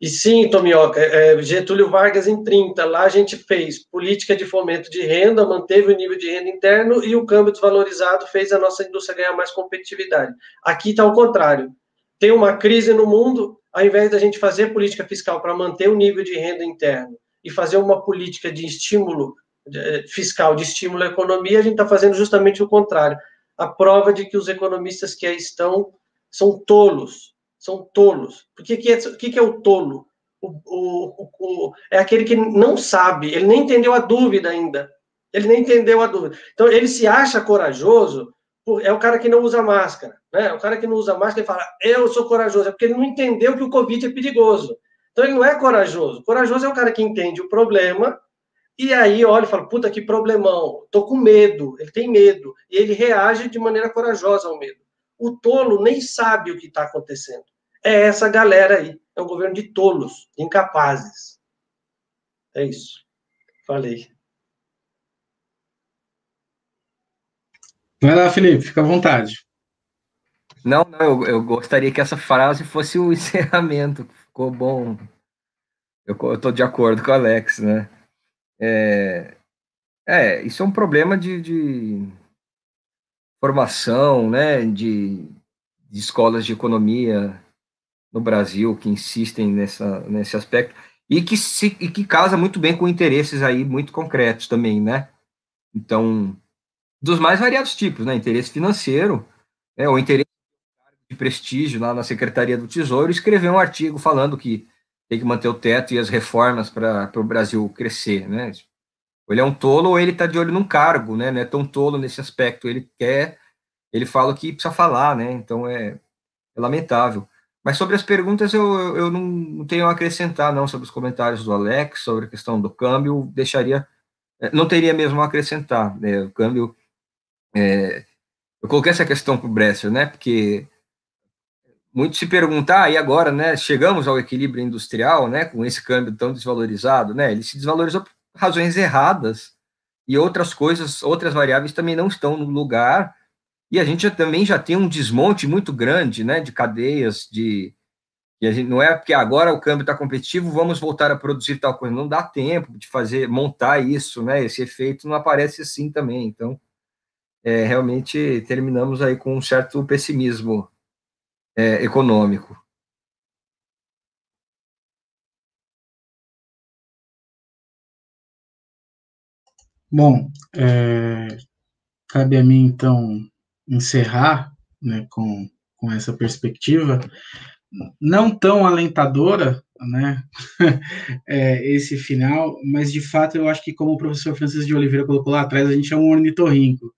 E sim, Tomioca, é, Getúlio Vargas em 30, lá a gente fez política de fomento de renda, manteve o nível de renda interno e o câmbio desvalorizado fez a nossa indústria ganhar mais competitividade. Aqui está o contrário. Tem uma crise no mundo, ao invés da gente fazer política fiscal para manter o nível de renda interno e fazer uma política de estímulo fiscal, de estímulo à economia, a gente está fazendo justamente o contrário. A prova de que os economistas que aí estão são tolos, são tolos. Porque que é, o que, que é o tolo? O, o, o, é aquele que não sabe, ele nem entendeu a dúvida ainda. Ele nem entendeu a dúvida. Então, ele se acha corajoso, é o cara que não usa máscara. Né? O cara que não usa máscara e fala, eu sou corajoso, é porque ele não entendeu que o Covid é perigoso. Então, ele não é corajoso. Corajoso é o cara que entende o problema e aí olha e fala, puta, que problemão, tô com medo, ele tem medo. E ele reage de maneira corajosa ao medo. O tolo nem sabe o que está acontecendo é essa galera aí. É um governo de tolos, incapazes. É isso. Falei. Vai lá, Felipe, fica à vontade. Não, não, eu, eu gostaria que essa frase fosse o encerramento. Ficou bom. Eu estou de acordo com o Alex, né? É, é isso é um problema de, de formação, né? De, de escolas de economia no Brasil que insistem nessa, nesse aspecto e que, se, e que casa muito bem com interesses aí muito concretos também, né? Então, dos mais variados tipos, né? Interesse financeiro, né? ou interesse de prestígio lá na Secretaria do Tesouro, escrever um artigo falando que tem que manter o teto e as reformas para o Brasil crescer, né? Ou ele é um tolo ou ele está de olho num cargo, né? Não é tão tolo nesse aspecto. Ele quer, ele fala o que precisa falar, né? Então é, é lamentável. Mas sobre as perguntas, eu, eu não tenho a acrescentar, não, sobre os comentários do Alex, sobre a questão do câmbio, deixaria, eh, não teria mesmo a acrescentar, né, o câmbio, é, eu coloquei essa questão para o Bresser, né, porque muito se perguntar, ah, e agora, né, chegamos ao equilíbrio industrial, né, com esse câmbio tão desvalorizado, né, ele se desvalorizou por razões erradas, e outras coisas, outras variáveis também não estão no lugar, e a gente já, também já tem um desmonte muito grande, né, de cadeias, de e a gente não é porque agora o câmbio está competitivo, vamos voltar a produzir tal coisa. Não dá tempo de fazer, montar isso, né? Esse efeito não aparece assim também. Então, é, realmente terminamos aí com um certo pessimismo é, econômico. Bom, é, cabe a mim então encerrar né, com, com essa perspectiva, não tão alentadora, né, é, esse final, mas de fato eu acho que, como o professor Francisco de Oliveira colocou lá atrás, a gente é um ornitorrinco.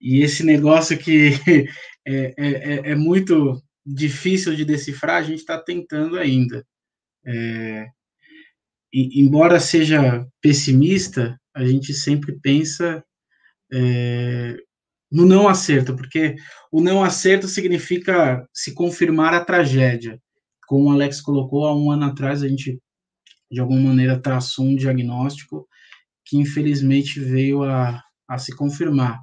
E esse negócio que é, é, é, é muito difícil de decifrar, a gente está tentando ainda. É, embora seja pessimista, a gente sempre pensa é, no não acerto, porque o não acerto significa se confirmar a tragédia. Como o Alex colocou há um ano atrás, a gente de alguma maneira traçou um diagnóstico que infelizmente veio a, a se confirmar.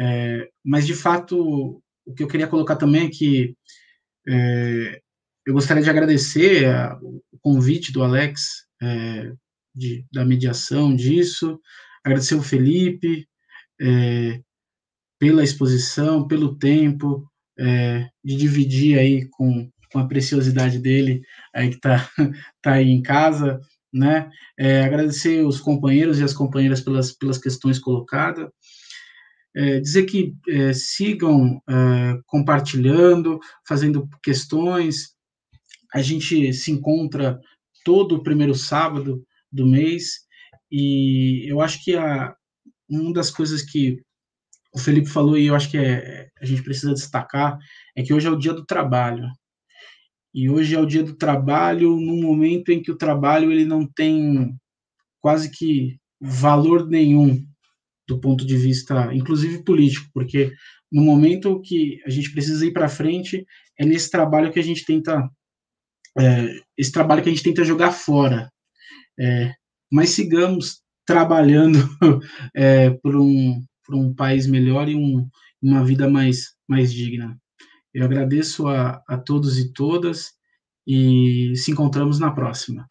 É, mas de fato, o que eu queria colocar também é que é, eu gostaria de agradecer a, o convite do Alex é, de, da mediação disso, agradecer o Felipe é, pela exposição, pelo tempo, é, de dividir aí com, com a preciosidade dele, aí que está tá aí em casa, né? É, agradecer os companheiros e as companheiras pelas, pelas questões colocadas, é, dizer que é, sigam é, compartilhando, fazendo questões. A gente se encontra todo o primeiro sábado do mês e eu acho que a, uma das coisas que o Felipe falou e eu acho que é, a gente precisa destacar é que hoje é o dia do trabalho. E hoje é o dia do trabalho num momento em que o trabalho ele não tem quase que valor nenhum do ponto de vista, inclusive político, porque no momento que a gente precisa ir para frente é nesse trabalho que a gente tenta é, esse trabalho que a gente tenta jogar fora. É, mas sigamos trabalhando é, por um por um país melhor e um, uma vida mais, mais digna. Eu agradeço a, a todos e todas e se encontramos na próxima.